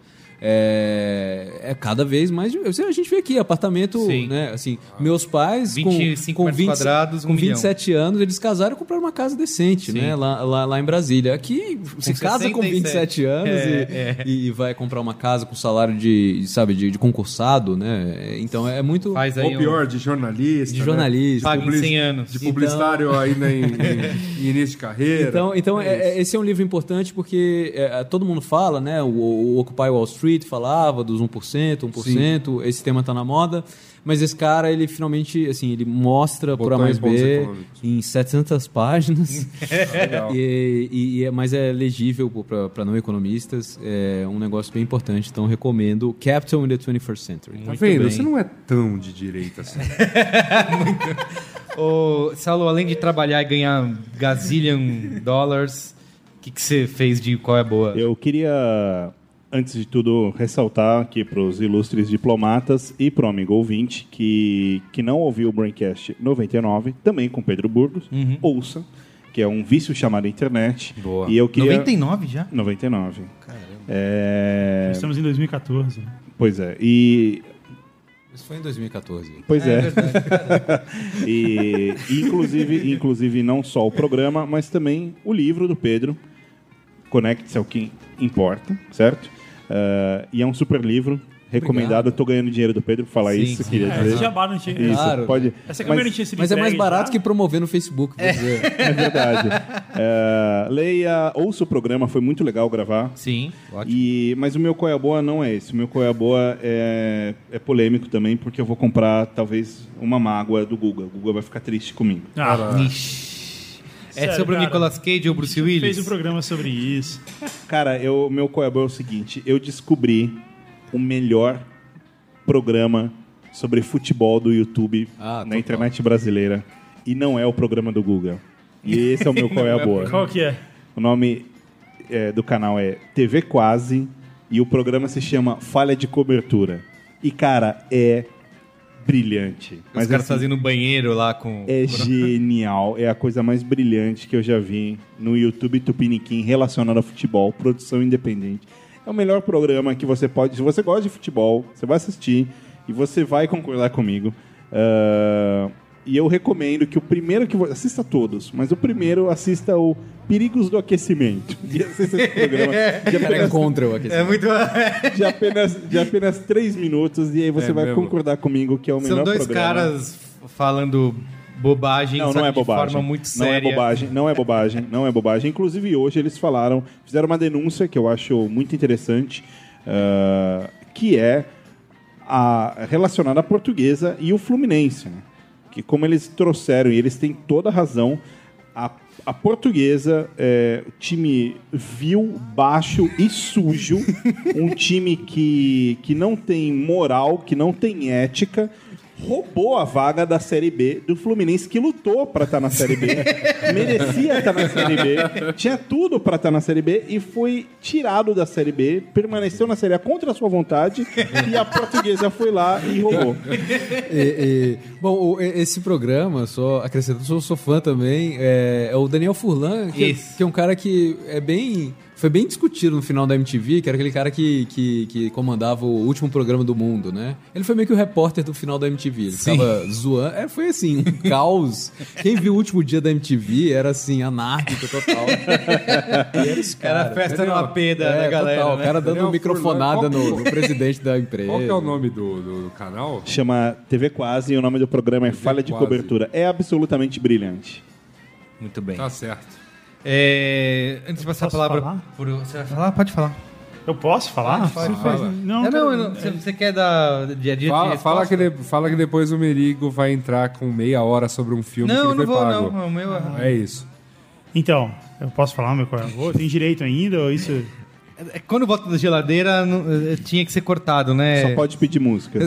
é, é cada vez mais. A gente vê aqui, apartamento, Sim. né? Assim, meus pais, 25 com, com, metros quadrados, um com milhão. 27 anos, eles casaram e compraram uma casa decente, Sim. né? Lá, lá, lá em Brasília. Aqui, se casa com 67 27 anos É, e, é. e vai comprar uma casa com salário de, sabe, de, de concursado, né? Então é muito. Faz aí Ou pior, de jornalista. De né? jornalista. Paga publici- 100 anos. De Então- publicitário ainda em, em- em início de carreira. Então, então É é- é- esse é um livro importante porque é, todo mundo fala, né? O, o Occupy Wall Street falava dos 1%, 1%, esse tema tá na moda. Mas esse cara, ele finalmente, assim, ele mostra por A mais B em 700 páginas. E, e- e é- mas é legível para não economistas. É um negócio bem importante. Então, recomendo Capital in the 21st Century. Tá vendo? bem. Você não é tão de direita assim. Ô, Saulo, além de trabalhar e ganhar gazillion dólares, o que, que você fez de qual é boa? Eu queria, antes de tudo, ressaltar aqui para os ilustres diplomatas e para o amigo ouvinte que, que não ouviu o Braincast 99, também com Pedro Burgos, ouça, que é um vício chamado internet. Boa. E eu queria... 99 já? 99. É... Estamos em 2014. né? Pois é. E Isso foi em 2014. Pois é. e, e, inclusive, inclusive, não só o programa, mas também o livro do Pedro, Conecte-se ao que importa, certo? Ah, e é um super livro, recomendado. Eu tô ganhando dinheiro do Pedro por falar Sim, isso, sim. queria É, dizer. esse jabá não tinha. Isso, Claro. pode. Essa câmera não mas, tinha sido Mas é mais entregue barato já. que promover no Facebook, vou dizer. é verdade. Ah, leia, ouça o programa, foi muito legal gravar. Sim, ótimo. E, mas o meu Coia Boa não é esse. O meu Coia Boa é, é polêmico também, porque eu vou comprar talvez uma mágoa do Guga. O Guga vai ficar triste comigo. Ah, Ixi. É Sério, sobre o cara. Nicolas Cage ou o Bruce a Willis? fez um programa sobre isso. Cara, eu, meu Boa é o seguinte: eu descobri o melhor programa sobre futebol do YouTube Ah, na internet brasileira. E não é o programa do Guga. E esse é o meu Coia Boa. Qual que é? O nome é, do canal é TV Quase E o programa se chama Falha de Cobertura. E, cara, é brilhante. Os caras assim, fazendo banheiro lá com. é genial. É a coisa mais brilhante que eu já vi no YouTube Tupiniquim relacionado a futebol, produção independente. É o melhor programa que você pode. Se você gosta de futebol, você vai assistir e você vai concordar comigo. Ah, e eu recomendo que o primeiro que você. Assista todos, mas o primeiro assista o Perigos do Aquecimento. E assista esse programa de apenas, encontra o aquecimento. É muito. de apenas, de apenas três minutos. E aí você É vai mesmo? concordar comigo que é o melhor São dois programa. caras falando bobagem, Não, não é que de bobagem. forma muito não é séria. bobagem, não é bobagem, não é bobagem. Inclusive hoje eles falaram, fizeram uma denúncia que eu acho muito interessante, ah, que é a relacionada à portuguesa e o Fluminense, né? Que como eles trouxeram e eles têm toda a razão, a, a portuguesa é um time vil, baixo e sujo, um time que, que não tem moral, que não tem ética, roubou a vaga da Série B do Fluminense, que lutou pra estar na Série B, merecia estar na Série B, tinha tudo pra estar na Série B e foi tirado da Série B, permaneceu na Série A contra a sua vontade e a portuguesa foi lá e roubou. E- e- bom, o- e- esse programa, só acrescentando, sou, sou fã também, é, é o Daniel Furlan, que, é- que é um cara que é bem. Foi bem discutido no final da MTV, que era aquele cara que, que, que comandava o último programa do mundo, né? Ele foi meio que o repórter do final da MTV. Ele Sim. ficava zoando. É, foi assim, um caos. Quem viu o último dia da MTV era assim, anárquico total. Era esse Era cara. festa no AP da, É, da galera. total, né? o cara dando microfonada no, no presidente da empresa. Qual que é o nome do, do- do canal? Chama TV Quase e o nome do programa é Falha de Quase. Cobertura. É absolutamente brilhante. Muito bem. Tá certo. É, antes de passar a palavra falar? por. Você vai falar? Pode falar. Eu posso falar? Pode, Você fala. Não, É, não, cara, não- você, você quer dar dia a dia de Fala, fala, que de- fala que depois o Merigo vai entrar com meia hora sobre um filme Não, que ele não foi vou, pago. não. O meu É isso. Então, eu posso falar meu eu Tem direito ainda ou isso... É, Quando volta da geladeira, não- é, tinha que ser cortado, né? Só pode pedir música.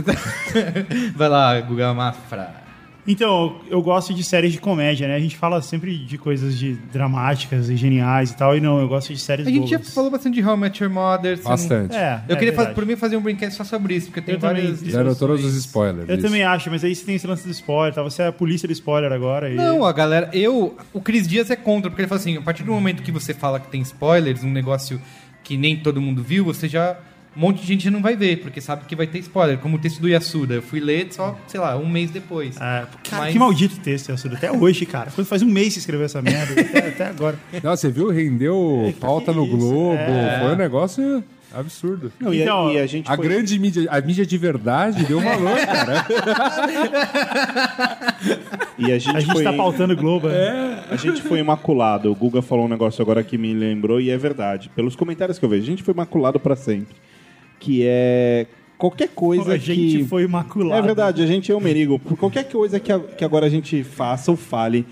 Vai lá, Guga Mafra. Então, eu gosto de séries de comédia, né? A gente fala sempre de coisas de dramáticas e geniais e tal, e não, eu gosto de séries A gente já falou bastante de How I Met Your Mother. não- Bastante. É, Eu é queria, fazer, por mim, fazer um brinquedo só sobre isso, porque tem Eu também. várias... Deram todos os spoilers. Eu isso. também acho, mas aí você tem esse lance do spoiler, tá? Você é a polícia do spoiler agora. E... Não, a galera. Eu. O Cris Dias é contra, porque ele fala assim: a partir do momento que você fala que tem spoilers, um negócio que nem todo mundo viu, você já. Um monte de gente não vai ver, porque sabe que vai ter spoiler. Como o texto do Yasuda. Eu fui ler só, sei lá, um mês depois. É, cara, Mas- que maldito texto, Yasuda. Até hoje, cara. Quando faz um mês que escreveu essa merda, até, até agora. Não, você viu? Rendeu pauta no? Globo. É. Foi um negócio absurdo. Não, e, a, Então, e a gente A foi- grande mídia, a mídia de verdade deu valor, cara. E a gente, A gente foi, tá pautando o Globo. né? a gente foi imaculado. O Guga falou um negócio agora que me lembrou e é verdade. Pelos comentários que eu vejo, a gente foi imaculado pra sempre. Que é qualquer coisa a gente que... foi imaculado. É verdade, a gente é o merigo. Por qualquer coisa que, a- que agora a gente faça ou fale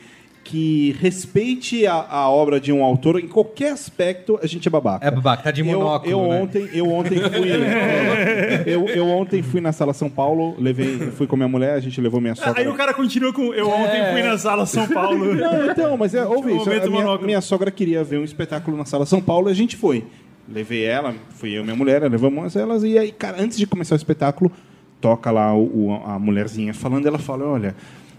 que respeite a, a obra de um autor em qualquer aspecto, a gente é babaca. É babaca, tá de monóculo, Eu, eu né? ontem, eu ontem fui, eu, eu ontem fui na sala São Paulo, levei, fui com minha mulher, a gente levou minha sogra. Aí o cara continua com. Eu ontem fui na sala São Paulo. Não, então, mas é, ouve Um isso. Momento minha, minha sogra queria ver um espetáculo na sala São Paulo e a gente foi. Levei ela, fui eu e minha mulher, levamos elas e aí, cara, antes de começar o espetáculo, toca lá o, a mulherzinha falando, ela fala, olha,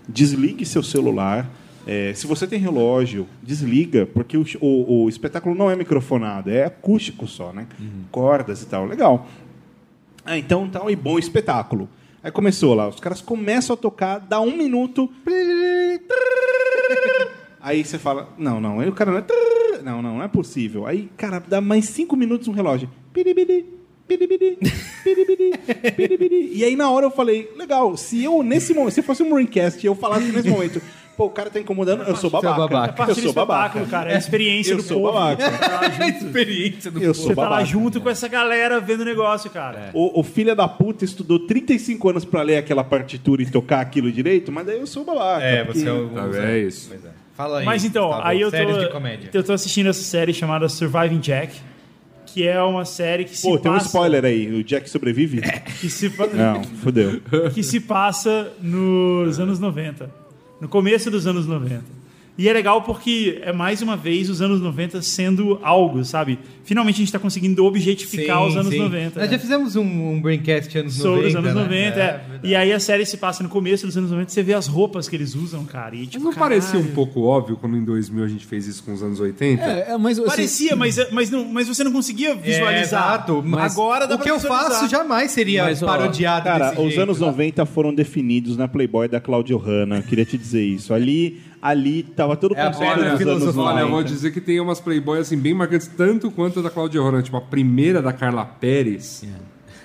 desligue seu celular. é, se você tem relógio, desliga, porque o, o- o espetáculo não é microfonado, é acústico só, né? Cordas e tal. Legal. Ah, então tal, e bom espetáculo. Aí começou lá, os caras começam a tocar, dá um minuto. Aí você fala, não, não, aí o cara não é. Não, não, não é possível. Aí, cara, dá mais cinco minutos um relógio. Piribiri, piribiri, piribiri, piribiri. E aí na hora eu falei, legal, se eu nesse momento, se fosse um Braincast e eu falasse nesse momento, pô, o cara tá incomodando, eu sou babaca. babaca. É parte Eu sou babaca. espetáculo, cara. É a experiência Eu do sou povo. babaca. Tá junto- experiência do Eu sou Você tá lá babaca. junto com essa galera vendo o negócio, cara. O, o filho da puta estudou 35 anos pra ler aquela partitura e tocar aquilo direito, mas daí eu sou babaca. É, porque- você é o. Tá é isso. Pois é. Fala aí. Mas então, Gustavo, aí eu séries tô, de comédia. eu tô assistindo essa série chamada Surviving Jack, que é uma série que se Pô, tem um passa... spoiler aí. O Jack sobrevive? Que se, Não, fodeu. que se passa nos anos 90. No começo dos anos 90. E é legal porque é mais uma vez os anos 90 sendo algo, sabe? Finalmente a gente tá conseguindo objetificar os anos 90. Nós né? já fizemos um, um Braincast anos Sobre 90. os anos né? 90, é. E aí a série se passa no começo dos anos 90, você vê as roupas que eles usam, cara. E, Mas tipo, não parecia um caralho. pouco óbvio quando em 2000 a gente fez isso com os anos 80? É, é, mas, assim, Parecia, mas, mas, não, mas você não conseguia É, visualizar. exato. Mas Agora dá o pra que eu faço jamais seria Mas, ó, parodiado Cara, desse os jeito. anos 90 foram definidos na Playboy da Claudio Hanna. Queria te dizer isso. Ali, ali tava todo o É conceito pedra dos anos filosofal. 90. Olha, eu vou dizer que tem umas Playboy assim bem marcantes, tanto quanto a da Claudia Ronan. Tipo, a primeira da Carla Pérez.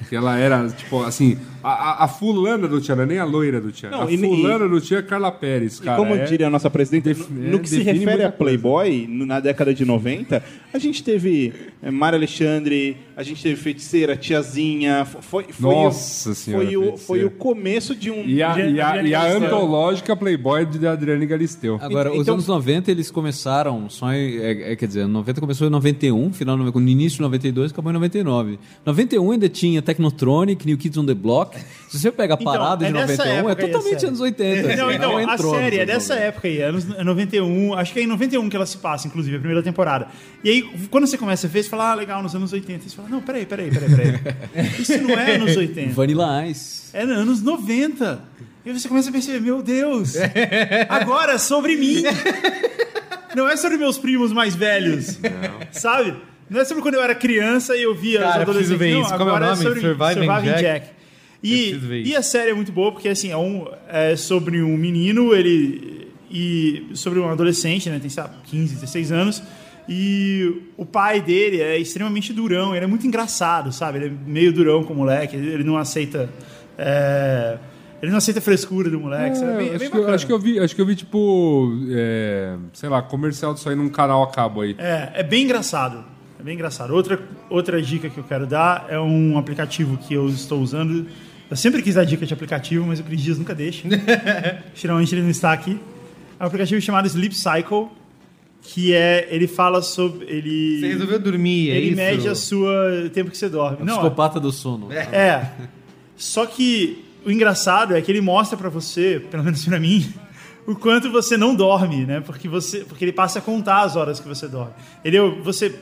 Que ela era, tipo, assim, a, a- a fulana do Tchan, não é nem a loira do Tchan. A e- fulana do Tchan é Carla Pérez, E cara. como é- diria a nossa presidente, no é, que se define refere a Playboy, no- na década de 90, a gente teve eh, Mara Alexandre, a gente teve Feiticeira, Tiazinha, fo- foi, foi, Nossa o, Senhora, foi, o, foi o começo de um... E a, e a, e a antológica Playboy de Adriane Galisteu. Agora, os Então- anos 90 eles começaram só em, é, é, quer dizer, 90 começou em 91, final no no início de 92, acabou em 99. 91 ainda tinha Technotronic, New Kids on the Block. Se você pega a Então, parada é de nessa 91, é a totalmente anos 80. Não, assim, então, a série é dessa 90. época aí, anos 91, acho que é em 91 que ela se passa, inclusive, a primeira temporada. E aí, quando você começa a ver, você fala, ah, legal, nos anos 80. Você fala, não, peraí, peraí, peraí, peraí. Isso não é anos 80. Vanilla Ice. É anos 90. E aí você começa a perceber, meu Deus, agora é sobre mim. Não é sobre meus primos mais velhos. Sabe? Não é sobre quando eu era criança e eu via Cara, os adolescentes. ver não, isso. Como é o agora nome? sobre Surviving Jack? Jack. Eu E, e a série é muito boa porque assim, é, um, é sobre um menino, ele e sobre um adolescente, né, tem sabe, 15, 16 anos, e o pai dele é extremamente durão, ele é muito engraçado, sabe? Ele é meio durão com o moleque, ele não aceita é, ele não aceita a frescura do moleque? É bem, é bem acho, que, eu- acho que eu vi, acho que eu vi, tipo, é, sei lá, comercial disso aí num canal a cabo aí. É, é bem engraçado. É bem engraçado. Outra, outra dica que eu quero dar é um aplicativo que eu estou usando. Eu sempre quis dar dica de aplicativo, mas o Cris Dias nunca deixa. Finalmente ele não está aqui. É um aplicativo chamado Sleep Cycle, que é. Ele fala sobre. Ele, Você resolveu dormir, é ele isso? mede a sua o tempo que você dorme. É o Não, psicopata do sono. é. Só que o engraçado é que ele mostra pra você, pelo menos pra mim, o quanto você não dorme, né? Porque você, porque ele passa a contar as horas que você dorme. Ele você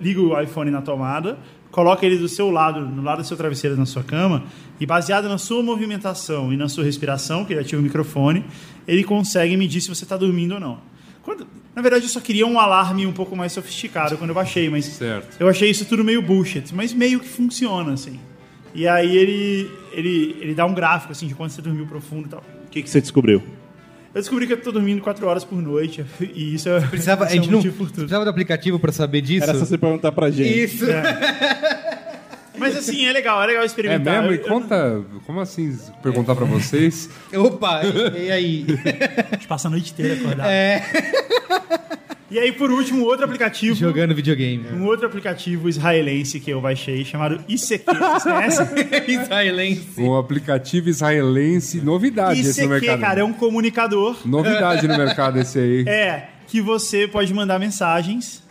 liga o iPhone na tomada, coloca ele do seu lado, no lado do seu travesseiro na sua cama, e baseado na sua movimentação e na sua respiração, que ele ativa o microfone, ele consegue medir se você está dormindo ou não. Quando- na verdade, eu só queria um alarme um pouco mais sofisticado quando eu baixei, mas Certo. eu achei isso tudo meio bullshit, mas meio que funciona, assim. E aí ele, ele, ele dá um gráfico, assim, de quanto você dormiu profundo e tal. O que, que você descobriu? Eu descobri que eu tô dormindo 4 horas por noite, e isso é, Precisava, a isso é gente um não motivo por tudo. precisava do aplicativo pra saber disso? Era só você perguntar pra gente. Isso. Mas assim, é legal, é legal É experimentar. mesmo? E Eu- conta, como assim, perguntar pra vocês? Opa, e, e aí? A gente passa a noite inteira acordado. É, E aí, por último, outro aplicativo. jogando videogame. Um outro aplicativo israelense que eu baixei, chamado ICQ. Vocês conhecem? Israelense. Um aplicativo israelense, novidade esse no ICQ, mercado. cara, é um comunicador. Novidade no mercado esse aí. É, que você pode mandar mensagens.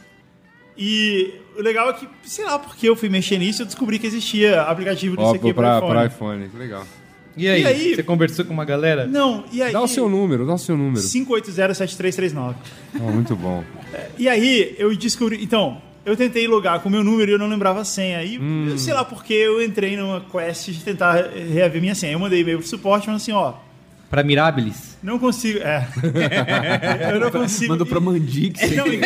E o legal é que, sei lá, porque eu fui mexer nisso, eu descobri que existia aplicativo ICQ pra, para pra iPhone. iPhone. Que legal. E aí, E aí? Você conversou com uma galera? Não, e aí... Dá o seu número, dá o seu número. 5807339. Ó, muito bom. E aí eu descobri. Então, eu tentei logar com o meu número e eu não lembrava a senha. E Hum. sei lá porque eu entrei numa quest de tentar reaver minha senha. Eu mandei e-mail pro suporte falando assim: ó, Pra Mirabilis? não consigo. É. eu não consigo. Mandou pra Mandix. E, não, e,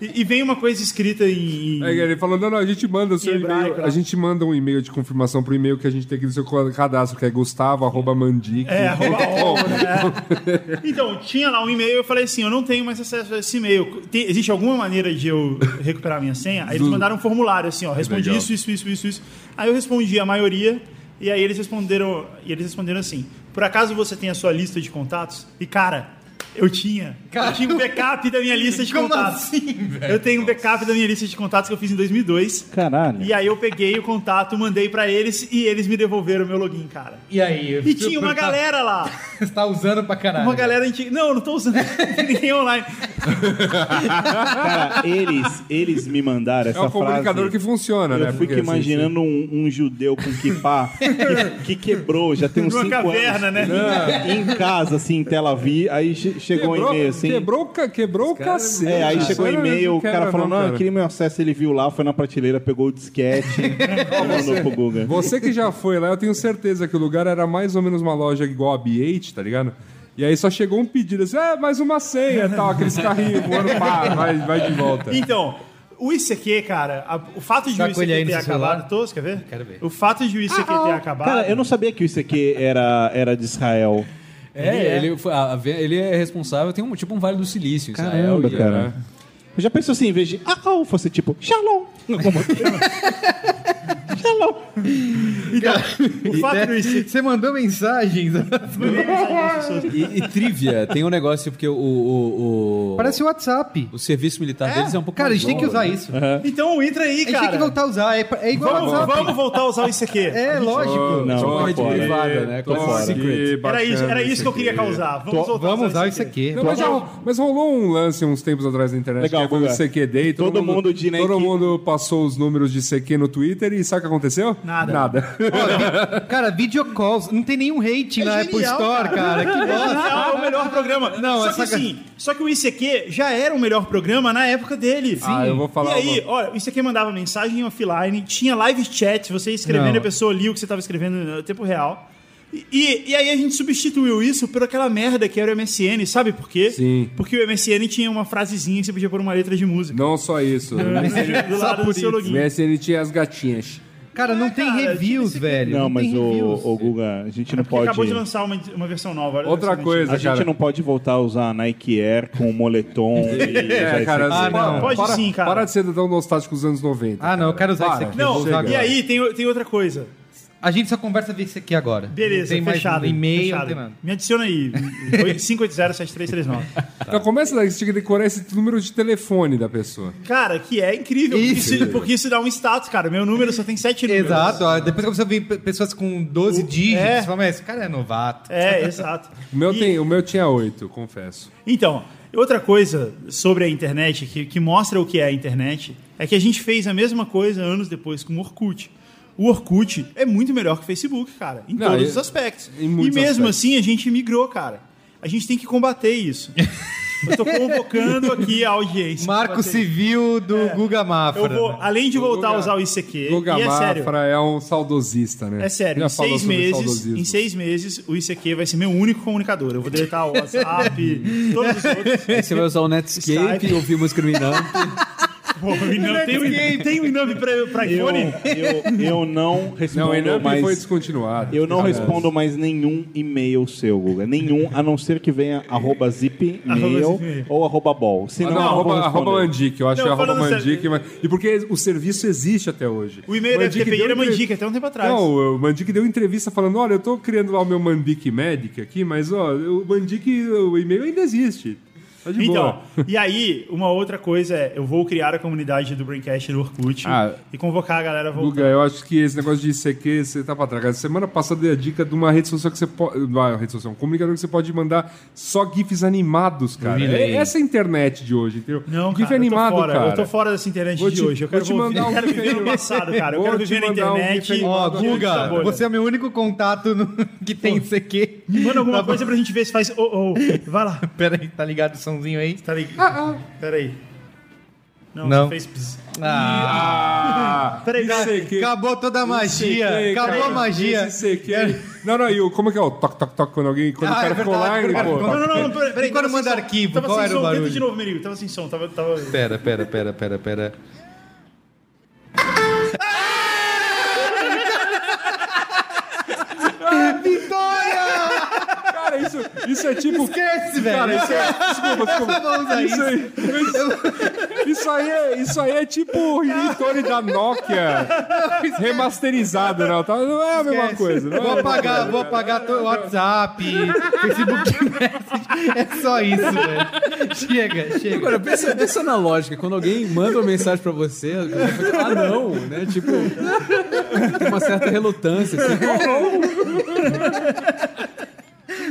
e- e vem uma coisa escrita em. Aí ele falou: não, não, a gente manda o seu e-mail. A gente manda um e-mail de confirmação pro e-mail que a gente tem aqui no seu cadastro, que é gustavo.mandic. É, arroba ONU, né? Então, tinha lá um e-mail, eu falei assim, eu não tenho mais acesso a esse e-mail. Tem- existe alguma maneira de eu recuperar a minha senha? Aí eles Do- mandaram um formulário assim, ó, respondi isso, isso, isso, isso, isso. Aí eu respondi a maioria, e aí eles responderam, e eles responderam assim: "Por acaso você tem a sua lista de contatos?" E cara, eu tinha. Eu tinha um backup da minha lista de Como contatos. assim, velho? Eu tenho um backup da minha lista de contatos que eu fiz em 2002. Caralho. E aí eu peguei o contato, mandei pra eles e eles me devolveram o meu login, cara. E aí? E tinha uma galera lá. Você tá usando pra caralho. Uma galera antiga. Não, eu não tô usando ninguém online. Cara, eles, eles me mandaram É essa um comunicador frase. que funciona, Eu né? fico Porque, assim, imaginando um, um judeu com kippah que, que quebrou, já tem uns Numa cinco caverna, anos. né? Em, em casa, assim, em Tel Aviv, aí che- chegou um Quebrou, e-mail assim. quebrou, o quebrou o cacete. É, aí Isso chegou um e-mail, o cara falou, não, cara. queria meu acesso, ele viu lá, foi na prateleira, pegou o disquete e mandou pro Guga. Você que já foi lá, eu tenho certeza que o lugar era mais ou menos uma loja igual a B8, tá ligado? E aí só chegou um pedido assim, é, mais uma senha e tal, aqueles carrinhos voando, pá, vai, vai de volta. Então, o ICQ, cara, a- o fato de Tá o ICQ ter acabado. Todos, quer ver? Quero ver. O fato de o ICQ ter acabado. Cara, eu não sabia que isso aqui era, era de Israel. É, ele, foi- a- a- ele é responsável, tem um tipo um Vale do Silício. Caramba, Israel, e- cara. Eu já pensou assim, em vez de ah, fosse tipo Shalom. Shalom. o fato. Você mandou mensagens. E, e trivia, tem um negócio porque o, o, o, Parece o WhatsApp. o serviço militar deles é um pouco Cara, a gente tem que usar né? isso. Então entra aí, A gente cara. tem que voltar a usar. É, é igual Vamos, WhatsApp. vamos voltar a usar o ICQ. É, lógico. Não, Tipo tô uma rede fora. privada, né? Aqui, secret. Era isso, era isso que eu queria aqui. causar. Vamos Tô- voltar Vamos a usar isso aqui. Não, mas, já- mas rolou um lance uns tempos atrás na internet, Legal, que foi o. CQ Day. Todo mundo de Todo mundo passou os números de CQ no Twitter e sabe o que aconteceu? Nada. Nada. Ó, vi- cara, video calls. Não tem nenhum rating na Apple genial, Store, cara. Que bosta. Não, é o melhor programa. Não, só essa que assim, só que o ICQ já era o melhor programa na época dele. Sim. Ah, eu vou falar E aí, uma- olha, o ICQ mandava mensagem offline, tinha live chat, você ia escrevendo Não. e a pessoa lia o que você estava escrevendo no tempo real. E, e, e aí a gente substituiu isso por aquela merda que era o MSN, sabe por quê? Sim. Porque o MSN tinha uma frasezinha que você podia pôr uma letra de música. Não só isso. do lado do seu O login. MSN tinha as gatinhas. Cara, não tem cara, reviews, velho. Não, mas tem o, reviews. o Guga, a gente não Porque pode. acabou de lançar uma, uma versão nova. olha Outra coisa, A gente cara. não pode voltar a usar Nike Air com moletom e É, cara, Ah, não. Pode para, sim, cara. Para de ser tão nostálgico dos anos 90. Ah, não, eu quero usar Para. isso aqui. Não, Vou usar e agora. aí tem, tem outra coisa. A gente só conversa isso aqui agora. Beleza, não tem fechado. mais e-mail, fechado. não tem nada. Me adiciona aí. 580-7339. Então começa daí, você tinha que decorar esse número de telefone da pessoa. Cara, que é incrível. Porque Isso. isso, porque isso dá um status, cara. Meu número só tem sete números. Exato. ó, Depois a vir pe- pessoas com 12 dígitos. é. Você fala, mas esse cara é novato. É, exato. O meu, E- tem, o meu tinha oito, confesso. Então, outra coisa sobre a internet que, que mostra o que é a internet é que a gente fez a mesma coisa anos depois com o Orkut. O Orkut é muito melhor que o Facebook, cara, em Não, todos e- os aspectos. em E muitos mesmo aspectos. assim a gente migrou, cara. A gente tem que combater isso. Eu tô convocando aqui a audiência. Marco Combater. Civil do Guga Mafra. Eu vou, além de voltar a Guga- usar o ICQ, Guga e é sério, Mafra é um saudosista, né? É sério, Já em falou seis, sobre meses, saudosismo. em seis meses o ICQ vai ser meu único comunicador. Eu vou deletar o WhatsApp, todos os outros. Aí você vai usar o Netscape Skype. e ouvir música no Inamp. Pô, tem, o, tem o Inamp pra, pra Eu, iPhone? eu, eu não respondo Não, o mais. foi descontinuado. Eu não respondo mais nenhum e-mail seu, Guga. Nenhum, a não ser que venha arroba zip mail ou arroba ball. Ah, Senão, não, eu não arroba, arroba Mandic, eu acho Não, que é arroba Mandic. Mas... E porque o serviço existe até hoje. O e-mail da deu era Mandic até um tempo atrás. Não, o Mandic deu entrevista falando: olha, eu tô criando lá o meu Mandic Medic aqui, mas ó, o Mandic, o e-mail ainda existe. Tá de Então, boa. e aí, uma outra coisa é, eu vou criar a comunidade do Braincast no Orkut Ah. e convocar a galera a voltar. Guga, eu acho que esse negócio de ICQ, você tá pra trás. Semana passada eu dei a dica de uma rede social que você pode. Uma rede social, um comunicador que você pode mandar só GIFs animados, cara. É essa é a internet de hoje, entendeu? Não, GIF cara, animado, eu tô fora. cara. Eu tô fora dessa internet Vou de te- hoje. Eu vou quero, te vou- mandar um eu quero viver no passado, cara. Eu Vou quero te viver na mandar um internet. Ó, animado. Guga, você é o meu único contato no- que tem ICQ. Manda alguma Tá bom. coisa pra gente ver se faz. Oh, oh. Vai lá. Pera aí, tá ligado o somzinho aí? Tá ligado? Pera aí. Não, Não. você fez. pss. Ah! Peraí, peraí. ICQ. Acabou toda a magia. Acabou cara. a magia. ICQ. Não, não, e o, como é que é o toque, toque, toque quando alguém. Quando Ah, o cara é ficou verdade, lá, ele, quando o pô. Não, não, não, peraí. peraí E quando manda som. arquivo, Tava qual sem era o som. Tenta barulho? de novo, Merigo. Tava sem som. Tava. tava... Pera, pera, pera, pera, pera. Isso, isso é tipo. Esquece, velho. Cara, isso é. Desculpa, desculpa. Vamos usar Isso isso. aí, isso aí é, isso aí é tipo o ringtone da Nokia remasterizado, não, tá? Não é a mesma Esquece. coisa. Não é Vou mesma apagar, vou apagar o WhatsApp, Facebook Message. É só isso, velho. Chega, chega. Agora, pensa, pensa na lógica. Quando alguém manda uma mensagem pra você, você fala, ah, não, né? Tipo, tem uma certa relutância. Assim,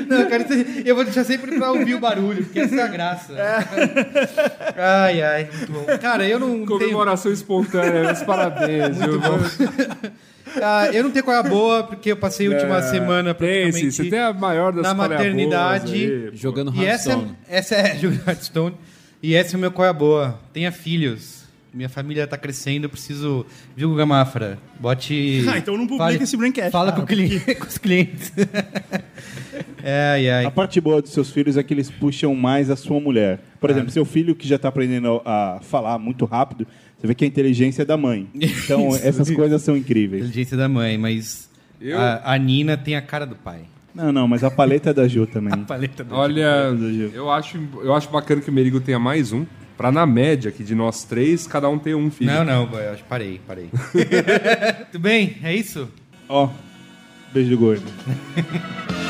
Não, cara, eu vou deixar sempre pra ouvir o barulho, porque essa é a graça. Ai, ai, muito bom. Cara, eu não tenho... Comemoração espontânea, meus parabéns. viu? Ah, eu não tenho qual é a boa, porque eu passei a última semana Tem, sim, praticamente você tem a maior das na é maternidade. aí. Jogando E essa, Hearthstone. é- essa é jogando Hearthstone. E essa é o meu qual é a boa. Tenha filhos. Minha família tá crescendo, eu preciso. Viu, Gamafra? Bote. Ah, então não publica fale- esse Braincast, Fala cara, com, o cliente- com os clientes. ai. A parte boa dos seus filhos é que eles puxam mais a sua mulher. Por exemplo, seu filho que já está aprendendo a falar muito rápido, você vê que a inteligência é da mãe. Então, essas coisas são incríveis. Inteligência da mãe, mas Eu- a, a Nina tem a cara do pai. Não, não, mas a paleta é da Ju também. Paleta do Olha, eu acho, eu acho bacana que o Merigo tenha mais um. Pra na média aqui de nós três, cada um ter um filho. Não, não, eu acho- parei, parei. Tudo bem? É isso? Ó, beijo do gordo.